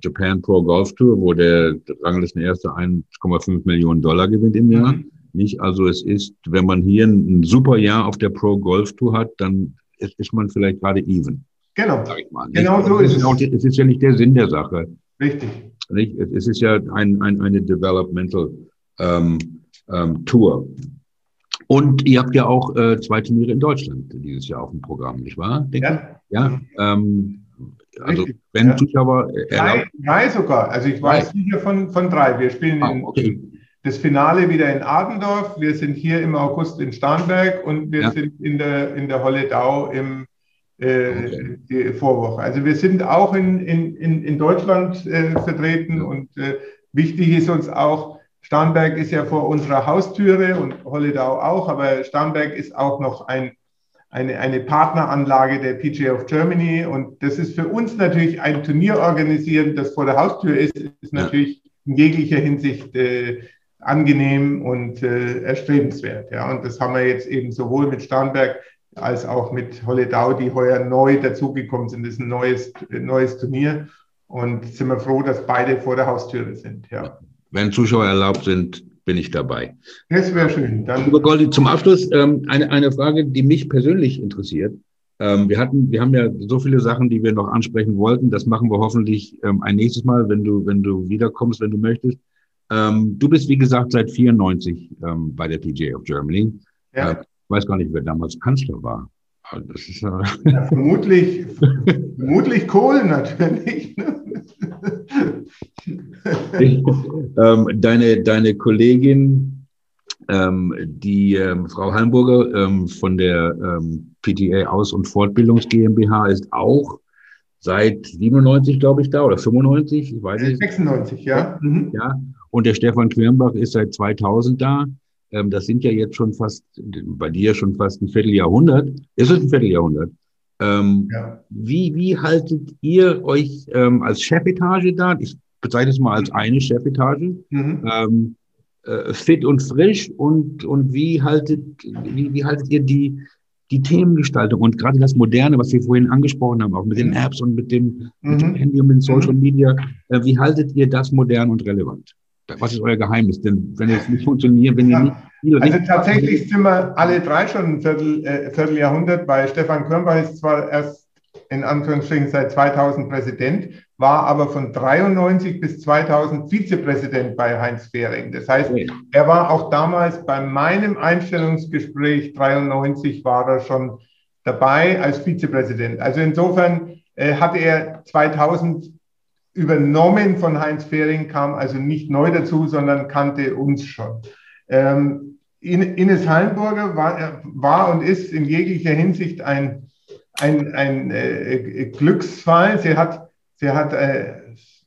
Japan Pro Golf Tour, wo der Ranglistenerste 1,5 Millionen Dollar gewinnt im Jahr. Mhm. Nicht? Also es ist, wenn man hier ein, super Jahr auf der Pro Golf Tour hat, dann ist, ist man vielleicht gerade even. Genau. Genau so ist es. Auch, es ist ja nicht der Sinn der Sache. Richtig. Nicht? Es ist ja ein, ein, eine Developmental ähm, ähm, Tour. Und ihr habt ja auch äh, zwei Turniere in Deutschland dieses Jahr auf dem Programm, nicht wahr? Denke? Ja. ja ähm, also Richtig. wenn ja. Zuschauer drei, drei sogar. Also ich weiß sicher von, von drei. Wir spielen ah, okay. das Finale wieder in Adendorf. Wir sind hier im August in Starnberg und wir ja. sind in der, in der Holledau im äh, die Vorwoche. Also wir sind auch in, in, in Deutschland äh, vertreten und äh, wichtig ist uns auch, Starnberg ist ja vor unserer Haustüre und Holledau auch, aber Starnberg ist auch noch ein, eine, eine Partneranlage der PGA of Germany und das ist für uns natürlich ein Turnier organisieren, das vor der Haustür ist, ist natürlich in jeglicher Hinsicht äh, angenehm und äh, erstrebenswert. Ja, und das haben wir jetzt eben sowohl mit Starnberg als auch mit Holledau, die heuer neu dazugekommen sind. Das ist ein neues, neues Turnier und sind wir froh, dass beide vor der Haustüre sind. Ja. Wenn Zuschauer erlaubt sind, bin ich dabei. Das wäre schön. Dann Lieber Goldi, zum Abschluss ähm, eine, eine Frage, die mich persönlich interessiert. Ähm, wir hatten, wir haben ja so viele Sachen, die wir noch ansprechen wollten. Das machen wir hoffentlich ähm, ein nächstes Mal, wenn du, wenn du wiederkommst, wenn du möchtest. Ähm, du bist, wie gesagt, seit 94 ähm, bei der PGA of Germany. Ja. Äh, weiß gar nicht, wer damals Kanzler war. Das ist, äh ja, vermutlich, vermutlich Kohl natürlich. Ne? ähm, deine, deine Kollegin, ähm, die ähm, Frau Hallenburger ähm, von der ähm, PTA Aus- und Fortbildungs GmbH ist auch seit 97, glaube ich, da oder 95, ich weiß nicht. 96, ja. Mhm. Ja. Und der Stefan Quirnbach ist seit 2000 da. Ähm, das sind ja jetzt schon fast, bei dir schon fast ein Vierteljahrhundert. Ist es ein Vierteljahrhundert? Ähm, ja. wie, wie haltet ihr euch ähm, als Chefetage da? Ich bezeichne es mal als eine Chefetage. Mhm. Ähm, äh, fit und frisch und, und wie haltet, wie, wie haltet ihr die, die Themengestaltung und gerade das Moderne, was wir vorhin angesprochen haben, auch mit den mhm. Apps und mit dem, mhm. mit dem Handy und mit Social mhm. Media, äh, wie haltet ihr das modern und relevant? Was ist euer Geheimnis? Denn wenn es nicht funktioniert, wenn ja. ihr nicht Also tatsächlich sind wir alle drei schon ein Viertel, äh, Vierteljahrhundert, weil Stefan Körnbach ist zwar erst in Anführungsstrichen seit 2000 Präsident, war aber von 93 bis 2000 Vizepräsident bei Heinz Fehring. Das heißt, er war auch damals bei meinem Einstellungsgespräch 93 war er schon dabei als Vizepräsident. Also insofern äh, hatte er 2000 übernommen von Heinz Fehring, kam also nicht neu dazu, sondern kannte uns schon. Ähm, Ines Hallenburger war, war, und ist in jeglicher Hinsicht ein, ein, ein äh, Glücksfall. Sie hat, sie hat äh,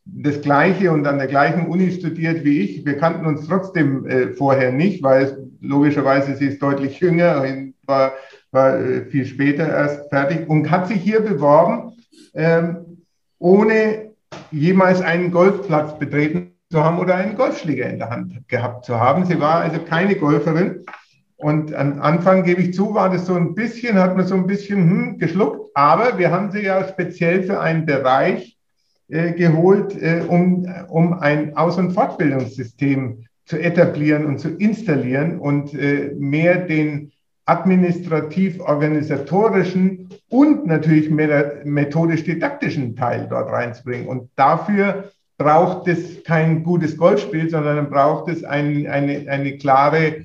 das Gleiche und an der gleichen Uni studiert wie ich. Wir kannten uns trotzdem äh, vorher nicht, weil logischerweise sie ist deutlich jünger, war, war äh, viel später erst fertig und hat sich hier beworben, ähm, ohne jemals einen Golfplatz betreten zu haben oder einen Golfschläger in der Hand gehabt zu haben. Sie war also keine Golferin. Und am Anfang, gebe ich zu, war das so ein bisschen, hat man so ein bisschen hm, geschluckt. Aber wir haben sie ja speziell für einen Bereich äh, geholt, äh, um, um ein Aus- und Fortbildungssystem zu etablieren und zu installieren und äh, mehr den, administrativ-organisatorischen und natürlich methodisch-didaktischen Teil dort reinzubringen. Und dafür braucht es kein gutes Golfspiel, sondern braucht es ein, eine, eine klare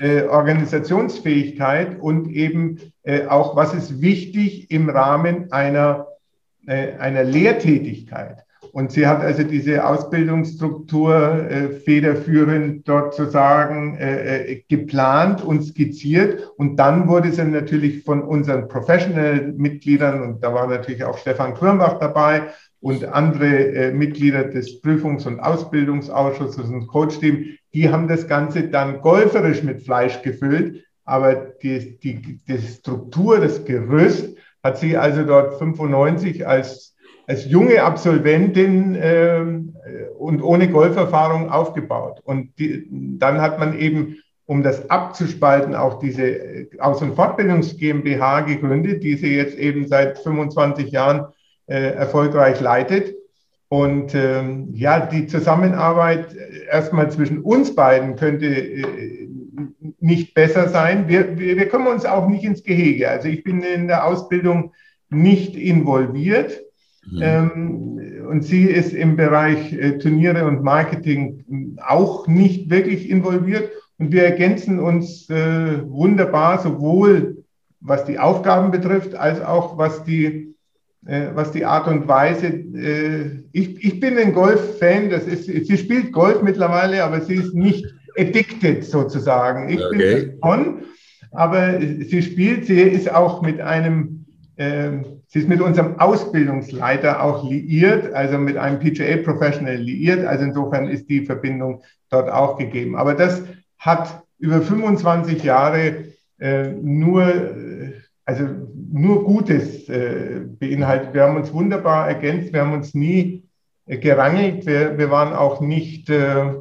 äh, Organisationsfähigkeit und eben äh, auch, was ist wichtig im Rahmen einer, äh, einer Lehrtätigkeit. Und sie hat also diese Ausbildungsstruktur äh, federführend dort sozusagen äh, äh, geplant und skizziert. Und dann wurde sie natürlich von unseren Professional-Mitgliedern, und da war natürlich auch Stefan Quirnbach dabei und andere äh, Mitglieder des Prüfungs- und Ausbildungsausschusses und Coach-Team, die haben das Ganze dann golferisch mit Fleisch gefüllt. Aber die, die, die Struktur, das Gerüst hat sie also dort 95 als als junge Absolventin äh, und ohne Golferfahrung aufgebaut. Und die, dann hat man eben, um das abzuspalten, auch diese Aus- und Fortbildungs GmbH gegründet, die sie jetzt eben seit 25 Jahren äh, erfolgreich leitet. Und ähm, ja, die Zusammenarbeit erstmal zwischen uns beiden könnte äh, nicht besser sein. Wir, wir, wir kommen uns auch nicht ins Gehege. Also ich bin in der Ausbildung nicht involviert. Mhm. Ähm, und sie ist im Bereich äh, Turniere und Marketing auch nicht wirklich involviert. Und wir ergänzen uns äh, wunderbar, sowohl was die Aufgaben betrifft, als auch was die, äh, was die Art und Weise. Ich, ich bin ein Golf-Fan, das ist, sie spielt Golf mittlerweile, aber sie ist nicht addicted sozusagen. Ich okay. bin von, aber sie spielt, sie ist auch mit einem ähm, Sie ist mit unserem Ausbildungsleiter auch liiert, also mit einem PGA Professional liiert. Also insofern ist die Verbindung dort auch gegeben. Aber das hat über 25 Jahre äh, nur, äh, also nur Gutes äh, beinhaltet. Wir haben uns wunderbar ergänzt. Wir haben uns nie äh, gerangelt. Wir, wir waren auch nicht äh,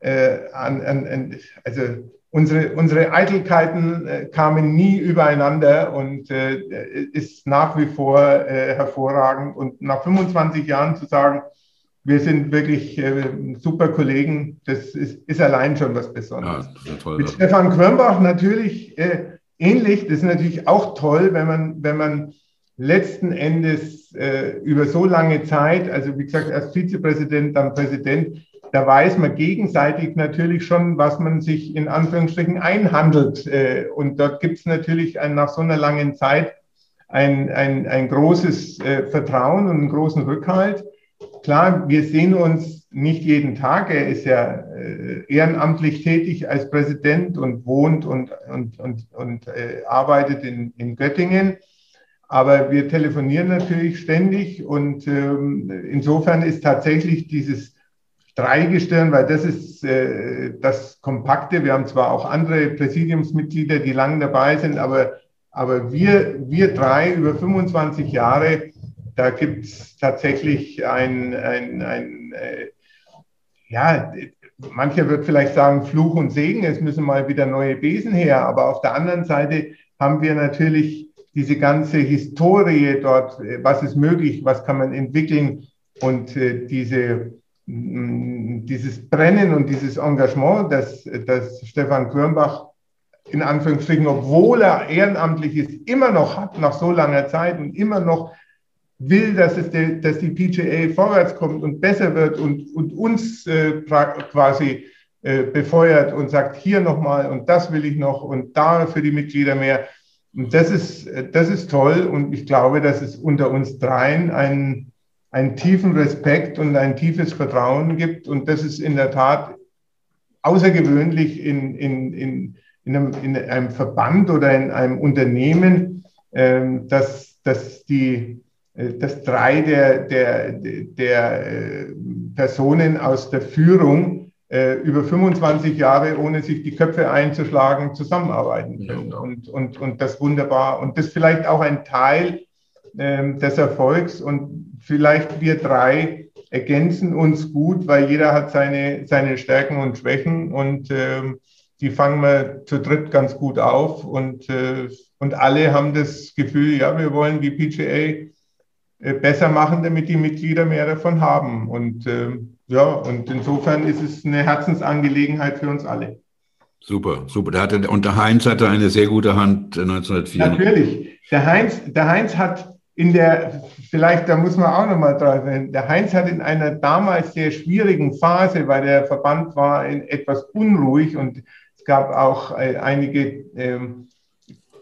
äh, an, an, an, also unsere, unsere Eitelkeiten äh, kamen nie übereinander und äh, ist nach wie vor äh, hervorragend. Und nach 25 Jahren zu sagen, wir sind wirklich äh, super Kollegen, das ist, ist, allein schon was Besonderes. Ja, toll, Mit Stefan Quirnbach natürlich äh, ähnlich. Das ist natürlich auch toll, wenn man, wenn man letzten Endes äh, über so lange Zeit, also wie gesagt, erst Vizepräsident, dann Präsident, da weiß man gegenseitig natürlich schon, was man sich in Anführungsstrichen einhandelt. Äh, und dort gibt es natürlich nach so einer langen Zeit ein, ein, ein großes äh, Vertrauen und einen großen Rückhalt. Klar, wir sehen uns nicht jeden Tag. Er ist ja äh, ehrenamtlich tätig als Präsident und wohnt und, und, und, und arbeitet in, in Göttingen. Aber wir telefonieren natürlich ständig und ähm, insofern ist tatsächlich dieses Dreigestirn, weil das ist äh, das Kompakte. Wir haben zwar auch andere Präsidiumsmitglieder, die lang dabei sind, aber, aber wir, wir drei über 25 Jahre, da gibt es tatsächlich ein, ein, ein äh, ja, mancher wird vielleicht sagen Fluch und Segen, es müssen mal wieder neue Besen her, aber auf der anderen Seite haben wir natürlich diese ganze Historie dort, was ist möglich, was kann man entwickeln und äh, diese dieses Brennen und dieses Engagement, das, das Stefan Quirnbach in Anführungsstrichen, obwohl er ehrenamtlich ist, immer noch hat nach so langer Zeit und immer noch will, dass, es de, dass die PGA vorwärts kommt und besser wird und, und uns äh, quasi äh, befeuert und sagt, hier nochmal und das will ich noch und da für die Mitglieder mehr. Und das ist, das ist toll und ich glaube, dass es unter uns dreien ein, einen tiefen Respekt und ein tiefes Vertrauen gibt. Und das ist in der Tat außergewöhnlich in, in, in, in, einem, in einem, Verband oder in einem Unternehmen, ähm, dass, dass, die, äh, dass drei der, der, der äh, Personen aus der Führung äh, über 25 Jahre, ohne sich die Köpfe einzuschlagen, zusammenarbeiten können. Und, und, und das wunderbar. Und das vielleicht auch ein Teil des Erfolgs. Und vielleicht wir drei ergänzen uns gut, weil jeder hat seine, seine Stärken und Schwächen und ähm, die fangen wir zu dritt ganz gut auf und, äh, und alle haben das Gefühl, ja, wir wollen die PGA äh, besser machen, damit die Mitglieder mehr davon haben. Und äh, ja, und insofern ist es eine Herzensangelegenheit für uns alle. Super, super. Der hatte, und der Heinz hatte eine sehr gute Hand 1904. Äh, Natürlich. Der Heinz, der Heinz hat in der, vielleicht, da muss man auch nochmal drauf sein, der Heinz hat in einer damals sehr schwierigen Phase, weil der Verband war in etwas unruhig und es gab auch äh, einige ähm,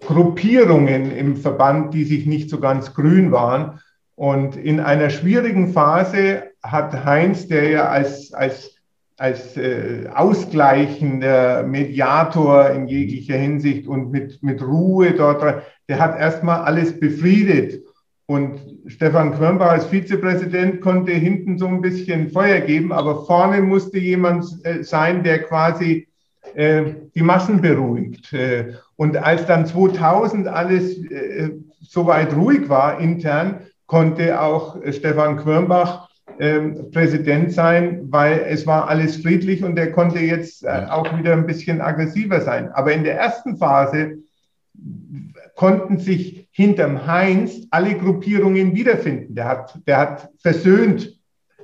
Gruppierungen im Verband, die sich nicht so ganz grün waren. Und in einer schwierigen Phase hat Heinz, der ja als, als, als äh, ausgleichender Mediator in jeglicher Hinsicht und mit, mit Ruhe dort, der hat erstmal alles befriedet. Und Stefan Quirnbach als Vizepräsident konnte hinten so ein bisschen Feuer geben, aber vorne musste jemand äh, sein, der quasi äh, die Massen beruhigt. Äh, und als dann 2000 alles äh, soweit ruhig war intern, konnte auch Stefan Quirnbach ähm, Präsident sein, weil es war alles friedlich und er konnte jetzt äh, auch wieder ein bisschen aggressiver sein. Aber in der ersten Phase konnten sich hinterm Heinz alle Gruppierungen wiederfinden. Der hat, der hat versöhnt.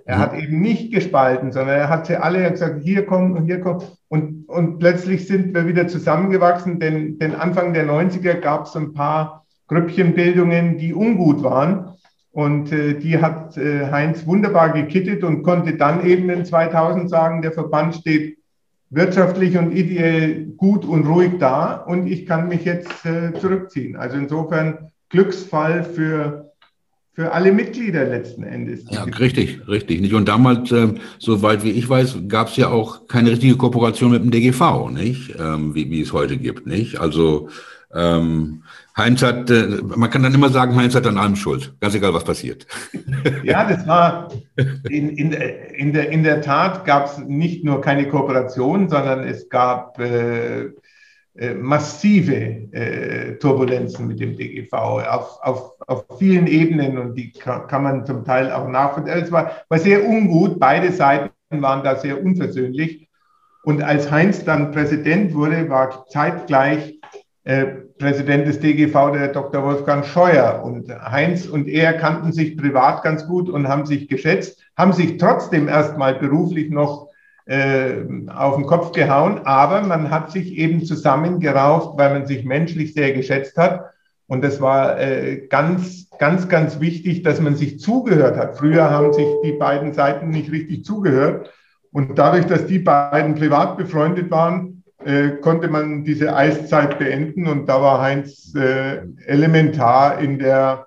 Er mhm. hat eben nicht gespalten, sondern er hat sie alle gesagt, hier kommen und hier kommen. Und, und plötzlich sind wir wieder zusammengewachsen, denn, denn Anfang der 90er gab es ein paar Grüppchenbildungen, die ungut waren. Und äh, die hat äh, Heinz wunderbar gekittet und konnte dann eben in 2000 sagen, der Verband steht wirtschaftlich und ideell gut und ruhig da und ich kann mich jetzt äh, zurückziehen. Also insofern Glücksfall für, für alle Mitglieder letzten Endes. Ja, richtig, richtig. Nicht? Und damals, äh, soweit wie ich weiß, gab es ja auch keine richtige Kooperation mit dem DGV, nicht? Ähm, wie, wie es heute gibt, nicht? Also ähm, Heinz hat, äh, man kann dann immer sagen, Heinz hat an allem Schuld, ganz egal, was passiert. Ja, das war in, in, in, der, in der Tat gab es nicht nur keine Kooperation, sondern es gab äh, äh, massive äh, Turbulenzen mit dem DGV auf, auf, auf vielen Ebenen und die kann, kann man zum Teil auch nachvollziehen. Es war, war sehr ungut, beide Seiten waren da sehr unversöhnlich. Und als Heinz dann Präsident wurde, war zeitgleich äh, Präsident des DGV, der Dr. Wolfgang Scheuer. Und Heinz und er kannten sich privat ganz gut und haben sich geschätzt, haben sich trotzdem erstmal beruflich noch äh, auf den Kopf gehauen, aber man hat sich eben zusammengerauft, weil man sich menschlich sehr geschätzt hat. Und das war äh, ganz, ganz, ganz wichtig, dass man sich zugehört hat. Früher haben sich die beiden Seiten nicht richtig zugehört. Und dadurch, dass die beiden privat befreundet waren, äh, konnte man diese Eiszeit beenden und da war Heinz äh, elementar in der,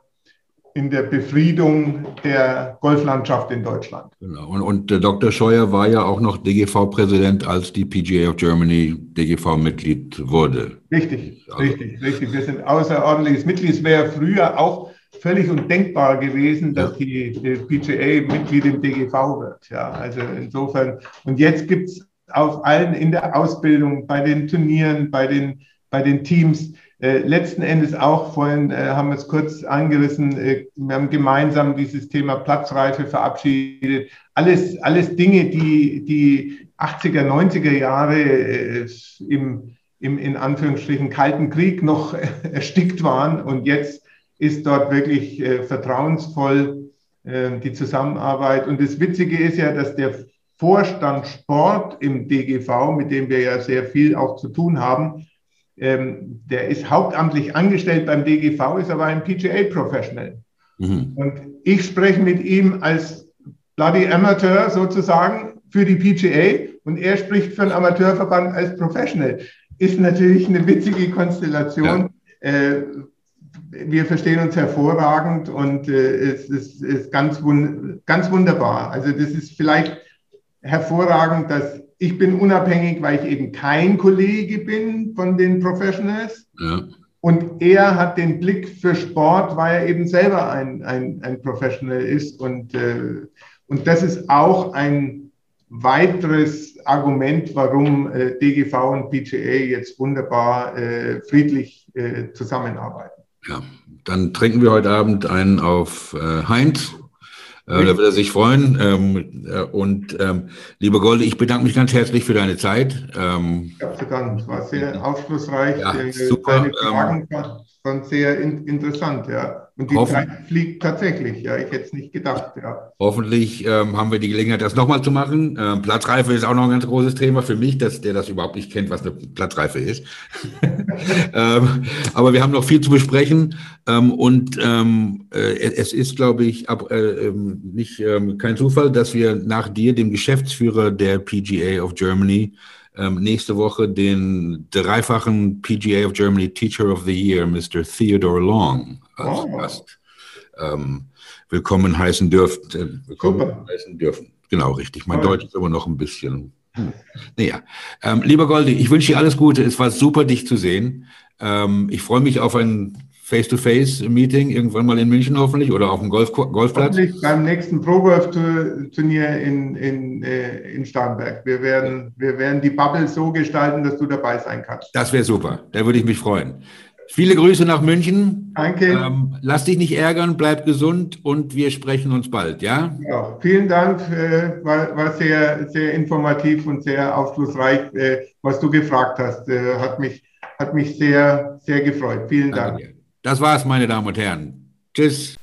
in der Befriedung der Golflandschaft in Deutschland. Genau. Und, und der Dr. Scheuer war ja auch noch DGV-Präsident, als die PGA of Germany DGV-Mitglied wurde. Richtig, also. richtig, richtig. Wir sind außerordentliches Mitglied. Es wäre früher auch völlig undenkbar gewesen, dass ja. die, die PGA Mitglied im DGV wird. Ja, also insofern. Und jetzt gibt es auf allen in der Ausbildung, bei den Turnieren, bei den, bei den Teams. Äh, letzten Endes auch, vorhin äh, haben wir es kurz angerissen, äh, wir haben gemeinsam dieses Thema Platzreife verabschiedet. Alles, alles Dinge, die die 80er, 90er Jahre äh, im, im in Anführungsstrichen Kalten Krieg noch erstickt waren. Und jetzt ist dort wirklich äh, vertrauensvoll äh, die Zusammenarbeit. Und das Witzige ist ja, dass der Vorstand Sport im DGV, mit dem wir ja sehr viel auch zu tun haben, ähm, der ist hauptamtlich angestellt beim DGV, ist aber ein PGA-Professional. Mhm. Und ich spreche mit ihm als Bloody Amateur sozusagen für die PGA und er spricht für einen Amateurverband als Professional. Ist natürlich eine witzige Konstellation. Ja. Äh, wir verstehen uns hervorragend und äh, es ist, ist ganz, wund ganz wunderbar. Also das ist vielleicht hervorragend, dass ich bin unabhängig, weil ich eben kein Kollege bin von den Professionals. Ja. Und er hat den Blick für Sport, weil er eben selber ein, ein, ein Professional ist. Und, äh, und das ist auch ein weiteres Argument, warum äh, DGV und PGA jetzt wunderbar äh, friedlich äh, zusammenarbeiten. Ja, dann trinken wir heute Abend einen auf äh, Heinz äh, da wird er sich freuen. Ähm, äh, und ähm, lieber Golde, ich bedanke mich ganz herzlich für deine Zeit. Ähm, ja, zu Dank. Es war sehr aufschlussreich. Ja, super. Ähm, schon sehr in, interessant, ja. Und die Hoffen Zeit fliegt tatsächlich, ja. Ich hätte es nicht gedacht, ja. Hoffentlich ähm, haben wir die Gelegenheit, das nochmal zu machen. Ähm, Platzreife ist auch noch ein ganz großes Thema für mich, dass der das überhaupt nicht kennt, was eine Platzreife ist. ähm, aber wir haben noch viel zu besprechen. Ähm, und ähm, äh, es ist, glaube ich, ab, äh, ähm, nicht kein Zufall, dass wir nach dir, dem Geschäftsführer der PGA of Germany, ähm, nächste Woche den dreifachen PGA of Germany Teacher of the Year, Mr. Theodore Long, als oh. Gast ähm, willkommen heißen dürfen. Äh, willkommen Super. heißen dürfen. Genau, richtig. Mein oh. Deutsch ist aber noch ein bisschen. Hm. Naja, ähm, lieber Goldi, ich wünsche dir alles Gute. Es war super, dich zu sehen. Ähm, ich freue mich auf ein Face-to-Face-Meeting irgendwann mal in München hoffentlich oder auf dem Golf Golfplatz? Hoffentlich beim nächsten Pro-Golf-Turnier in, in, äh, in Starnberg. Wir werden, wir werden die Bubble so gestalten, dass du dabei sein kannst. Das wäre super. Da würde ich mich freuen. Viele Grüße nach München. Danke. Ähm, lass dich nicht ärgern, bleib gesund und wir sprechen uns bald, ja? ja vielen Dank, äh, war, war, sehr, sehr informativ und sehr aufschlussreich, äh, was du gefragt hast. Äh, hat, mich, hat mich sehr, sehr gefreut. Vielen Dank. Danke. Das war's, meine Damen und Herren. Tschüss.